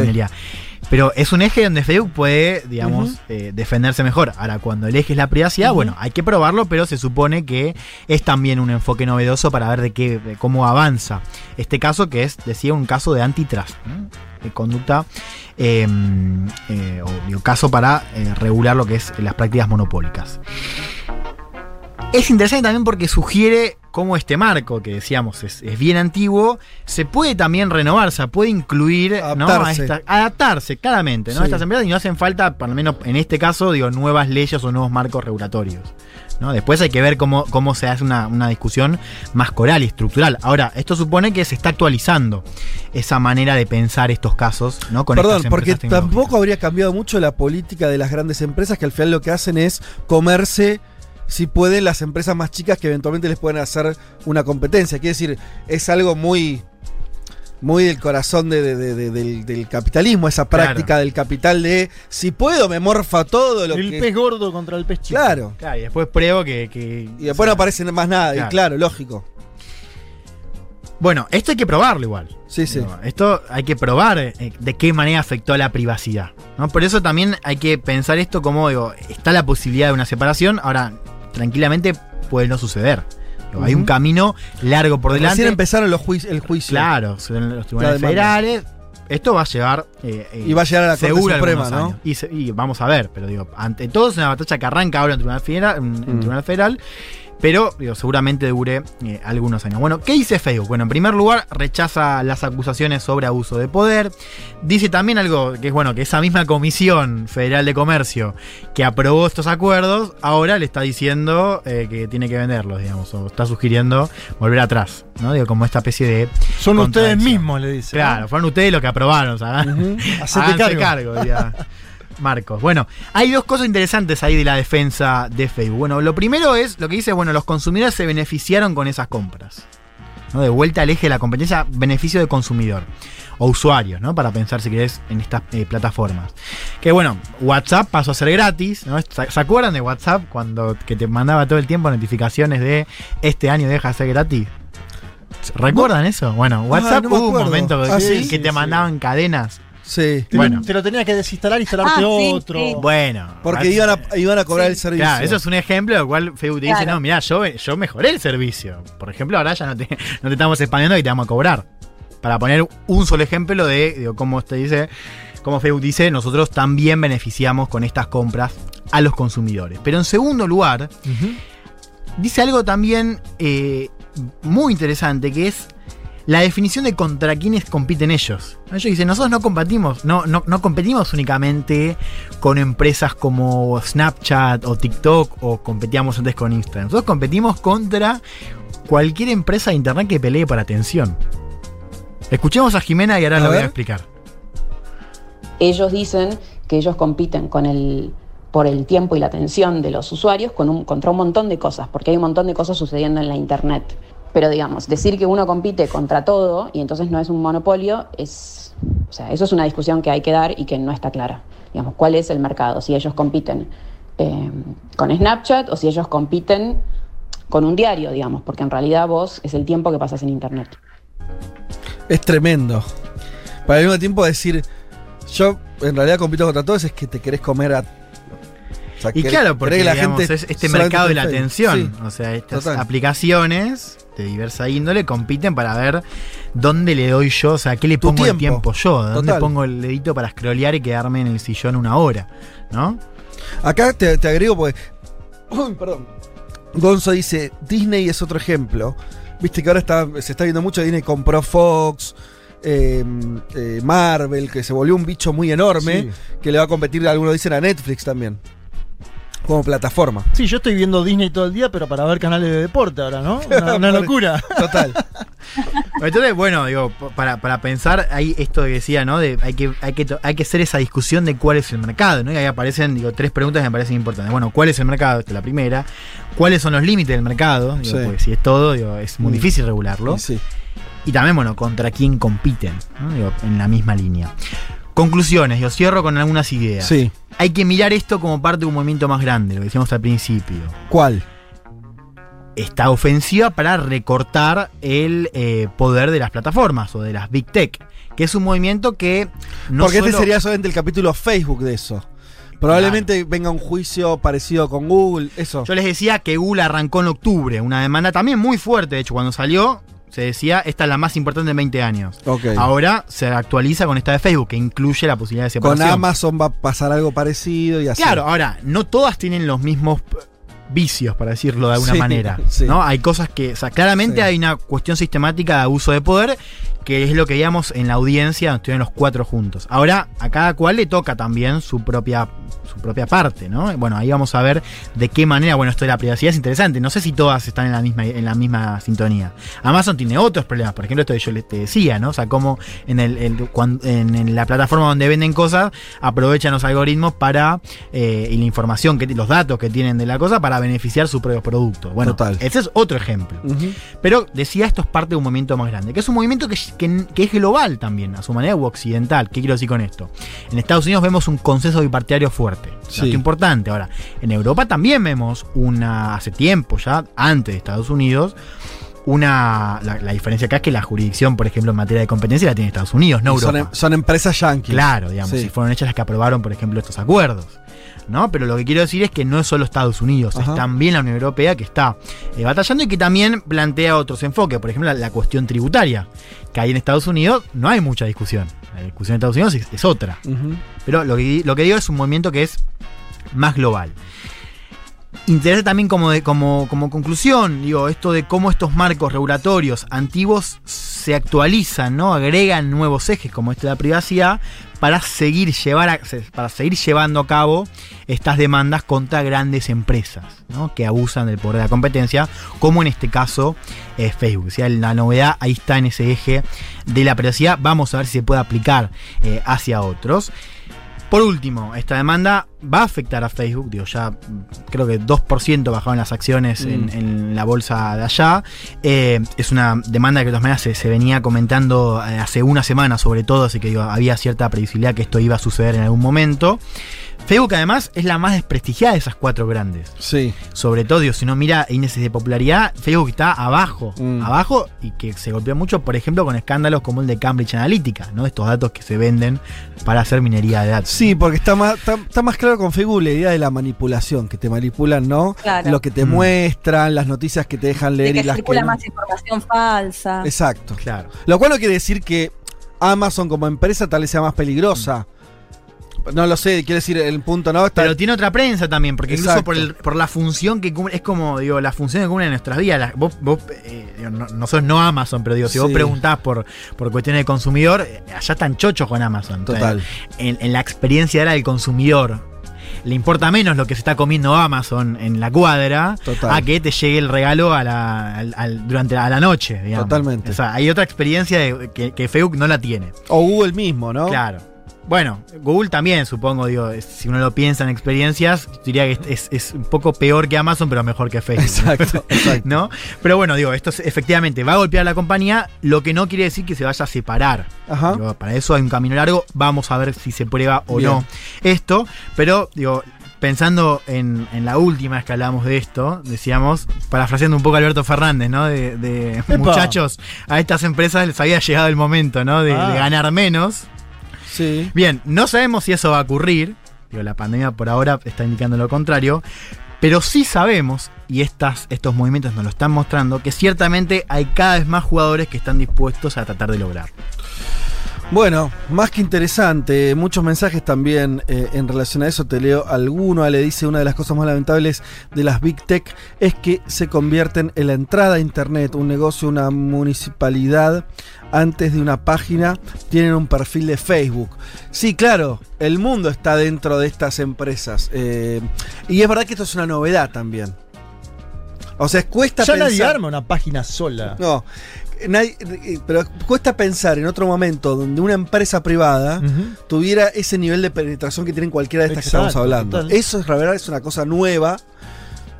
Pero es un eje donde Facebook puede, digamos, eh, defenderse mejor. Ahora, cuando el eje es la privacidad, bueno, hay que probarlo, pero se supone que es también un enfoque novedoso para ver de qué, de cómo avanza este caso, que es, decía, un caso de antitrust, ¿no? de conducta eh, eh, o digo, caso para eh, regular lo que es las prácticas monopólicas. Es interesante también porque sugiere cómo este marco, que decíamos es, es bien antiguo, se puede también renovar, se puede incluir, ¿no? a Adaptarse. esta- adaptarse, claramente, ¿no? Sí. A estas empresas y no hacen falta, por lo menos en este caso, digo, nuevas leyes o nuevos marcos regulatorios. ¿no? Después hay que ver cómo, cómo se hace una, una discusión más coral y estructural. Ahora, esto supone que se está actualizando esa manera de pensar estos casos, ¿no? Con Perdón, estas porque tampoco habría cambiado mucho la política de las grandes empresas que al final lo que hacen es comerse, si pueden, las empresas más chicas que eventualmente les pueden hacer una competencia. Quiere decir, es algo muy muy del corazón de- de- de- de- del, del capitalismo, esa práctica del capital de si puedo me morfa todo lo El que... pez gordo contra el pez chico. Claro. Claro, y después pruebo que. que- Y después no aparece más nada, y Claro. claro, lógico. Bueno, esto hay que probarlo igual. Sí, sí. Esto hay que probar eh, de qué manera afectó a la privacidad. ¿no? Por eso también hay que pensar esto como, digo, está la posibilidad de una separación, ahora tranquilamente puede no suceder. Hay un camino largo por delante. Recién empezaron los juici- el juicio. Claro, los tribunales federales. esto va a llevar. eh, eh, Y va a llegar a la Corte Suprema, ¿no? Y, se- y vamos a ver, pero digo, ante todo es una batalla que arranca ahora en Tribunal Federal, en, en Mm. Tribunal Federal pero digo, seguramente dure eh, algunos años. Bueno, ¿qué dice Facebook? Bueno, en primer lugar, rechaza las acusaciones sobre abuso de poder. Dice también algo que es bueno, que esa misma Comisión Federal de Comercio que aprobó estos acuerdos, ahora le está diciendo eh, que tiene que venderlos, digamos, o está sugiriendo volver atrás, ¿no? Digo, como esta especie de. Son ustedes mismos, le dice. Claro, fueron ustedes los que aprobaron, o sea, Hacete háganse cargo. diría Marcos. Bueno, hay dos cosas interesantes ahí de la defensa de Facebook. Bueno, lo primero es lo que dice, bueno, los consumidores se beneficiaron con esas compras. ¿no? De vuelta al eje de la competencia, beneficio de consumidor o usuario, ¿no? Para pensar si querés en estas eh, plataformas. Que bueno, WhatsApp pasó a ser gratis, ¿no? ¿Se acuerdan de WhatsApp cuando que te mandaba todo el tiempo notificaciones de este año deja de ser gratis? ¿Recuerdan eso? Bueno, WhatsApp no me hubo un momento que, Ah, sí, que sí, te sí. mandaban cadenas. Sí. Te, Bueno. lo, te lo tenías que desinstalar, instalarte Ah, sí, otro. sí. Bueno. Porque iban a, iban a cobrar el servicio. Claro, eso es un ejemplo del cual Facebook te dice, Claro. no, mira, yo, yo mejoré el servicio. Por ejemplo, ahora ya no te, no te estamos expandiendo y te vamos a cobrar. Para poner un solo ejemplo de, digo, cómo te dice, como Facebook dice, nosotros también beneficiamos con estas compras a los consumidores. Pero en segundo lugar, dice algo también eh, muy interesante, que es la definición de contra quiénes compiten ellos. Ellos dicen, nosotros no competimos, no, no, no competimos únicamente con empresas como Snapchat o TikTok o competíamos antes con Instagram. Nosotros competimos contra cualquier empresa de internet que pelee por atención. Escuchemos a Jimena y ahora lo voy a explicar. Ellos dicen que ellos compiten con el, por el tiempo y la atención de los usuarios con un, contra un montón de cosas, porque hay un montón de cosas sucediendo en la Internet. Pero digamos, decir que uno compite contra todo y entonces no es un monopolio, es, o sea, eso es una discusión que hay que dar y que no está clara. Digamos, ¿cuál es el mercado? Si ellos compiten eh, con Snapchat o si ellos compiten con un diario, digamos, porque en realidad vos es el tiempo que pasas en Internet. Es tremendo. Para al mismo tiempo decir, yo en realidad compito contra todos, es que te querés comer a. sea, Y claro, porque que digamos, es este mercado de la atención. O sea, estas total. aplicaciones de diversa índole compiten para ver dónde le doy yo, o sea, qué le pongo el tiempo. tiempo yo, dónde Total. pongo el dedito para scrollear y quedarme en el sillón una hora, ¿no? Acá te, te agrego porque. Uy, perdón. Gonzo dice: Disney es otro ejemplo. Viste que ahora está, se está viendo mucho. Disney compró Fox, eh, eh, Marvel, que se volvió un bicho muy enorme. Sí. Que le va a competir, algunos dicen, a Netflix también. Como plataforma. Sí, yo estoy viendo Disney todo el día, pero para ver canales de deporte ahora, ¿no? Una, una locura. Total. Entonces, bueno, digo, para, para pensar, ahí esto que decía, ¿no? De, hay, que, hay, que, hay que hacer esa discusión de cuál es el mercado, ¿no? Y ahí aparecen, digo, tres preguntas que me parecen importantes. Bueno, ¿cuál es el mercado? Esta es la primera. ¿Cuáles son los límites del mercado? Digo, Sí. Porque si es todo, digo, es muy Mm. difícil regularlo. Y sí. Y también, bueno, contra quién compiten, ¿no? Digo, en la misma línea. Conclusiones, yo cierro con algunas ideas. Sí. Hay que mirar esto como parte de un movimiento más grande, lo que decíamos al principio. ¿Cuál? Esta ofensiva para recortar el eh, poder de las plataformas o de las Big Tech, que es un movimiento que no Porque este solo- sería solamente el capítulo Facebook de eso. Probablemente venga un juicio parecido con Google, eso. Yo les decía que Google arrancó en octubre, una demanda también muy fuerte, de hecho, cuando salió se decía, esta es la más importante en 20 años. Ahora se actualiza con esta de Facebook, que incluye la posibilidad de Con separación. Amazon va a pasar algo parecido y así. Claro, ahora, no todas tienen los mismos vicios, para decirlo de alguna Sí, manera. sí. ¿no? Hay cosas que, o sea, claramente Sí. hay una cuestión sistemática de abuso de poder, que es lo que veíamos en la audiencia, donde estuvieron los cuatro juntos. Ahora, a cada cual le toca también su propia, su propia parte, ¿no? Bueno, ahí vamos a ver de qué manera, bueno, esto de la privacidad es interesante. No sé si todas están en la misma, en la misma sintonía. Amazon tiene otros problemas, por ejemplo, esto que yo les te decía, ¿no? O sea, cómo en, el, en, en la plataforma donde venden cosas, aprovechan los algoritmos para, eh, y la información, que los datos que tienen de la cosa para beneficiar su propio producto. Bueno, Total. ese es otro ejemplo. Pero decía, esto es parte de un movimiento más grande, que es un movimiento que, que- que es global también, a su manera, u occidental. ¿Qué quiero decir con esto? En Estados Unidos vemos un consenso bipartidario fuerte. Sí. Dato importante. Ahora, en Europa también vemos una, hace tiempo ya, antes de Estados Unidos, una. La, la diferencia acá es que la jurisdicción, por ejemplo, en materia de competencia la tiene Estados Unidos, no Y son, Europa. em- son empresas yanquis. Claro, digamos, Sí. si fueron ellas las que aprobaron, por ejemplo, estos acuerdos. ¿No? Pero lo que quiero decir es que no es solo Estados Unidos, Ajá. es también la Unión Europea que está eh, batallando y que también plantea otros enfoques. Por ejemplo, la, la cuestión tributaria, que ahí en Estados Unidos no hay mucha discusión. La discusión en Estados Unidos es, es otra. Pero lo que, lo que digo es un movimiento que es más global. Interesa también como, de- como, como conclusión, digo, esto de cómo estos marcos regulatorios antiguos se actualizan, ¿no? Agregan nuevos ejes como este de la privacidad para seguir, llevar para seguir llevando a cabo estas demandas contra grandes empresas, ¿no? Que abusan del poder de la competencia, como en este caso eh, Facebook. O la novedad ahí está en ese eje de la privacidad. Vamos a ver si se puede aplicar eh, hacia otros. Por último, esta demanda va a afectar a Facebook. Digo, ya creo que 2% bajaron las acciones en, Mm. en la bolsa de allá. Eh, es una demanda que de todas maneras se, se venía comentando eh, hace una semana, sobre todo, así que digo, había cierta previsibilidad que esto iba a suceder en algún momento. Facebook además es la más desprestigiada de esas cuatro grandes. Sí. Sobre todo, digo, si uno mira índices de popularidad, Facebook está abajo, Mm. abajo y que se golpea mucho, por ejemplo, con escándalos como el de Cambridge Analytica, ¿no? Estos datos que se venden para hacer minería de datos. Sí, porque está más, está, está más claro con Facebook la idea de la manipulación, que te manipulan, ¿no? Claro. Lo que te Mm. muestran, las noticias que te dejan De leer que y las circula que no. más información falsa. Exacto. Claro. Lo cual no quiere decir que Amazon como empresa tal vez sea más peligrosa. No lo sé, quiere decir el punto, ¿no? Está- Pero tiene otra prensa también, porque incluso por, el- por la función que cumple, es como, digo, la función que cumple en nuestras vidas. La- vos, vos, eh, digo, no, nosotros no Amazon, pero digo, si vos preguntás por, por cuestiones de consumidor, allá están chochos con Amazon. Total. En, en la experiencia era del consumidor. Le importa menos lo que se está comiendo Amazon en la cuadra Total. a que te llegue el regalo a la, al- al- durante a la noche. digamos. Totalmente. O sea, hay otra experiencia de- que, que Facebook no la tiene. O Google mismo, ¿no? Claro. Bueno, Google también, supongo, digo, si uno lo piensa en experiencias, diría que es, es un poco peor que Amazon, pero mejor que Facebook. Exacto, exacto. ¿No? Pero bueno, digo, esto es- efectivamente va a golpear a la compañía, lo que no quiere decir que se vaya a separar. Ajá. Digo, para eso hay un camino largo, vamos a ver si se prueba o Bien. no esto. Pero, digo, pensando en, en la última vez que hablamos de esto, decíamos, parafraseando un poco a Alberto Fernández, ¿no? De, de muchachos, a estas empresas les había llegado el momento, ¿no? De, Ah. de ganar menos. Bien, no sabemos si eso va a ocurrir. Digo, la pandemia por ahora está indicando lo contrario. Pero sí sabemos, y estas, estos movimientos nos lo están mostrando, que ciertamente hay cada vez más jugadores que están dispuestos a tratar de lograr. Bueno, más que interesante, muchos mensajes también eh, en relación a eso, te leo alguno, le dice una de las cosas más lamentables de las Big Tech es que se convierten en la entrada a Internet, un negocio, una municipalidad, antes de una página, tienen un perfil de Facebook. Sí, claro, el mundo está dentro de estas empresas. eh, y es verdad que esto es una novedad también. O sea, cuesta Ya pensar... nadie arma una página sola. No, nadie- eh, pero cuesta pensar en otro momento donde una empresa privada tuviera ese nivel de penetración que tienen cualquiera de estas que estamos hablando. total. Eso es la verdad es una cosa nueva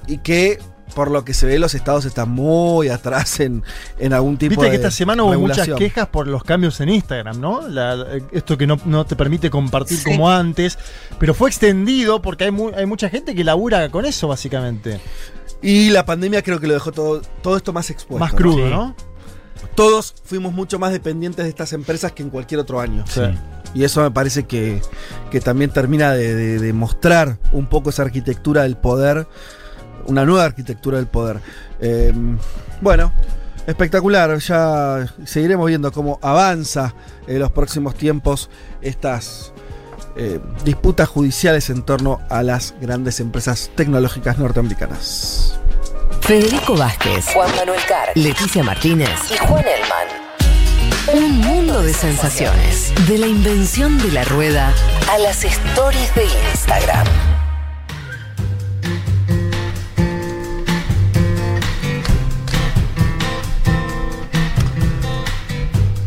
y que por lo que se ve los estados están muy atrás en, en algún tipo Viste de que esta semana hubo muchas quejas por los cambios en Instagram, ¿no? La- esto que no, no te permite compartir Sí. como antes. Pero fue extendido porque hay, mu- hay mucha gente que labura con eso, básicamente. Y la pandemia creo que lo dejó todo, todo esto más expuesto. Más crudo, Sí. ¿no? Todos fuimos mucho más dependientes de estas empresas que en cualquier otro año. Sí. Y eso me parece que, que también termina de, de- de mostrar un poco esa arquitectura del poder, una nueva arquitectura del poder. Eh, bueno, espectacular. Ya seguiremos viendo cómo avanza en los próximos tiempos estas eh, disputas judiciales en torno a las grandes empresas tecnológicas norteamericanas. Federico Vázquez, Juan Manuel Carr, Leticia Martínez y Juan Elman. Un mundo de sensaciones. De la invención de la rueda a las stories de Instagram.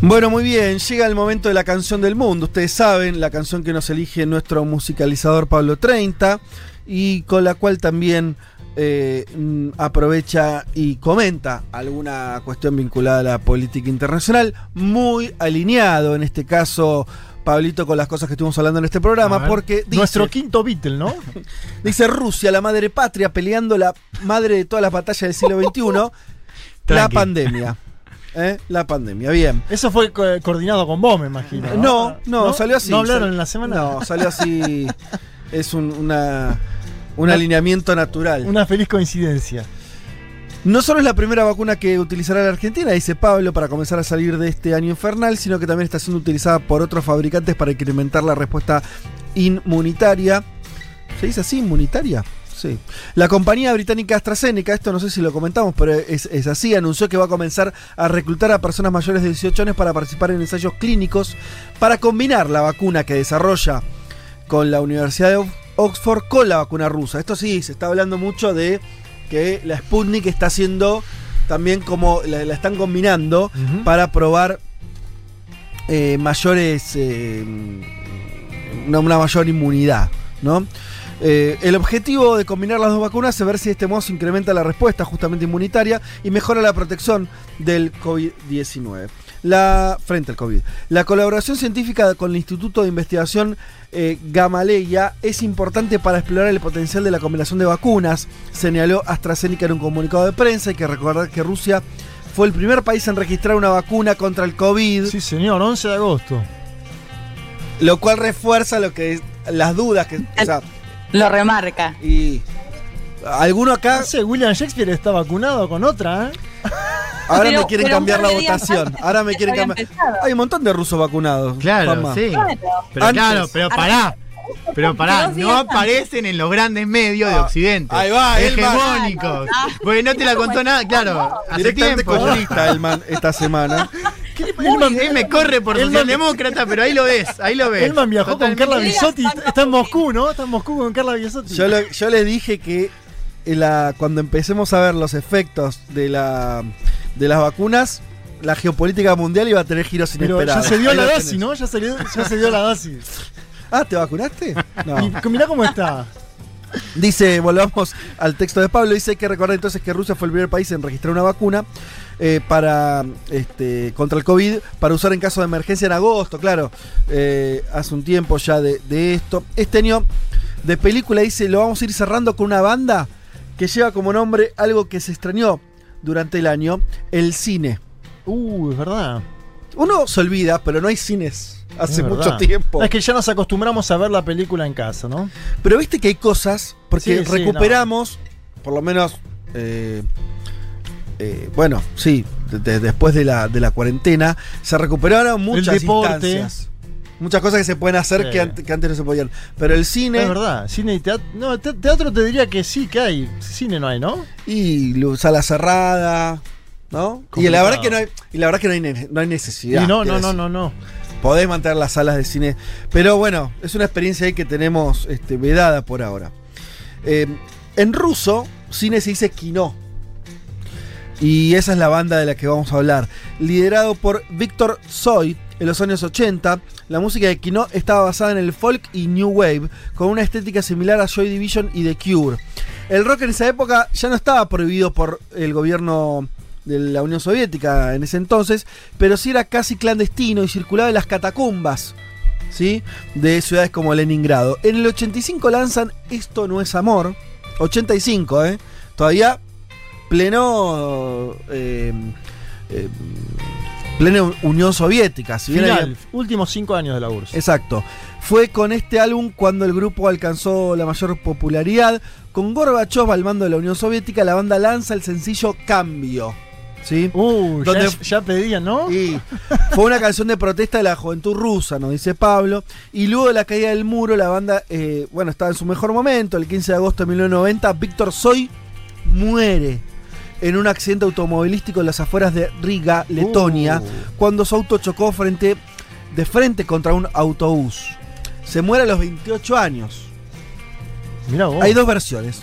Bueno, muy bien, llega el momento de la canción del mundo. Ustedes saben, la canción que nos elige nuestro musicalizador Pablo 30 y con la cual también eh, mm, aprovecha y comenta alguna cuestión vinculada a la política internacional, muy alineado en este caso. Pablito, con las cosas que estuvimos hablando en este programa, porque dice, Nuestro quinto Beatle, ¿no? dice Rusia, la madre patria, peleando la madre de todas las batallas del siglo XXI, La pandemia. ¿Eh? La pandemia, bien. Eso fue co- coordinado con vos, me imagino. No, no, salió así. ¿No hablaron en la semana? No, salió así. es un, una, un alineamiento natural. Una feliz coincidencia. No solo es la primera vacuna que utilizará la Argentina, dice Pablo, para comenzar a salir de este año infernal, sino que también está siendo utilizada por otros fabricantes para incrementar la respuesta inmunitaria. ¿Se dice así, inmunitaria? Sí. La compañía británica AstraZeneca, esto no sé si lo comentamos, pero es, es así, anunció que va a comenzar a reclutar a personas mayores de 18 años para participar en ensayos clínicos para combinar la vacuna que desarrolla con la Universidad de Oxford con la vacuna rusa. Esto sí, se está hablando mucho de que la Sputnik está haciendo también como la, la están combinando para probar eh, mayores eh, una, una mayor inmunidad, ¿no? Eh, el objetivo de combinar las dos vacunas es ver si de este modo se incrementa la respuesta justamente inmunitaria y mejora la protección del COVID-19. La, frente al COVID. La colaboración científica con el Instituto de Investigación eh, Gamaleya es importante para explorar el potencial de la combinación de vacunas, señaló AstraZeneca en un comunicado de prensa. Hay que recordar que Rusia fue el primer país en registrar una vacuna contra el COVID. Sí, señor, 11 de agosto. Lo cual refuerza lo que las dudas que. O sea, Lo remarca. y. ¿Alguno acá? No sé, William Shakespeare está vacunado con otra, ¿eh? Ahora Pero- me quieren cambiar la votación. antes Ahora me quieren cambiar. Hay un montón de rusos vacunados. Claro, Juanma. sí. Claro. Pero Antes. claro, pero pará. Pero pará, no aparecen en los grandes medios de Ah, Occidente. ahí va, Elman. Hegemónicos. Porque no te la contó nada, claro. Hace Directamente tiempo. comunista Elman esta semana. Muy, él me corre por Elman- socialdemócrata, pero ahí lo ves, ahí lo ves. Elman viajó con. Carla Bisotti, está en Moscú, ¿no? Está en Moscú con Carla Bisotti. Yo, lo- yo le dije que la- cuando empecemos a ver los efectos de, la, de las vacunas, la geopolítica mundial iba a tener giros Pero inesperados. ya se dio Ahí la lo dosis, tenés. ¿no? Ya se, dio, ya se dio la dosis. Ah, ¿te vacunaste? No. Y mirá cómo está. Dice, volvamos al texto de Pablo, dice hay que recordar entonces que Rusia fue el primer país en registrar una vacuna eh, para este, contra el COVID para usar en caso de emergencia en agosto, claro, eh, hace un tiempo ya de, de esto. Este año de película dice, lo vamos a ir cerrando con una banda que lleva como nombre algo que se extrañó durante el año, el cine. Uh, es verdad. Uno se olvida, pero no hay cines hace mucho tiempo. Es que ya nos acostumbramos a ver la película en casa, ¿no? Pero viste que hay cosas, porque Sí, sí, recuperamos, por lo menos, eh, eh, bueno, sí, de- de- después de la, de la cuarentena, se recuperaron muchas deporte. instancias. Muchas cosas que se pueden hacer Sí. que, ante- que antes no se podían. Pero el cine Es verdad. Cine y teatro. No, te- teatro te diría que sí, que hay. Cine no hay, ¿no? y sala cerrada, ¿no? Y la verdad que no hay, y la verdad que no hay, no hay necesidad. Y no, no, no, no, no. podés mantener las salas de cine. Pero bueno, es una experiencia ahí que tenemos este, vedada por ahora. Eh, en ruso, cine se dice kino. Y esa es la banda de la que vamos a hablar. Liderado por Víctor Soy en los años 80, la música de Kino estaba basada en el folk y new wave, con una estética similar a Joy Division y The Cure. El rock en esa época ya no estaba prohibido por el gobierno de la Unión Soviética en ese entonces, pero sí era casi clandestino y circulaba en las catacumbas ¿sí? de ciudades como Leningrado. En el 85 lanzan Esto no es amor. 85, ¿eh? Todavía pleno. eh, eh, plena Unión Soviética. Si bien Final, había- últimos cinco años de la URSS. Exacto. Fue con este álbum cuando el grupo alcanzó la mayor popularidad. Con Gorbachev al mando de la Unión Soviética, la banda lanza el sencillo Cambio. ¿Sí? Uh, Donde- ya, ya pedían, ¿no? Y fue una canción de protesta de la juventud rusa, nos dice Pablo. Y luego de la caída del muro, la banda, eh, bueno, estaba en su mejor momento. El 15 de agosto de 1990, Víctor Soy muere en un accidente automovilístico en las afueras de Riga, Letonia, cuando su auto chocó frente, de frente contra un autobús. Se muere a los 28 años. Mirá vos. Hay dos versiones.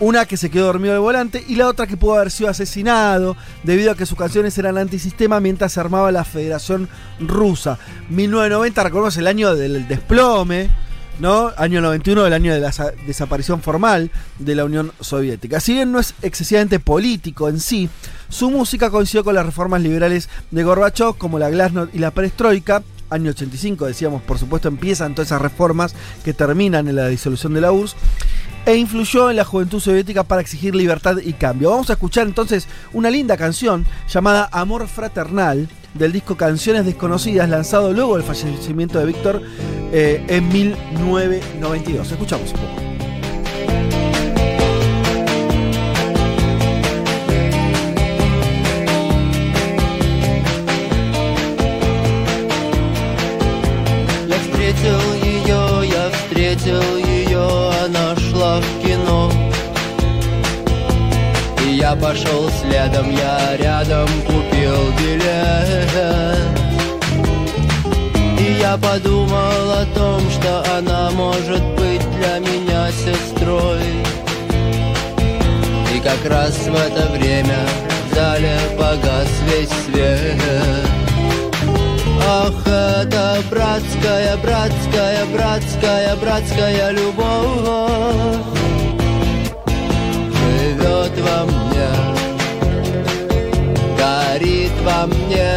Una que se quedó dormido al volante y la otra que pudo haber sido asesinado debido a que sus canciones eran antisistema mientras se armaba la Federación Rusa. 1990, recordemos el año del desplome, ¿no? Año 91, el año de la sa- desaparición formal de la Unión Soviética. Si bien no es excesivamente político en sí, su música coincidió con las reformas liberales de Gorbachev, como la Glasnost y la Perestroika. Año 85, decíamos, por supuesto, empiezan todas esas reformas que terminan en la disolución de la URSS. e influyó en la juventud soviética para exigir libertad y cambio. Vamos a escuchar entonces una linda canción llamada Amor Fraternal del disco Canciones Desconocidas lanzado luego del fallecimiento de Víctor eh, en 1992. Escuchamos un poco. Я пошел следом, я рядом купил билет. И я подумал о том, что она может быть для меня сестрой. И как раз в это время в зале погас весь свет. Ах, это братская, братская, братская, братская любовь Живет во мне, во мне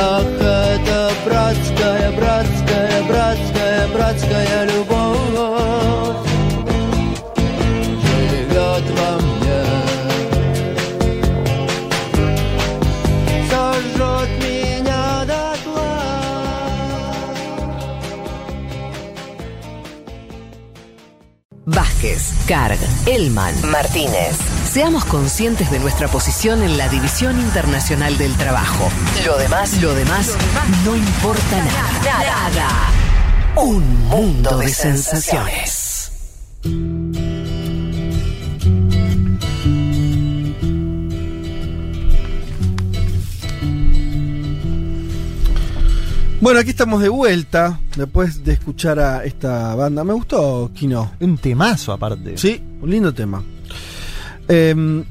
Ах, это братская, братская, братская, братская любовь Живет во мне Сожжет меня дотла Vázquez, Carg, Elman, Martínez. Seamos conscientes de nuestra posición en la División Internacional del Trabajo. Lo demás, lo demás, no importa nada. Nada. Un mundo de sensaciones. Bueno, aquí estamos de vuelta después de escuchar a esta banda. Me gustó Kino. Un temazo aparte. Sí, un lindo tema. Eh,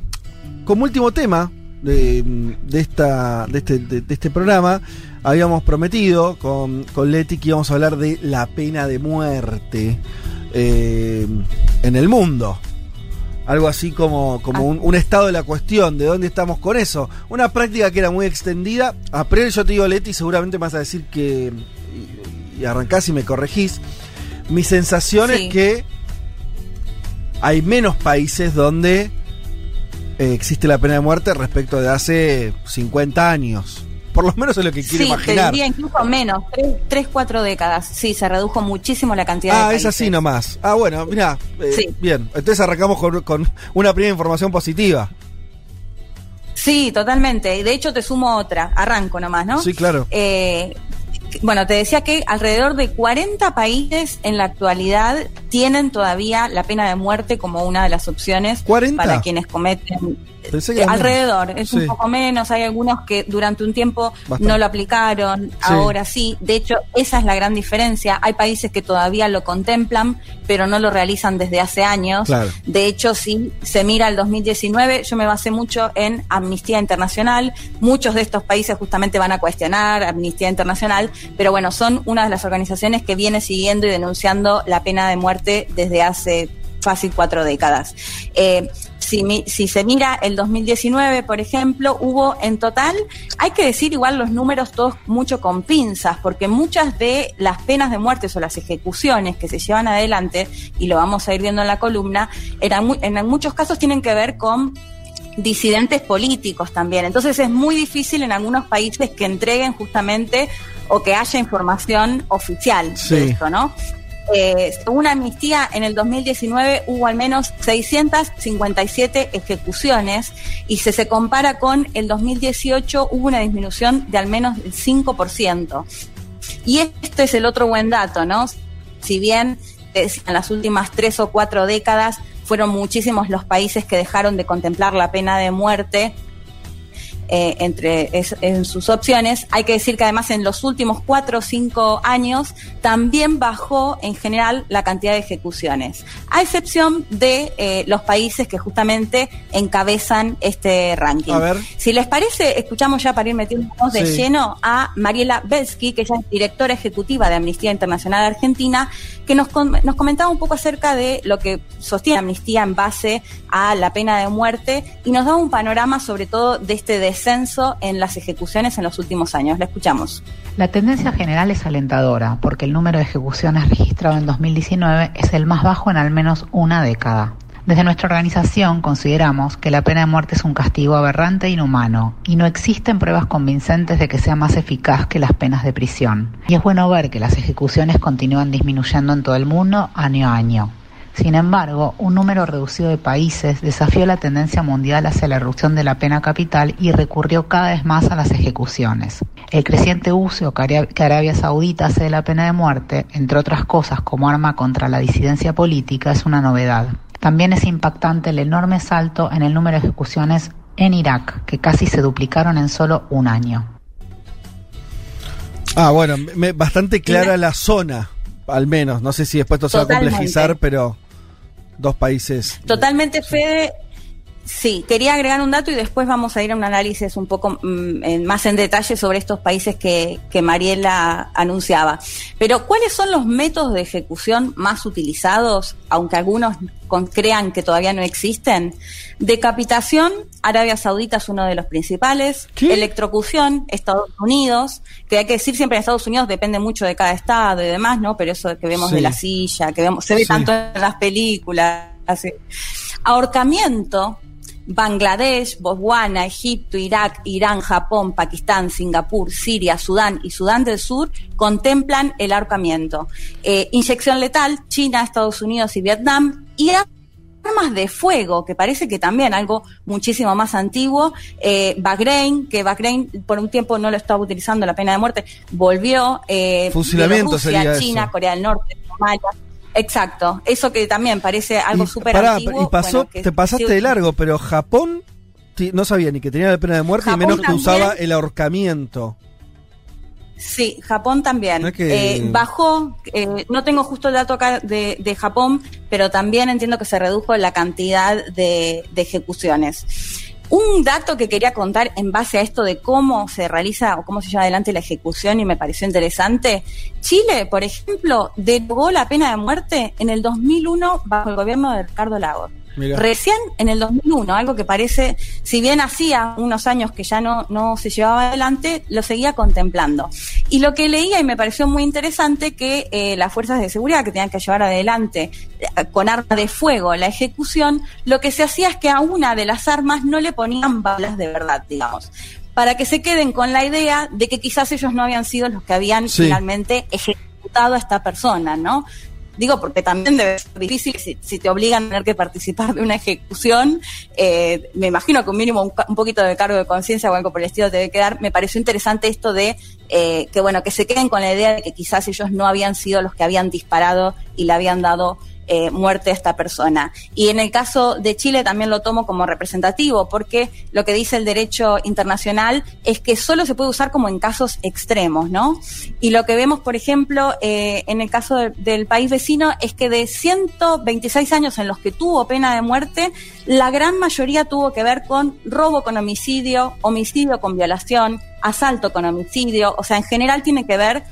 como último tema de, de esta, de, este, de- de este programa, habíamos prometido con, con Leti que íbamos a hablar de la pena de muerte eh, en el mundo. Algo así como, como un, un estado de la cuestión, de dónde estamos con eso. Una práctica que era muy extendida. A priori yo te digo, Leti, seguramente me vas a decir que... Y, y arrancás y me corregís. Mi sensación Sí. es que hay menos países donde existe la pena de muerte respecto de hace 50 años. Por lo menos es lo que quiero Sí, te imaginar. diría incluso menos, tres, tres, cuatro décadas. Sí, se redujo muchísimo la cantidad de Ah, es así nomás. Ah, bueno, mira. Sí. Bien, entonces arrancamos con, con una primera información positiva. Sí, totalmente. Y de hecho te sumo otra. Arranco nomás, ¿no? Sí, claro. Eh, bueno, te decía que alrededor de 40 países en la actualidad tienen todavía la pena de muerte como una de las opciones ¿40? para quienes cometen. Eh, alrededor, es Sí. un poco menos, hay algunos que durante un tiempo Bastante. no lo aplicaron, ahora sí, de hecho esa es la gran diferencia, hay países que todavía lo contemplan, pero no lo realizan desde hace años, Claro. de hecho, si se mira el 2019, yo me basé mucho en Amnistía Internacional. Muchos de estos países justamente van a cuestionar Amnistía Internacional, pero bueno, son una de las organizaciones que viene siguiendo y denunciando la pena de muerte desde hace fácil cuatro décadas. Eh, si, mi- si se mira el 2019, por ejemplo, hubo en total, hay que decir igual los números todos mucho con pinzas, porque muchas de las penas de muerte o las ejecuciones que se llevan adelante, y lo vamos a ir viendo en la columna, eran mu- en muchos casos tienen que ver con disidentes políticos también. Entonces es muy difícil en algunos países que entreguen justamente o que haya información oficial Sí. de esto, ¿no? Eh, según Amnistía, en el 2019 hubo al menos 657 ejecuciones y si se compara con el 2018 hubo una disminución de al menos el 5%. Y este es el otro buen dato, ¿no? Si bien eh, en las últimas tres o cuatro décadas fueron muchísimos los países que dejaron de contemplar la pena de muerte eh, entre es- en sus opciones. Hay que decir que además en los últimos cuatro o cinco años también bajó en general la cantidad de ejecuciones, a excepción de eh, los países que justamente encabezan este ranking. A ver. Si les parece, escuchamos ya para ir metiéndonos de Sí. lleno a Mariela Belsky, que ella es directora ejecutiva de Amnistía Internacional Argentina, que nos, com- nos comentaba un poco acerca de lo que sostiene Amnistía en base a la pena de muerte y nos da un panorama sobre todo de este descenso en las ejecuciones en los últimos años. La escuchamos. La tendencia general es alentadora porque el número de ejecuciones registrado en 2019 es el más bajo en al menos una década. Desde nuestra organización consideramos que la pena de muerte es un castigo aberrante e inhumano y no existen pruebas convincentes de que sea más eficaz que las penas de prisión. Y es bueno ver que las ejecuciones continúan disminuyendo en todo el mundo año a año. Sin embargo, un número reducido de países desafió la tendencia mundial hacia la reducción de la pena capital y recurrió cada vez más a las ejecuciones. El creciente uso que Arabia- Saudita hace de la pena de muerte, entre otras cosas como arma contra la disidencia política, es una novedad. También es impactante el enorme salto en el número de ejecuciones en Irak, que casi se duplicaron en solo un año. Ah, bueno, me- bastante clara la zona, al menos. No sé si después esto se va a complejizar, pero dos países. Totalmente, Fede. Sí, quería agregar un dato y después vamos a ir a un análisis un poco mm, más en detalle sobre estos países que, que Mariela anunciaba. Pero, ¿cuáles son los métodos de ejecución más utilizados, aunque algunos con- crean que todavía no existen? Decapitación, Arabia Saudita es uno de los principales. Electrocución, Estados Unidos, que hay que decir siempre en Estados Unidos depende mucho de cada estado y demás, ¿no? Pero eso que vemos Sí. de la silla, que vemos, se ve Sí. tanto en las películas. así. Ahorcamiento, Bangladesh, Botswana, Egipto, Irak, Irán, Japón, Pakistán, Singapur, Siria, Sudán y Sudán del Sur contemplan el ahorcamiento. Eh, inyección letal, China, Estados Unidos y Vietnam. Y armas de fuego, que parece que también algo muchísimo más antiguo. Eh, Bahrein, que Bahrein por un tiempo no lo estaba utilizando la pena de muerte, volvió. Eh, Fusilamiento Bielorrusia, sería China, eso. Corea del Norte, Somalia. Exacto, eso que también parece algo súper Pará, antiguo. y pasó, bueno, que te pasaste sí- de largo, pero Japón no sabía ni que tenía la pena de muerte y Japón menos que usaba el ahorcamiento. Sí, Japón también. No es que- Eh, bajó, eh, no tengo justo el dato acá de, de Japón, pero también entiendo que se redujo la cantidad de, de ejecuciones. Un dato que quería contar en base a esto de cómo se realiza o cómo se lleva adelante la ejecución y me pareció interesante. Chile, por ejemplo, derogó la pena de muerte en el 2001 bajo el gobierno de Ricardo Lagos. Mirá. Recién en el 2001, algo que parece, si bien hacía unos años que ya no, no se llevaba adelante, lo seguía contemplando. Y lo que leía y me pareció muy interesante que eh, las fuerzas de seguridad que tenían que llevar adelante eh, con arma de fuego la ejecución, lo que se hacía es que a una de las armas no le ponían balas de verdad, digamos para que se queden con la idea de que quizás ellos no habían sido los que habían Sí. finalmente ejecutado a esta persona, ¿no? Digo, porque también debe ser difícil si, te obligan a tener que participar de una ejecución. eh, me imagino que un mínimo un, un poquito de cargo de conciencia o algo por el estilo te debe quedar. Me pareció interesante esto de eh, que, bueno, que se queden con la idea de que quizás ellos no habían sido los que habían disparado y le habían dado eh, muerte a esta persona. Y en el caso de Chile también lo tomo como representativo, porque lo que dice el derecho internacional es que solo se puede usar como en casos extremos, ¿no? Y lo que vemos, por ejemplo, eh, en el caso de- del país vecino es que de 126 años en los que tuvo pena de muerte, la gran mayoría tuvo que ver con robo con homicidio, homicidio con violación, asalto con homicidio, o sea, en general tiene que ver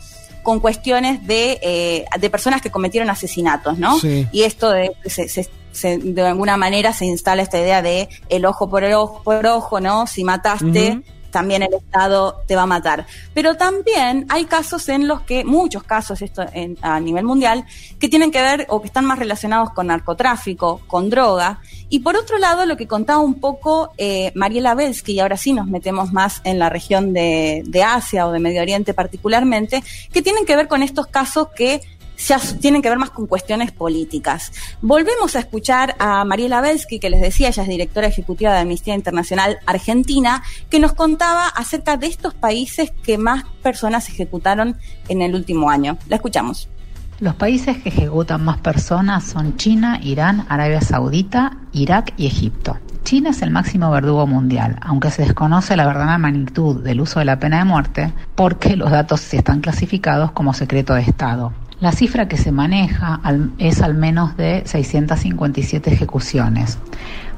con cuestiones de, eh, de personas que cometieron asesinatos, ¿no? Sí. Y esto de, se- se- se- de alguna manera se instala esta idea de el ojo por el ojo, por ojo, ¿no? Si mataste. También el Estado te va a matar. Pero también hay casos en los que, muchos casos esto en- a nivel mundial, que tienen que ver o que están más relacionados con narcotráfico, con droga. Y por otro lado, lo que contaba un poco eh, Mariela Belsky, y ahora sí nos metemos más en la región de, de Asia o de Medio Oriente particularmente, que tienen que ver con estos casos que ya s- tienen que ver más con cuestiones políticas. Volvemos a escuchar a Mariela Belsky, que les decía, ella es directora ejecutiva de Amnistía Internacional Argentina, que nos contaba acerca de estos países que más personas ejecutaron en el último año. La escuchamos. Los países que ejecutan más personas son China, Irán, Arabia Saudita, Irak y Egipto. China es el máximo verdugo mundial, aunque se desconoce la verdadera magnitud del uso de la pena de muerte porque los datos están clasificados como secreto de Estado. La cifra que se maneja es al menos de 657 ejecuciones,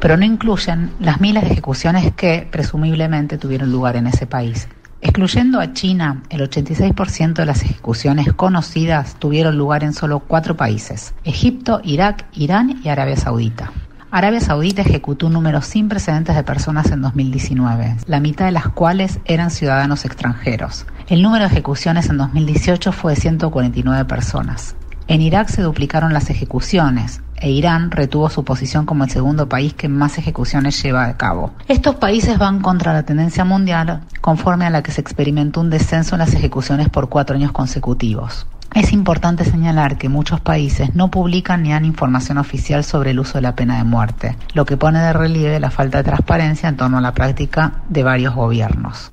pero no incluyen las miles de ejecuciones que presumiblemente tuvieron lugar en ese país. Excluyendo a China, el 86% de las ejecuciones conocidas tuvieron lugar en solo cuatro países, Egipto, Irak, Irán y Arabia Saudita. Arabia Saudita ejecutó un número sin precedentes de personas en 2019, la mitad de las cuales eran ciudadanos extranjeros. El número de ejecuciones en 2018 fue de 149 personas. En Irak se duplicaron las ejecuciones e Irán retuvo su posición como el segundo país que más ejecuciones lleva a cabo. Estos países van contra la tendencia mundial conforme a la que se experimentó un descenso en las ejecuciones por cuatro años consecutivos. Es importante señalar que muchos países no publican ni dan información oficial sobre el uso de la pena de muerte, lo que pone de relieve la falta de transparencia en torno a la práctica de varios gobiernos.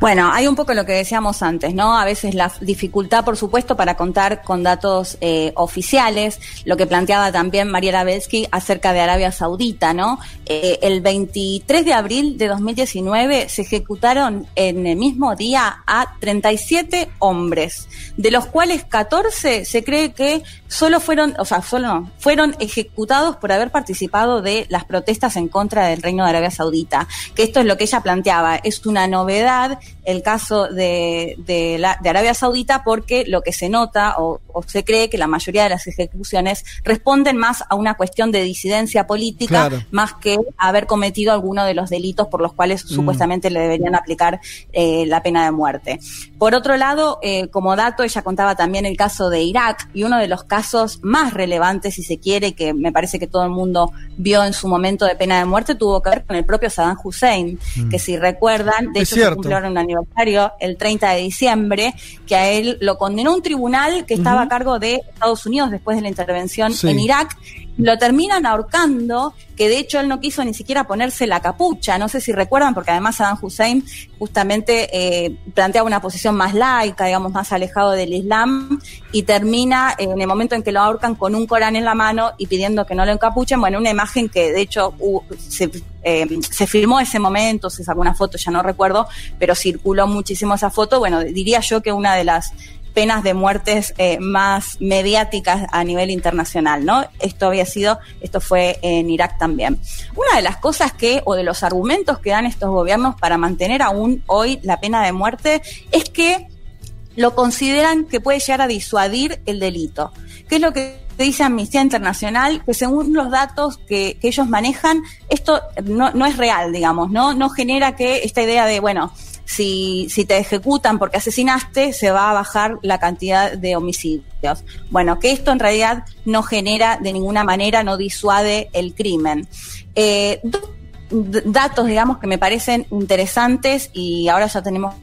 Bueno, hay un poco lo que decíamos antes, ¿no? A veces la dificultad, por supuesto, para contar con datos eh, oficiales, lo que planteaba también Mariela Belsky acerca de Arabia Saudita, ¿no? Eh, el 23 de abril de 2019 se ejecutaron en el mismo día a 37 hombres, de los cuales 14 se cree que solo fueron, o sea, solo no, fueron ejecutados por haber participado de las protestas en contra del Reino de Arabia Saudita, que esto es lo que ella planteaba, es una novedad el caso de, de, la, de Arabia Saudita porque lo que se nota o, o, se cree que la mayoría de las ejecuciones responden más a una cuestión de disidencia política claro. más que haber cometido alguno de los delitos por los cuales mm. supuestamente le deberían aplicar eh, la pena de muerte. Por otro lado, eh, como dato, ella contaba también el caso de Irak y uno de los casos más relevantes, si se quiere, que me parece que todo el mundo vio en su momento de pena de muerte, tuvo que ver con el propio Saddam Hussein, mm. que si recuerdan, de es hecho cierto. se cumplieron un aniversario el 30 de diciembre, que a él lo condenó un tribunal que estaba uh -huh. a cargo de Estados Unidos después de la intervención sí. en Irak lo terminan ahorcando, que de hecho él no quiso ni siquiera ponerse la capucha, no sé si recuerdan, porque además Saddam Hussein justamente eh, una posición más laica, digamos, más alejado del Islam, y termina eh, en el momento en que lo ahorcan con un Corán en la mano y pidiendo que no lo encapuchen, bueno, una imagen que de hecho se, eh, se filmó ese momento, se sacó una foto, ya no recuerdo, pero circuló muchísimo esa foto, bueno, diría yo que una de las penas de muertes eh, más mediáticas a nivel internacional, ¿no? Esto había sido, esto fue en Irak también. Una de las cosas que, o de los argumentos que dan estos gobiernos para mantener aún hoy la pena de muerte, es que lo consideran que puede llegar a disuadir el delito. ¿Qué es lo que dice Amnistía Internacional? Que según los datos que, que ellos manejan, esto no, no es real, digamos, ¿no? No genera que esta idea de, bueno, si, si te ejecutan porque asesinaste, se va a bajar la cantidad de homicidios. Bueno, que esto en realidad no genera de ninguna manera, no disuade el crimen. Eh, datos, digamos, que me parecen interesantes y ahora ya tenemos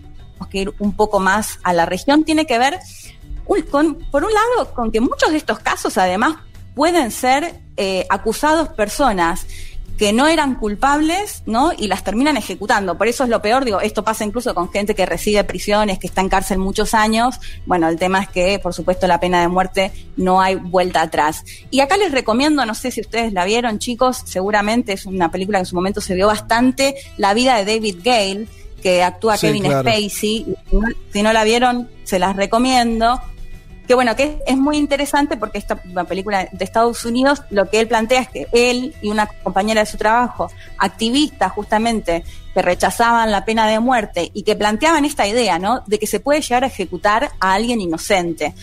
que ir un poco más a la región, tiene que ver, con, por un lado, con que muchos de estos casos además pueden ser eh, acusados personas que no eran culpables, ¿no? Y las terminan ejecutando. Por eso es lo peor, digo, esto pasa incluso con gente que recibe prisiones, que está en cárcel muchos años. Bueno, el tema es que, por supuesto, la pena de muerte no hay vuelta atrás. Y acá les recomiendo, no sé si ustedes la vieron, chicos, seguramente es una película que en su momento se vio bastante, La vida de David Gale, que actúa sí, Kevin claro. Spacey. Si no, si no la vieron, se las recomiendo que bueno, que es, muy interesante porque esta película de Estados Unidos lo que él plantea es que él y una compañera de su trabajo, activistas justamente, que rechazaban la pena de muerte y que planteaban esta idea, ¿no? De que se puede llegar a ejecutar a alguien inocente.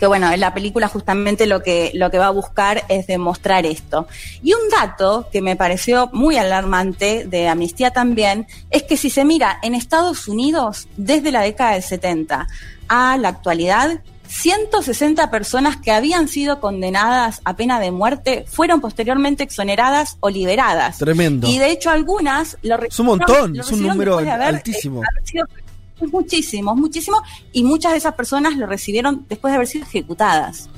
Que bueno, en la película justamente lo que, lo que va a buscar es demostrar esto. Y un dato que me pareció muy alarmante de Amnistía también, es que si se mira en Estados Unidos, desde la década del 70 a la actualidad, 160 personas que habían sido condenadas a pena de muerte fueron posteriormente exoneradas o liberadas. Tremendo. Y de hecho algunas lo Es un montón, es un número haber, altísimo. Eh, sido, muchísimo, muchísimo. Y muchas de esas personas lo recibieron después de haber sido ejecutadas.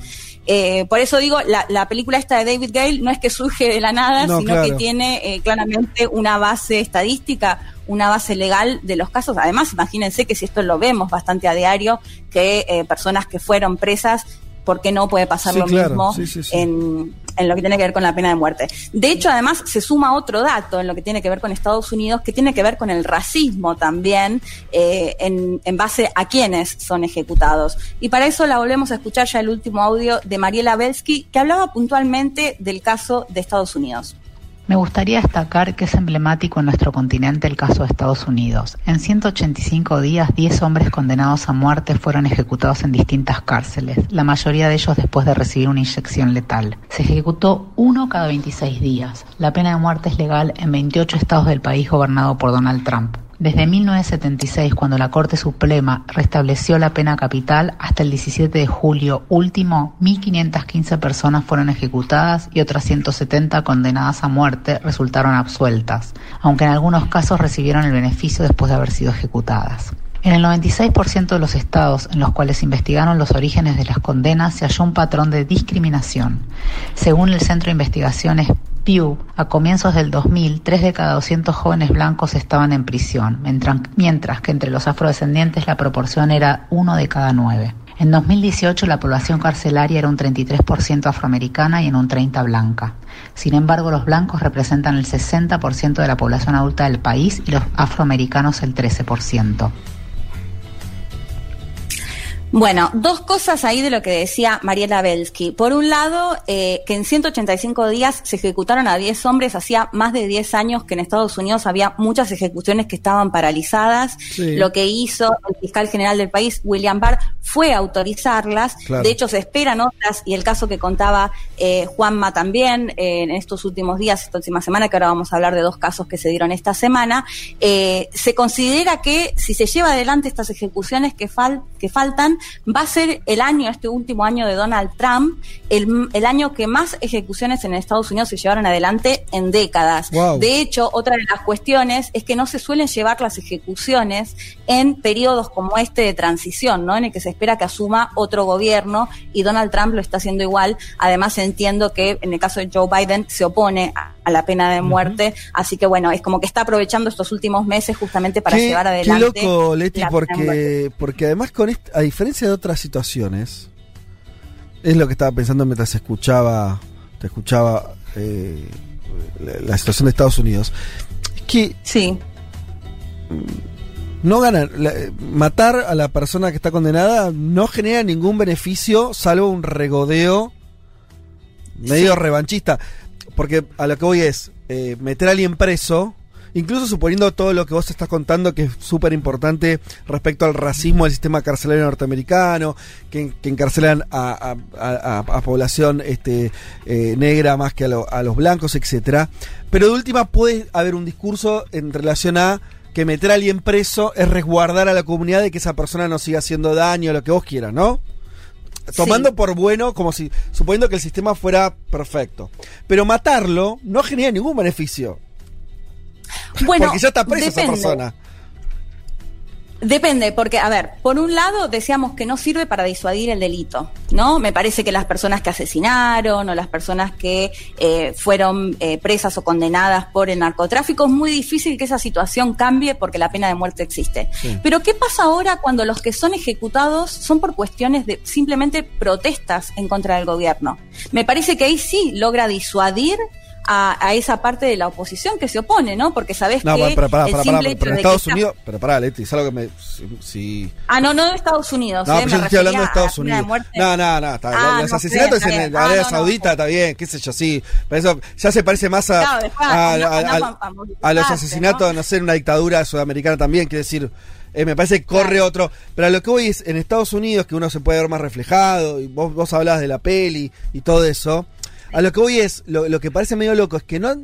Eh, por eso digo, la, la, película esta de David Gale no es que surge de la nada, no, sino claro. que tiene eh, claramente una base estadística, una base legal de los casos. Además, imagínense que si esto lo vemos bastante a diario, que eh, personas que fueron presas, ¿por qué no puede pasar sí, lo claro. mismo sí, sí, en, en, lo que tiene que ver con la pena de muerte? De hecho, además, se suma otro dato en lo que tiene que ver con Estados Unidos, que tiene que ver con el racismo también, eh, en, en, base a quienes son ejecutados. Y para eso la volvemos a escuchar ya el último audio de Mariela Belsky, que hablaba puntualmente del caso de Estados Unidos. Me gustaría destacar que es emblemático en nuestro continente el caso de Estados Unidos. En 185 días, 10 hombres condenados a muerte fueron ejecutados en distintas cárceles, la mayoría de ellos después de recibir una inyección letal. Se ejecutó uno cada 26 días. La pena de muerte es legal en 28 estados del país gobernado por Donald Trump. Desde 1976, cuando la Corte Suprema restableció la pena capital, hasta el 17 de julio último, 1.515 personas fueron ejecutadas y otras 170 condenadas a muerte resultaron absueltas, aunque en algunos casos recibieron el beneficio después de haber sido ejecutadas. En el 96% de los estados en los cuales se investigaron los orígenes de las condenas se halló un patrón de discriminación. Según el Centro de Investigaciones Pew, a comienzos del 2000, 3 de cada 200 jóvenes blancos estaban en prisión, mientras, que entre los afrodescendientes la proporción era 1 de cada 9. En 2018 la población carcelaria era un 33% afroamericana y en un 30% blanca. Sin embargo, los blancos representan el 60% de la población adulta del país y los afroamericanos el 13%. Bueno, dos cosas ahí de lo que decía Mariela Belsky. Por un lado, eh, que en 185 días se ejecutaron a 10 hombres, hacía más de 10 años que en Estados Unidos había muchas ejecuciones que estaban paralizadas. Sí. Lo que hizo el fiscal general del país, William Barr, fue autorizarlas. Claro. De hecho, se esperan otras, y el caso que contaba eh, Juanma también eh, en estos últimos días, esta última semana, que ahora vamos a hablar de dos casos que se dieron esta semana, eh, se considera que si se lleva adelante estas ejecuciones que, fal que faltan, va a ser el año, este último año de Donald Trump, el, el año que más ejecuciones en Estados Unidos se llevaron adelante en décadas. Wow. De hecho, otra de las cuestiones es que no se suelen llevar las ejecuciones en periodos como este de transición, ¿no? En el que se espera que asuma otro gobierno y Donald Trump lo está haciendo igual. Además, entiendo que en el caso de Joe Biden se opone a, a la pena de muerte, así que bueno, es como que está aprovechando estos últimos meses justamente para Qué- llevar adelante. Qué loco, Leti, porque, porque además con a diferencia de otras situaciones, es lo que estaba pensando mientras escuchaba, te escuchaba eh, la, la situación de Estados Unidos, es que sí. no ganan, la- matar a la persona que está condenada no genera ningún beneficio salvo un regodeo medio revanchista. Porque a lo que voy es eh, meter a alguien preso, incluso suponiendo todo lo que vos estás contando, que es súper importante respecto al racismo del sistema carcelario norteamericano, que, que encarcelan a, a- a- a población este, eh, negra más que a, lo- a los blancos, etcétera. Pero de última puede haber un discurso en relación a que meter a alguien preso es resguardar a la comunidad de que esa persona no siga haciendo daño, lo que vos quieras, ¿no? tomando Sí. por bueno como si suponiendo que el sistema fuera perfecto. Pero matarlo no genera ningún beneficio. Bueno, porque ya está presa esa depende. persona. Depende, porque, a ver, por un lado decíamos que no sirve para disuadir el delito, ¿no? Me parece que las personas que asesinaron o las personas que eh, fueron eh, presas o condenadas por el narcotráfico, es muy difícil que esa situación cambie porque la pena de muerte existe. Sí. Pero ¿qué pasa ahora cuando los que son ejecutados son por cuestiones de simplemente protestas en contra del gobierno? Me parece que ahí sí logra disuadir a, a esa parte de la oposición que se opone, ¿no? Porque sabes No, que para, para, el para, simple hecho pero en que Estados esta- Unidos, pero pará, Leti, es algo que me si, si- Ah, no, no de Estados Unidos. No, eh, me yo estoy hablando de Estados de Unidos. No, no, no, está, Ah, los no asesinatos está en. Arabia Ah, no. Saudita está bien, qué sé yo, sí. Pero eso ya se parece más a, Claro, a, los asesinatos, ¿no? sé, en una dictadura sudamericana también, quiere decir, eh, me parece que corre otro. Pero a lo que voy es, en Estados Unidos, que uno se puede ver más reflejado, y vos, vos hablabas de la peli y todo eso, a lo que voy es, lo, lo que parece medio loco es que no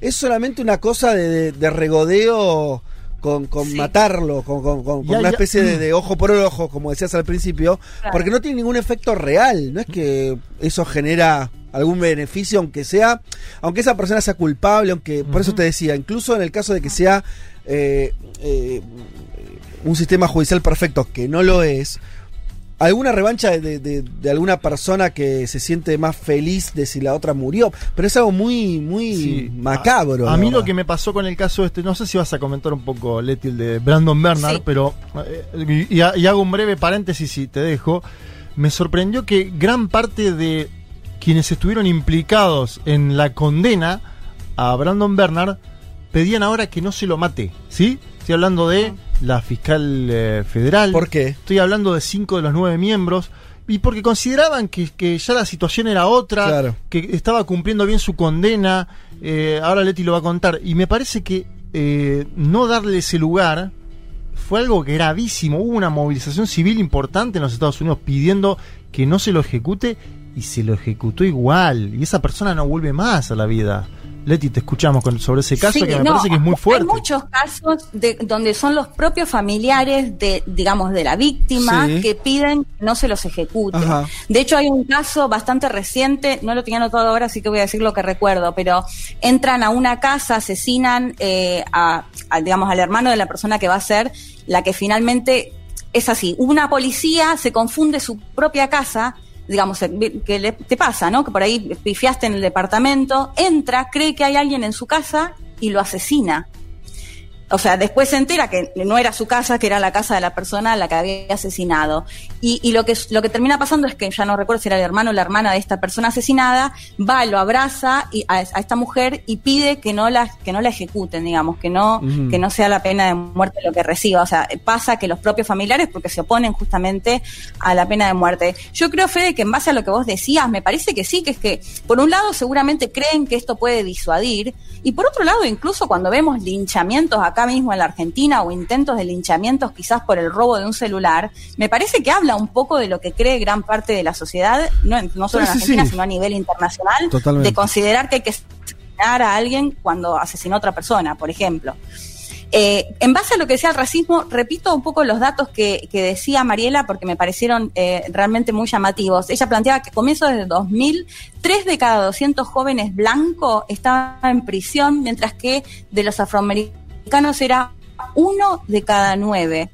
es solamente una cosa de, de- de regodeo con, con matarlo, con, con- con- con Ya, una ya. especie de, de ojo por ojo, como decías al principio, Claro. porque no tiene ningún efecto real, no es que eso genera algún beneficio, aunque sea, aunque esa persona sea culpable, aunque, por eso te decía, incluso en el caso de que sea eh, eh, un sistema judicial perfecto, que no lo es, alguna revancha de, de- de- de alguna persona que se siente más feliz de si la otra murió, pero es algo muy, muy macabro. A, mí lo que me pasó con el caso este, no sé si vas a comentar un poco, Leti, el de Brandon Bernard, Sí. pero. eh, y, y hago un breve paréntesis y te dejo. Me sorprendió que gran parte de quienes estuvieron implicados en la condena a Brandon Bernard pedían ahora que no se lo mate, ¿sí? Estoy hablando de la fiscal eh, federal. ¿Por qué? Estoy hablando de cinco de los nueve miembros. y porque consideraban que, que ya la situación era otra, Claro. que estaba cumpliendo bien su condena. eh, ahora Leti lo va a contar. Y me parece que eh, no darle ese lugar fue algo gravísimo. Hubo una movilización civil importante en los Estados Unidos pidiendo que no se lo ejecute y se lo ejecutó igual. Y esa persona no vuelve más a la vida. Leti, te escuchamos con, sobre ese caso Sí, que me no, parece que es muy fuerte. Hay muchos casos de, donde son los propios familiares de, digamos, de la víctima Sí. que piden que no se los ejecute. Ajá. De hecho, hay un caso bastante reciente, no lo tenía anotado ahora, así que voy a decir lo que recuerdo, pero entran a una casa, asesinan eh, a, a, digamos, al hermano de la persona que va a ser la que finalmente es así. Una policía se confunde su propia casa digamos, eh, que le, te pasa, ¿no? Que por ahí pifiaste en el departamento, entra, cree que hay alguien en su casa y lo asesina. O sea, después se entera que no era su casa, que era la casa de la persona a la que había asesinado. Y, y lo, que, lo que termina pasando es que, ya no recuerdo si era el hermano o la hermana de esta persona asesinada, va, lo abraza y, a, a esta mujer y pide que no la, que no la ejecuten, digamos, que no, que no sea la pena de muerte lo que reciba. O sea, pasa que los propios familiares, porque se oponen justamente a la pena de muerte. Yo creo, Fede, que en base a lo que vos decías, me parece que sí, que es que, por un lado, seguramente creen que esto puede disuadir, y por otro lado, incluso cuando vemos linchamientos acá mismo en la Argentina o intentos de linchamientos quizás por el robo de un celular, me parece que habla un poco de lo que cree gran parte de la sociedad, no, no solo Sí, en Argentina, sí. sino a nivel internacional, Totalmente. de considerar que hay que asesinar a alguien cuando asesinó a otra persona, por ejemplo. Eh, en base a lo que decía el racismo, repito un poco los datos que, que decía Mariela porque me parecieron eh, realmente muy llamativos. Ella planteaba que a comienzos del 2000, 3 de cada 200 jóvenes blancos estaban en prisión, mientras que de los afroamericanos era uno de cada nueve.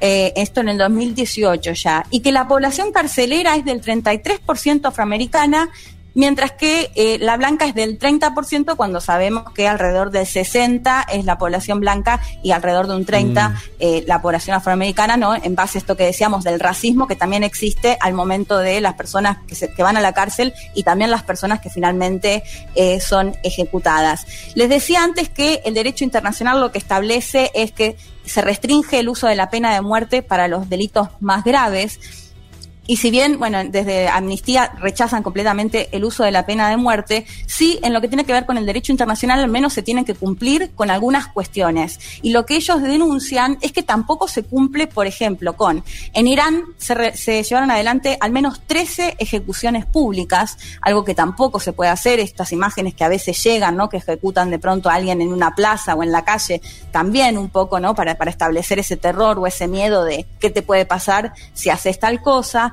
Eh, esto en el 2018 ya. Y que la población carcelera es del 33% afroamericana, mientras que eh, la blanca es del 30% cuando sabemos que alrededor del 60 es la población blanca y alrededor de un 30 Mm. eh, la población afroamericana, ¿no? En base a esto que decíamos del racismo que también existe al momento de las personas que, se- que van a la cárcel y también las personas que finalmente eh, son ejecutadas. Les decía antes que el derecho internacional lo que establece es que se restringe el uso de la pena de muerte para los delitos más graves. Y si bien, bueno, desde Amnistía rechazan completamente el uso de la pena de muerte, sí en lo que tiene que ver con el derecho internacional al menos se tienen que cumplir con algunas cuestiones. Y lo que ellos denuncian es que tampoco se cumple, por ejemplo, con, en Irán se, re- se llevaron adelante al menos 13 ejecuciones públicas, algo que tampoco se puede hacer, estas imágenes que a veces llegan, ¿no? Que ejecutan de pronto a alguien en una plaza o en la calle, también un poco, ¿no? Para, para establecer ese terror o ese miedo de qué te puede pasar si haces tal cosa.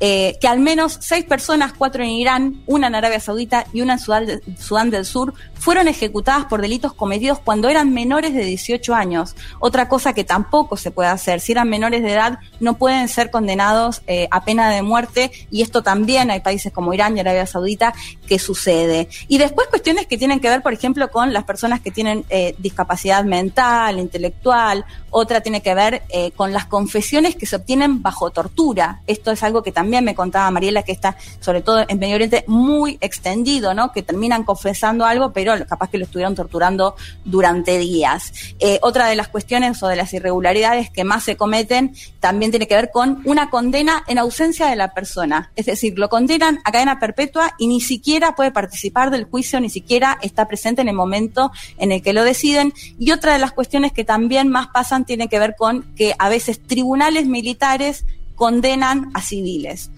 Eh, que al menos seis personas, cuatro en Irán, una en Arabia Saudita y una en Sudán, de- Sudán del Sur, fueron ejecutadas por delitos cometidos cuando eran menores de 18 años. Otra cosa que tampoco se puede hacer. Si eran menores de edad, no pueden ser condenados eh, a pena de muerte y esto también hay países como Irán y Arabia Saudita que sucede. Y después cuestiones que tienen que ver, por ejemplo, con las personas que tienen eh, discapacidad mental, intelectual. Otra tiene que ver eh, con las confesiones que se obtienen bajo tortura. Esto es algo que también me contaba Mariela, que está, sobre todo en Medio Oriente, muy extendido, ¿no? Que terminan confesando algo, pero capaz que lo estuvieron torturando durante días. Eh, otra de las cuestiones o de las irregularidades que más se cometen también tiene que ver con una condena en ausencia de la persona. Es decir, lo condenan a cadena perpetua y ni siquiera puede participar del juicio, ni siquiera está presente en el momento en el que lo deciden. Y otra de las cuestiones que también más pasan tiene que ver con que a veces tribunales militares condenan a civiles.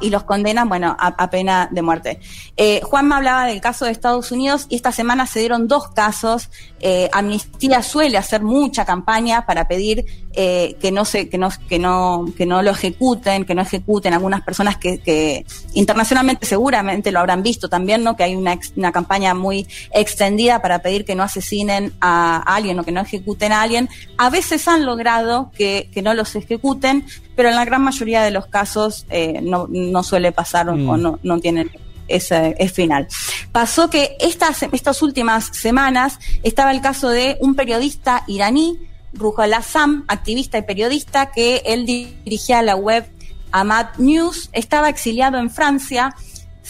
Y los condenan, bueno, a, pena de muerte. Eh, Juanma hablaba del caso de Estados Unidos y esta semana se dieron dos casos. Eh, Amnistía suele hacer mucha campaña para pedir eh, que no se, que no, que no, que no lo ejecuten, que no ejecuten algunas personas que, internacionalmente seguramente lo habrán visto también, ¿no? Que hay una, campaña muy extendida para pedir que no asesinen a, a alguien o que no ejecuten a alguien. A veces han logrado que, que no los ejecuten, pero en la gran mayoría de los casos eh, no, no suele pasar o- Mm. o no, no tienen ese es final. Pasó que estas, estas últimas semanas estaba el caso de un periodista iraní, Ruhal Assam, activista y periodista, que él dirigía la web Ahmad News, estaba exiliado en Francia,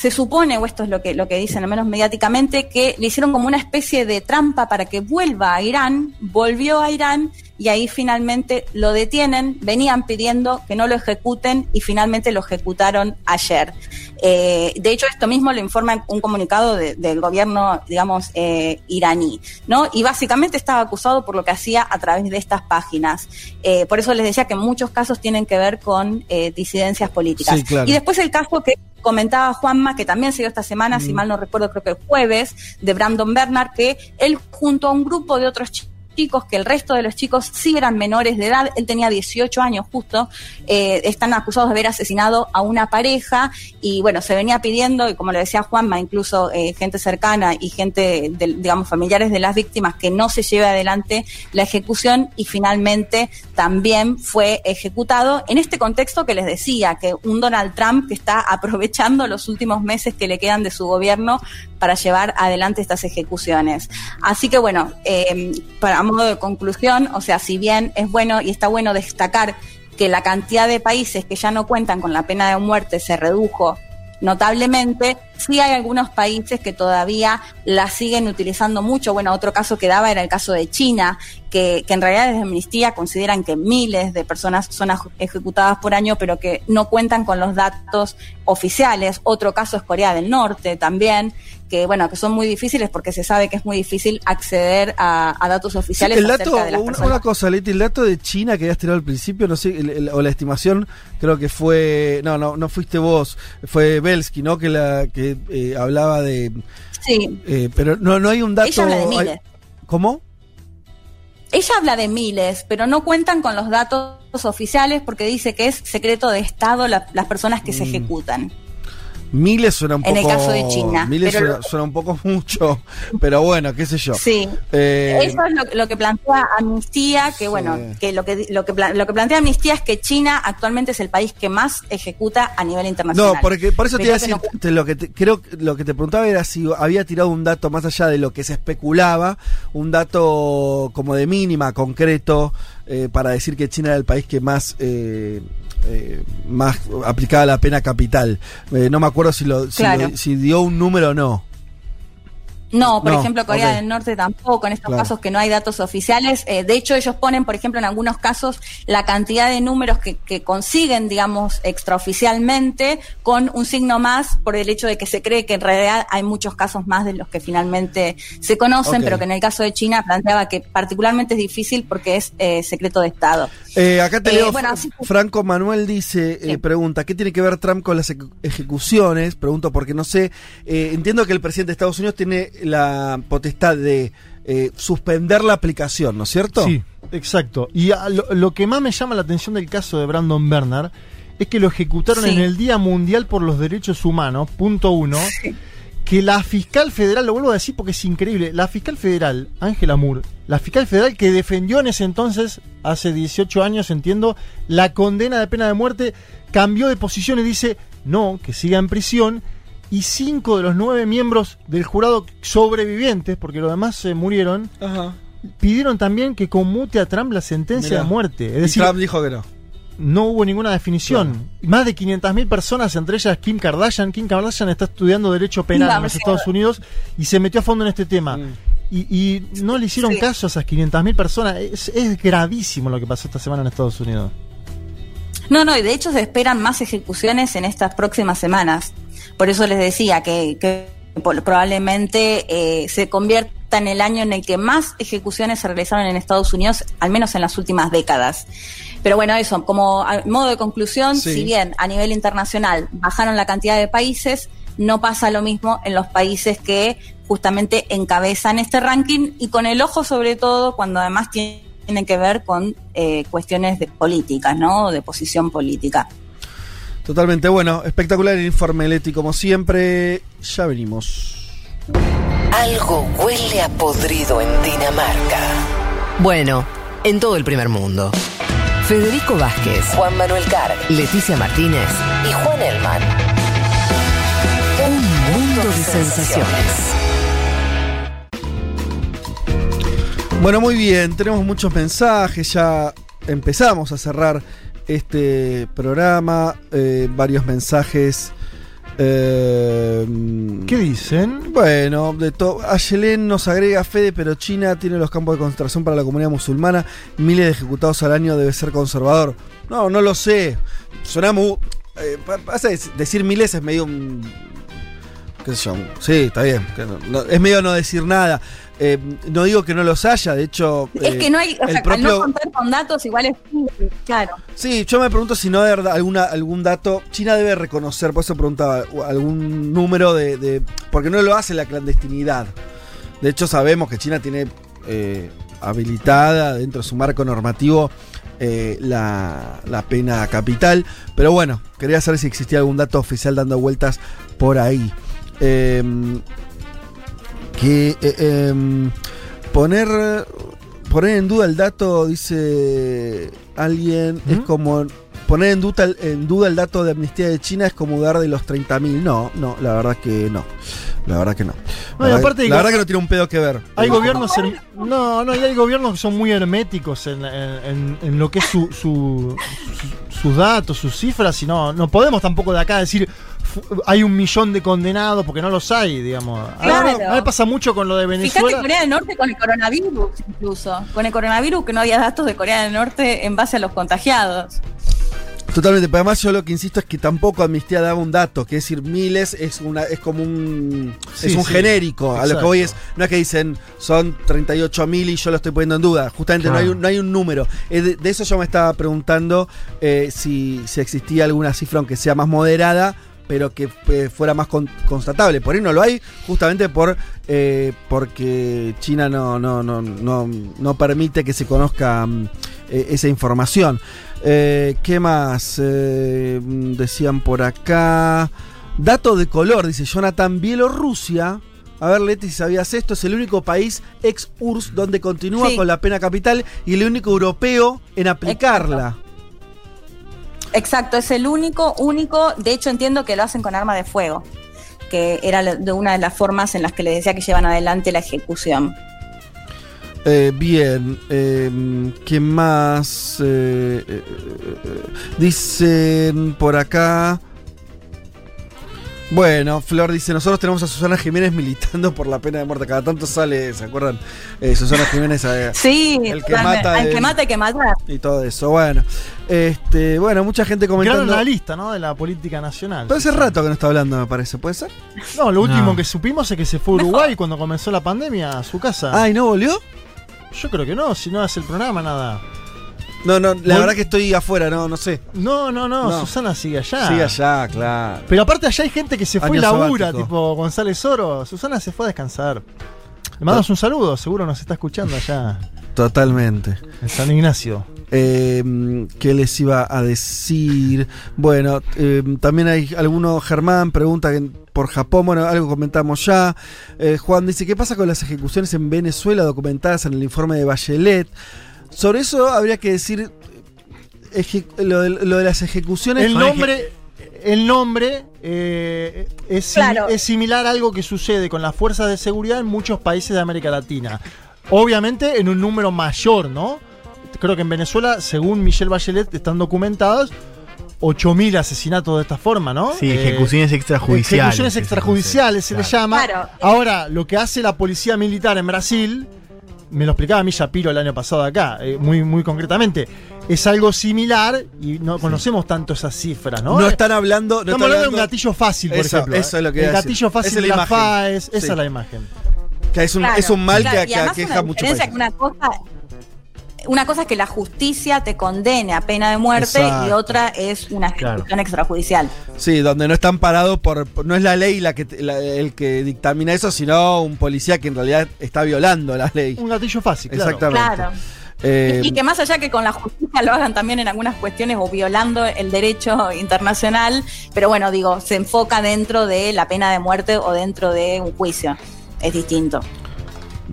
se supone, o esto es lo que, lo que dicen al menos mediáticamente, que le hicieron como una especie de trampa para que vuelva a Irán, volvió a Irán y ahí finalmente lo detienen, venían pidiendo que no lo ejecuten y finalmente lo ejecutaron ayer. Eh, de hecho, esto mismo lo informa un comunicado de- del gobierno, digamos, eh, iraní, ¿no? Y básicamente estaba acusado por lo que hacía a través de estas páginas. Eh, por eso les decía que en muchos casos tienen que ver con eh, disidencias políticas. Sí, claro. Y después el caso que comentaba Juanma, que también se dio esta semana, si mal no recuerdo, creo que el jueves, de Brandon Bernard, que él junto a un grupo de otros chi- chicos, que el resto de los chicos sí eran menores de edad, él tenía 18 años justo, eh, están acusados de haber asesinado a una pareja y bueno, se venía pidiendo, y como le decía Juanma, incluso eh, gente cercana y gente, del- digamos, familiares de las víctimas, que no se lleve adelante la ejecución y finalmente también fue ejecutado en este contexto que les decía, que un Donald Trump que está aprovechando los últimos meses que le quedan de su gobierno para llevar adelante estas ejecuciones. Así que bueno, eh, para modo de conclusión, o sea, si bien es bueno y está bueno destacar que la cantidad de países que ya no cuentan con la pena de muerte se redujo notablemente, sí hay algunos países que todavía la siguen utilizando mucho. Bueno, otro caso que daba era el caso de China, que, que en realidad desde Amnistía consideran que miles de personas son ejecutadas por año, pero que no cuentan con los datos oficiales. Otro caso es Corea del Norte también, que bueno, que son muy difíciles porque se sabe que es muy difícil acceder a, a datos oficiales el dato, acerca de las una, personas. una cosa, Leti, el dato de China que habías tirado al principio, no sé, el- el- o la estimación, creo que fue, no, no, no fuiste vos, fue Belsky, ¿no? Que la que eh, hablaba de, Sí. eh, pero no, no hay un dato. Ella habla de hay- miles. ¿Cómo? Ella habla de miles, pero no cuentan con los datos oficiales porque dice que es secreto de Estado la- las personas que se Mm. ejecutan. Miles suena un poco. En el caso de China, Miles pero suena, lo- suena un poco mucho, pero bueno, qué sé yo. Sí. Eh, Eso es lo, lo que plantea Amnistía, que bueno, que lo que lo que lo que plantea Amnistía es que China actualmente es el país que más ejecuta a nivel internacional. No, porque por eso te iba a decir, no- te- lo que te- creo lo que te preguntaba era si había tirado un dato más allá de lo que se especulaba, un dato como de mínima, concreto, eh, para decir que China era el país que más eh, eh, más aplicaba la pena capital. Eh, no me acuerdo si lo, si, Claro. lo- si dio un número o no. No, por No, ejemplo, Corea del Norte tampoco, en estos Claro. casos que no hay datos oficiales. Eh, de hecho, ellos ponen, por ejemplo, en algunos casos, la cantidad de números que, que consiguen, digamos, extraoficialmente, con un signo más por el hecho de que se cree que en realidad hay muchos casos más de los que finalmente se conocen, pero que en el caso de China planteaba que particularmente es difícil porque es eh, secreto de Estado. Eh, acá te Eh, leo, bueno, así- Franco Manuel dice, eh, pregunta, ¿qué tiene que ver Trump con las eje- ejecuciones? Pregunto porque no sé, entiendo que el presidente de Estados Unidos tiene la potestad de eh, suspender la aplicación, ¿no es cierto? Sí, exacto. Y a- lo, lo que más me llama la atención del caso de Brandon Bernard es que lo ejecutaron Sí. en el Día Mundial por los Derechos Humanos, punto uno. Que la fiscal federal, lo vuelvo a decir porque es increíble, la fiscal federal, Ángela Moore, la fiscal federal que defendió en ese entonces, hace 18 años, entiendo, la condena de pena de muerte, cambió de posición y dice, no, que siga en prisión. Y cinco de los nueve miembros del jurado sobrevivientes, porque los demás se murieron, pidieron también que conmute a Trump la sentencia Mirá. de muerte. Es Y decir, Trump dijo que no. no hubo ninguna definición. Más de 500.000 personas, entre ellas Kim Kardashian. Kim Kardashian está estudiando Derecho Penal en los Estados Unidos y se metió a fondo en este tema. Y, y no le hicieron Sí. caso a esas 500.000 personas. Es, es gravísimo lo que pasó esta semana en Estados Unidos. No, no, y de hecho se esperan más ejecuciones en estas próximas semanas. Por eso les decía que, probablemente eh, se convierta en el año en el que más ejecuciones se realizaron en Estados Unidos, al menos en las últimas décadas. Pero bueno, eso, como modo de conclusión, Sí. si bien a nivel internacional bajaron la cantidad de países, no pasa lo mismo en los países que justamente encabezan este ranking y con el ojo sobre todo cuando además tienen que ver con eh, cuestiones de políticas, ¿no? De posición política. Totalmente bueno, espectacular el informe, Leti, como siempre. Ya venimos. Algo huele a podrido en Dinamarca. Bueno, en todo el primer mundo. Federico Vázquez, Juan Manuel Carg, Leticia Martínez y Juan Elman. Un mundo de sensaciones. Bueno, muy bien, tenemos muchos mensajes, ya empezamos a cerrar este programa, eh, varios mensajes Eh, ¿Qué dicen? Bueno, de todo. Ayelen nos agrega Fede, pero China tiene los campos de concentración para la comunidad musulmana. Miles de ejecutados al año debe ser conservador. No, no lo sé. Suena muy. eh, pasa decir miles es medio un. ¿Qué sé yo? Sí, está bien. que no- no- es medio no decir nada. Eh, no digo que no los haya, de hecho. Es eh, que no hay, o el sea, al propio- no contar con datos, igual es claro. Sí, yo me pregunto si no hay alguna, algún dato. China debe reconocer, por eso preguntaba, o algún número de, de- Porque no lo hace la clandestinidad. De hecho, sabemos que China tiene eh, habilitada dentro de su marco normativo eh, la, la pena capital. Pero bueno, quería saber si existía algún dato oficial dando vueltas por ahí. Que eh, em, poner poner en duda el dato dice alguien es como poner en duda, en duda el dato de amnistía de China es como dudar de los 30.000 no no la verdad que no. La verdad que no. La, aparte la verdad que no tiene un pedo que ver. Hay gobiernos. her- No, no, y hay gobiernos que son muy herméticos en, en- en- en lo que es su, su- su- sus datos, sus cifras, y no, no podemos tampoco de acá decir hay un millón de condenados, porque no los hay, digamos. A mí- Claro. A mí pasa mucho con lo de Fíjate Venezuela. Corea del Norte con el coronavirus, incluso. Con el coronavirus que no había datos de Corea del Norte en base a los contagiados. Totalmente, pero además yo lo que insisto es que tampoco Amnistía daba un dato, que decir, miles es una es como un Sí, es un sí, genérico, a lo que voy es, no es que dicen son 38 mil y yo lo estoy poniendo en duda, justamente no, hay un, no hay un número. Eh, de, de eso yo me estaba preguntando eh, si, si existía alguna cifra aunque sea más moderada, pero que eh, fuera más con- constatable. Por ahí no lo hay, justamente por eh, porque China no, no, no, no, no permite que se conozca mm, eh, esa información. Eh, ¿Qué más? Mm, decían por acá. Dato de color, dice Jonathan. Bielorrusia. A ver, Leti, si sabías esto, es el único país ex URSS donde continúa Sí. con la pena capital y el único europeo en aplicarla. Exacto, es el único, único. De hecho, entiendo que lo hacen con arma de fuego, que era de una de las formas en las que les decía que llevan adelante la ejecución. Eh, bien, eh, ¿qué más? Eh, eh, eh, dicen por acá. Bueno, Flor dice, nosotros tenemos a Susana Jiménez militando por la pena de muerte. Cada tanto sale, ¿se acuerdan? Eh, Susana Jiménez, eh, Sí, el que mata al que el- mata hay que matar. y todo eso. Bueno, este, bueno, mucha gente Gran comentando. analista, ¿no? De la política nacional. Pero hace rato que no está hablando, me parece, ¿puede ser? No, lo último No. que supimos es que se fue a Uruguay cuando comenzó la pandemia a su casa. Ah, ¿y no volvió? Yo creo que no, si no hace el programa, nada. No, no, la Vol- verdad que estoy afuera, no, no sé. No, no, no, No. Susana sigue allá. Sigue allá, claro. Pero aparte allá hay gente que se fue y labura, sabático. tipo González Oro. Susana se fue a descansar. Le mandamos un saludo, seguro nos está escuchando allá Totalmente. en San Ignacio. Eh, ¿Qué les iba a decir? Bueno, eh, también hay alguno, Germán pregunta que- por Japón, bueno, algo comentamos ya. Eh, Juan dice, ¿qué pasa con las ejecuciones en Venezuela documentadas en el informe de Bachelet? Sobre eso habría que decir lo, de, lo de las ejecuciones. El nombre, el nombre eh, es, sim- es similar a algo que sucede con las fuerzas de seguridad en muchos países de América Latina. Obviamente en un número mayor, ¿no? Creo que en Venezuela, según Michelle Bachelet, están documentados 8.000 asesinatos de esta forma, ¿no? Sí, Eh, ejecuciones extrajudiciales. Ejecuciones extrajudiciales se le llama. Claro. Ahora, lo que hace la policía militar en Brasil, me lo explicaba a mí Shapiro el año pasado acá, eh, muy, muy concretamente, es algo similar y no conocemos tanto esas cifras, ¿no? No están hablando. No Estamos hablando de un gatillo fácil, por Eso, ejemplo. eso ¿eh? es lo que El decir. gatillo fácil es de la. FAES, esa es la imagen. Que es un, Claro. es un mal Claro, que, que que una cosa una cosa es que la justicia te condene a pena de muerte Exacto. y otra es una ejecución extrajudicial. Sí, donde no están parados por, No es la ley la que te- la- el que dictamina eso, sino un policía que en realidad está violando la ley. Un gatillo fácil, claro. Exactamente. Claro. Eh, y que más allá que con la justicia lo hagan también en algunas cuestiones o violando el derecho internacional, pero bueno, digo, se enfoca dentro de la pena de muerte o dentro de un juicio. Es distinto.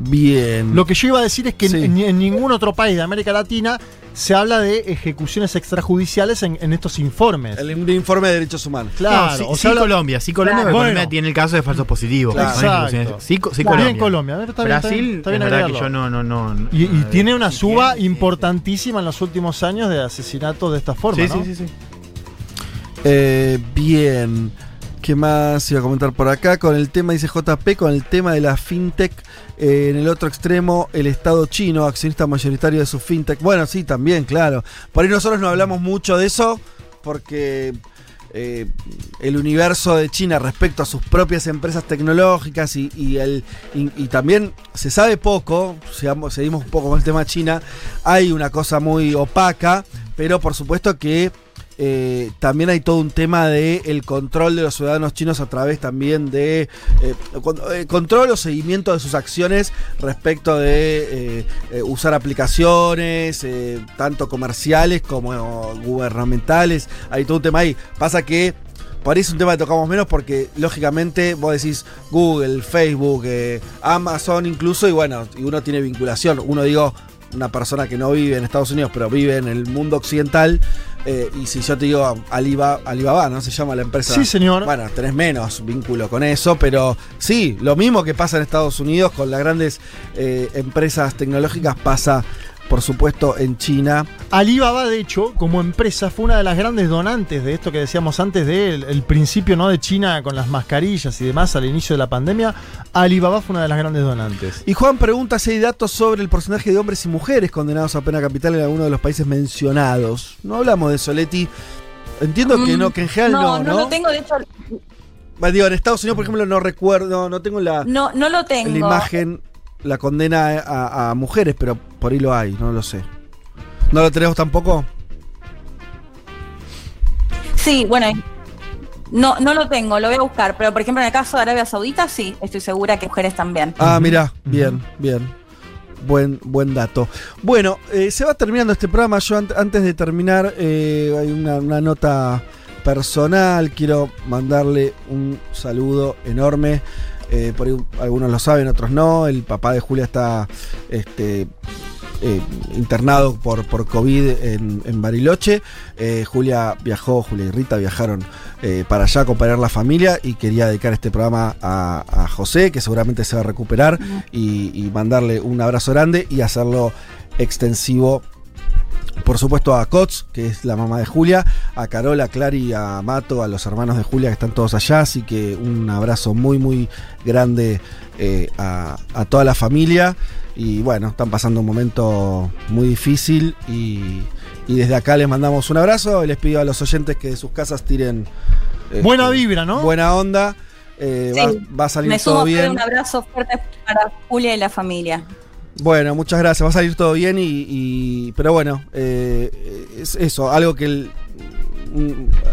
Bien. Lo que yo iba a decir es que Sí. en, en ningún otro país de América Latina se habla de ejecuciones extrajudiciales en, en estos informes. El informe de derechos humanos. Claro, No, sí, o sí habla- Colombia, sí Colombia, Claro. Colombia Bueno. tiene el caso de falsos positivos. Claro. Sí, co- sí, Claro. Colombia. Bien Colombia, está bien, está Brasil, bien, está bien es verdad que yo no, no, no. Y, tiene una suba importantísima en los últimos años de asesinatos de esta forma, Sí, ¿no? sí, sí, sí. Eh, bien. ¿Qué ¿Qué más iba a comentar por acá? Con el tema, dice JP, con el tema de la fintech. eh, en el otro extremo, el Estado chino, accionista mayoritario de su fintech. Bueno, sí, también, claro. Por ahí nosotros no hablamos mucho de eso porque eh, el universo de China respecto a sus propias empresas tecnológicas y, el, y, también se sabe poco, sigamos- seguimos un poco con el tema China, hay una cosa muy opaca, pero por supuesto que eh, también hay todo un tema de el control de los ciudadanos chinos a través también de eh, eh, control o seguimiento de sus acciones respecto de usar aplicaciones, tanto comerciales como gubernamentales. Hay todo un tema ahí. Pasa que por ahí es un tema que tocamos menos porque lógicamente vos decís Google, Facebook, Amazon incluso y bueno, y uno tiene vinculación. Uno digo, una persona que no vive en Estados Unidos pero vive en el mundo occidental eh, y si yo te digo Alibaba, Alibaba, ¿no? Se llama la empresa. Sí, señor. Bueno, tenés menos vínculo con eso, pero sí, lo mismo que pasa en Estados Unidos con las grandes eh, empresas tecnológicas pasa, por supuesto, en China. Alibaba, de hecho, como empresa, fue una de las grandes donantes de esto que decíamos antes del el principio ¿no? de China con las mascarillas y demás al inicio de la pandemia. Alibaba fue una de las grandes donantes. Y Juan pregunta si hay datos sobre el porcentaje de hombres y mujeres condenados a pena capital en alguno de los países mencionados. No hablamos de Soletti. Entiendo que no, que en general no, Mm, no, ¿no? lo tengo, de hecho, Digo, en Estados Unidos, por ejemplo, no recuerdo, no tengo la, no, no lo tengo. la imagen, la condena a, a mujeres, pero por ahí lo hay, no lo sé. ¿No lo tenemos tampoco? Sí, bueno, no, no lo tengo, lo voy a buscar, pero por ejemplo en el caso de Arabia Saudita sí, estoy segura que mujeres también. Ah, mira, bien, bien. Buen, buen dato. Bueno, eh, se va terminando este programa. Yo ant- antes de terminar, eh, hay una, una nota personal. Quiero mandarle un saludo enorme. Eh, por ahí algunos lo saben, otros no. El papá de Julia está este, eh, internado por, por COVID en, en Bariloche. Eh, Julia viajó, Julia y Rita viajaron eh, para allá a acompañar la familia y quería dedicar este programa a, a José, que seguramente se va a recuperar, y, y mandarle un abrazo grande y hacerlo extensivo. Por supuesto a Cots, que es la mamá de Julia, a Carola, a Clary, a Mato, a los hermanos de Julia que están todos allá, así que un abrazo muy muy grande eh, a, a toda la familia y bueno, están pasando un momento muy difícil y, y desde acá les mandamos un abrazo y les pido a los oyentes que de sus casas tiren este, Buena vibra, ¿no? buena onda, eh, Sí, va, va a salir Me sumo todo bien. un abrazo fuerte para Julia y la familia. Bueno, muchas gracias. Va a salir todo bien y. y- pero bueno, eh, es eso, algo que.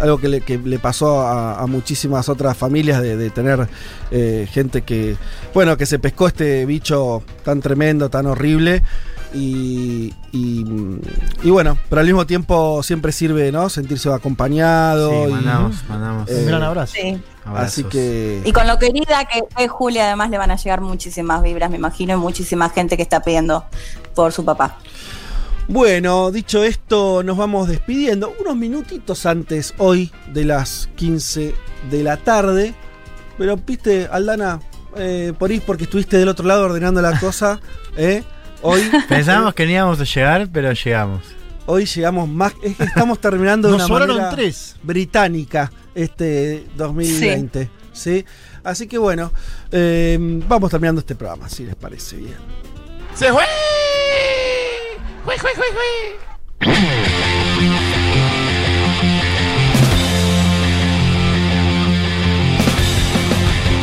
algo que le, que le pasó a, a muchísimas otras familias de, de tener eh, gente que. Bueno, que se pescó este bicho tan tremendo, tan horrible. Y, y, y bueno, pero al mismo tiempo siempre sirve, ¿no? Sentirse acompañado. Sí, y- mandamos, mandamos. Eh, Un gran abrazo. Sí. Así que. Y con lo querida que es Julia, además le van a llegar muchísimas vibras, me imagino, y muchísima gente que está pidiendo por su papá. Bueno, dicho esto, nos vamos despidiendo. Unos minutitos antes hoy de las 15 de la tarde. Pero, viste, Aldana, eh, por ahí porque estuviste del otro lado ordenando la cosa. ¿eh? Hoy, Pensábamos que no íbamos a llegar, pero llegamos. hoy llegamos más. Es que estamos terminando de Nos una manera tres. británica este 2020. Sí. Así que bueno, eh, vamos terminando este programa, si les parece bien. ¡Se fue! ¡Jue, jue, jue, jue!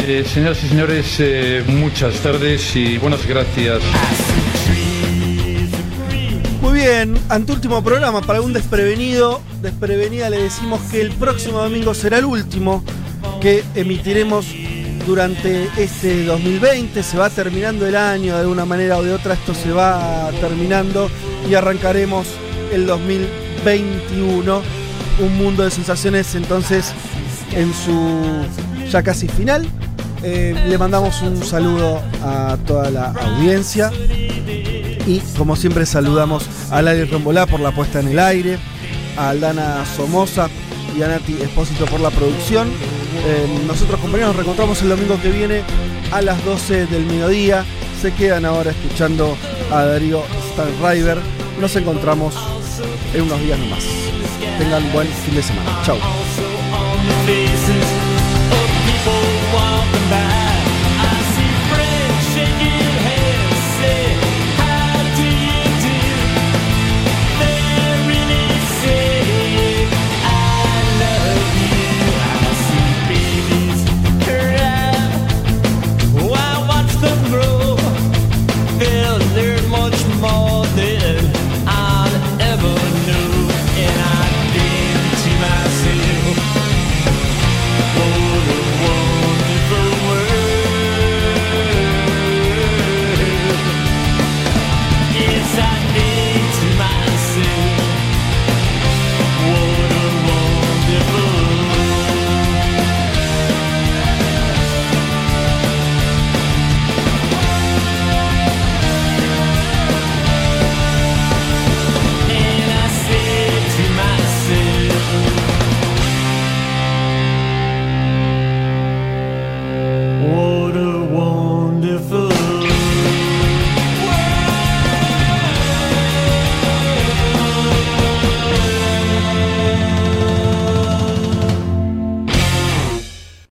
Eh, señoras y señores, eh, muchas tardes y buenas gracias. Muy bien, anteúltimo programa para un desprevenido. Desprevenida le decimos que el próximo domingo será el último que emitiremos durante este 2020. Se va terminando el año de alguna manera o de otra, esto se va terminando y arrancaremos el 2021. Un mundo de sensaciones entonces en su ya casi final. Eh, le mandamos un saludo a toda la audiencia. Y como siempre saludamos a Lali Rombolá por la puesta en el aire, a Aldana Somoza y a Nati Espósito por la producción. Eh, nosotros compañeros nos reencontramos el domingo que viene a las 12 del mediodía. Se quedan ahora escuchando a Darío Stanriver. Nos encontramos en unos días nomás. Tengan buen fin de semana. Por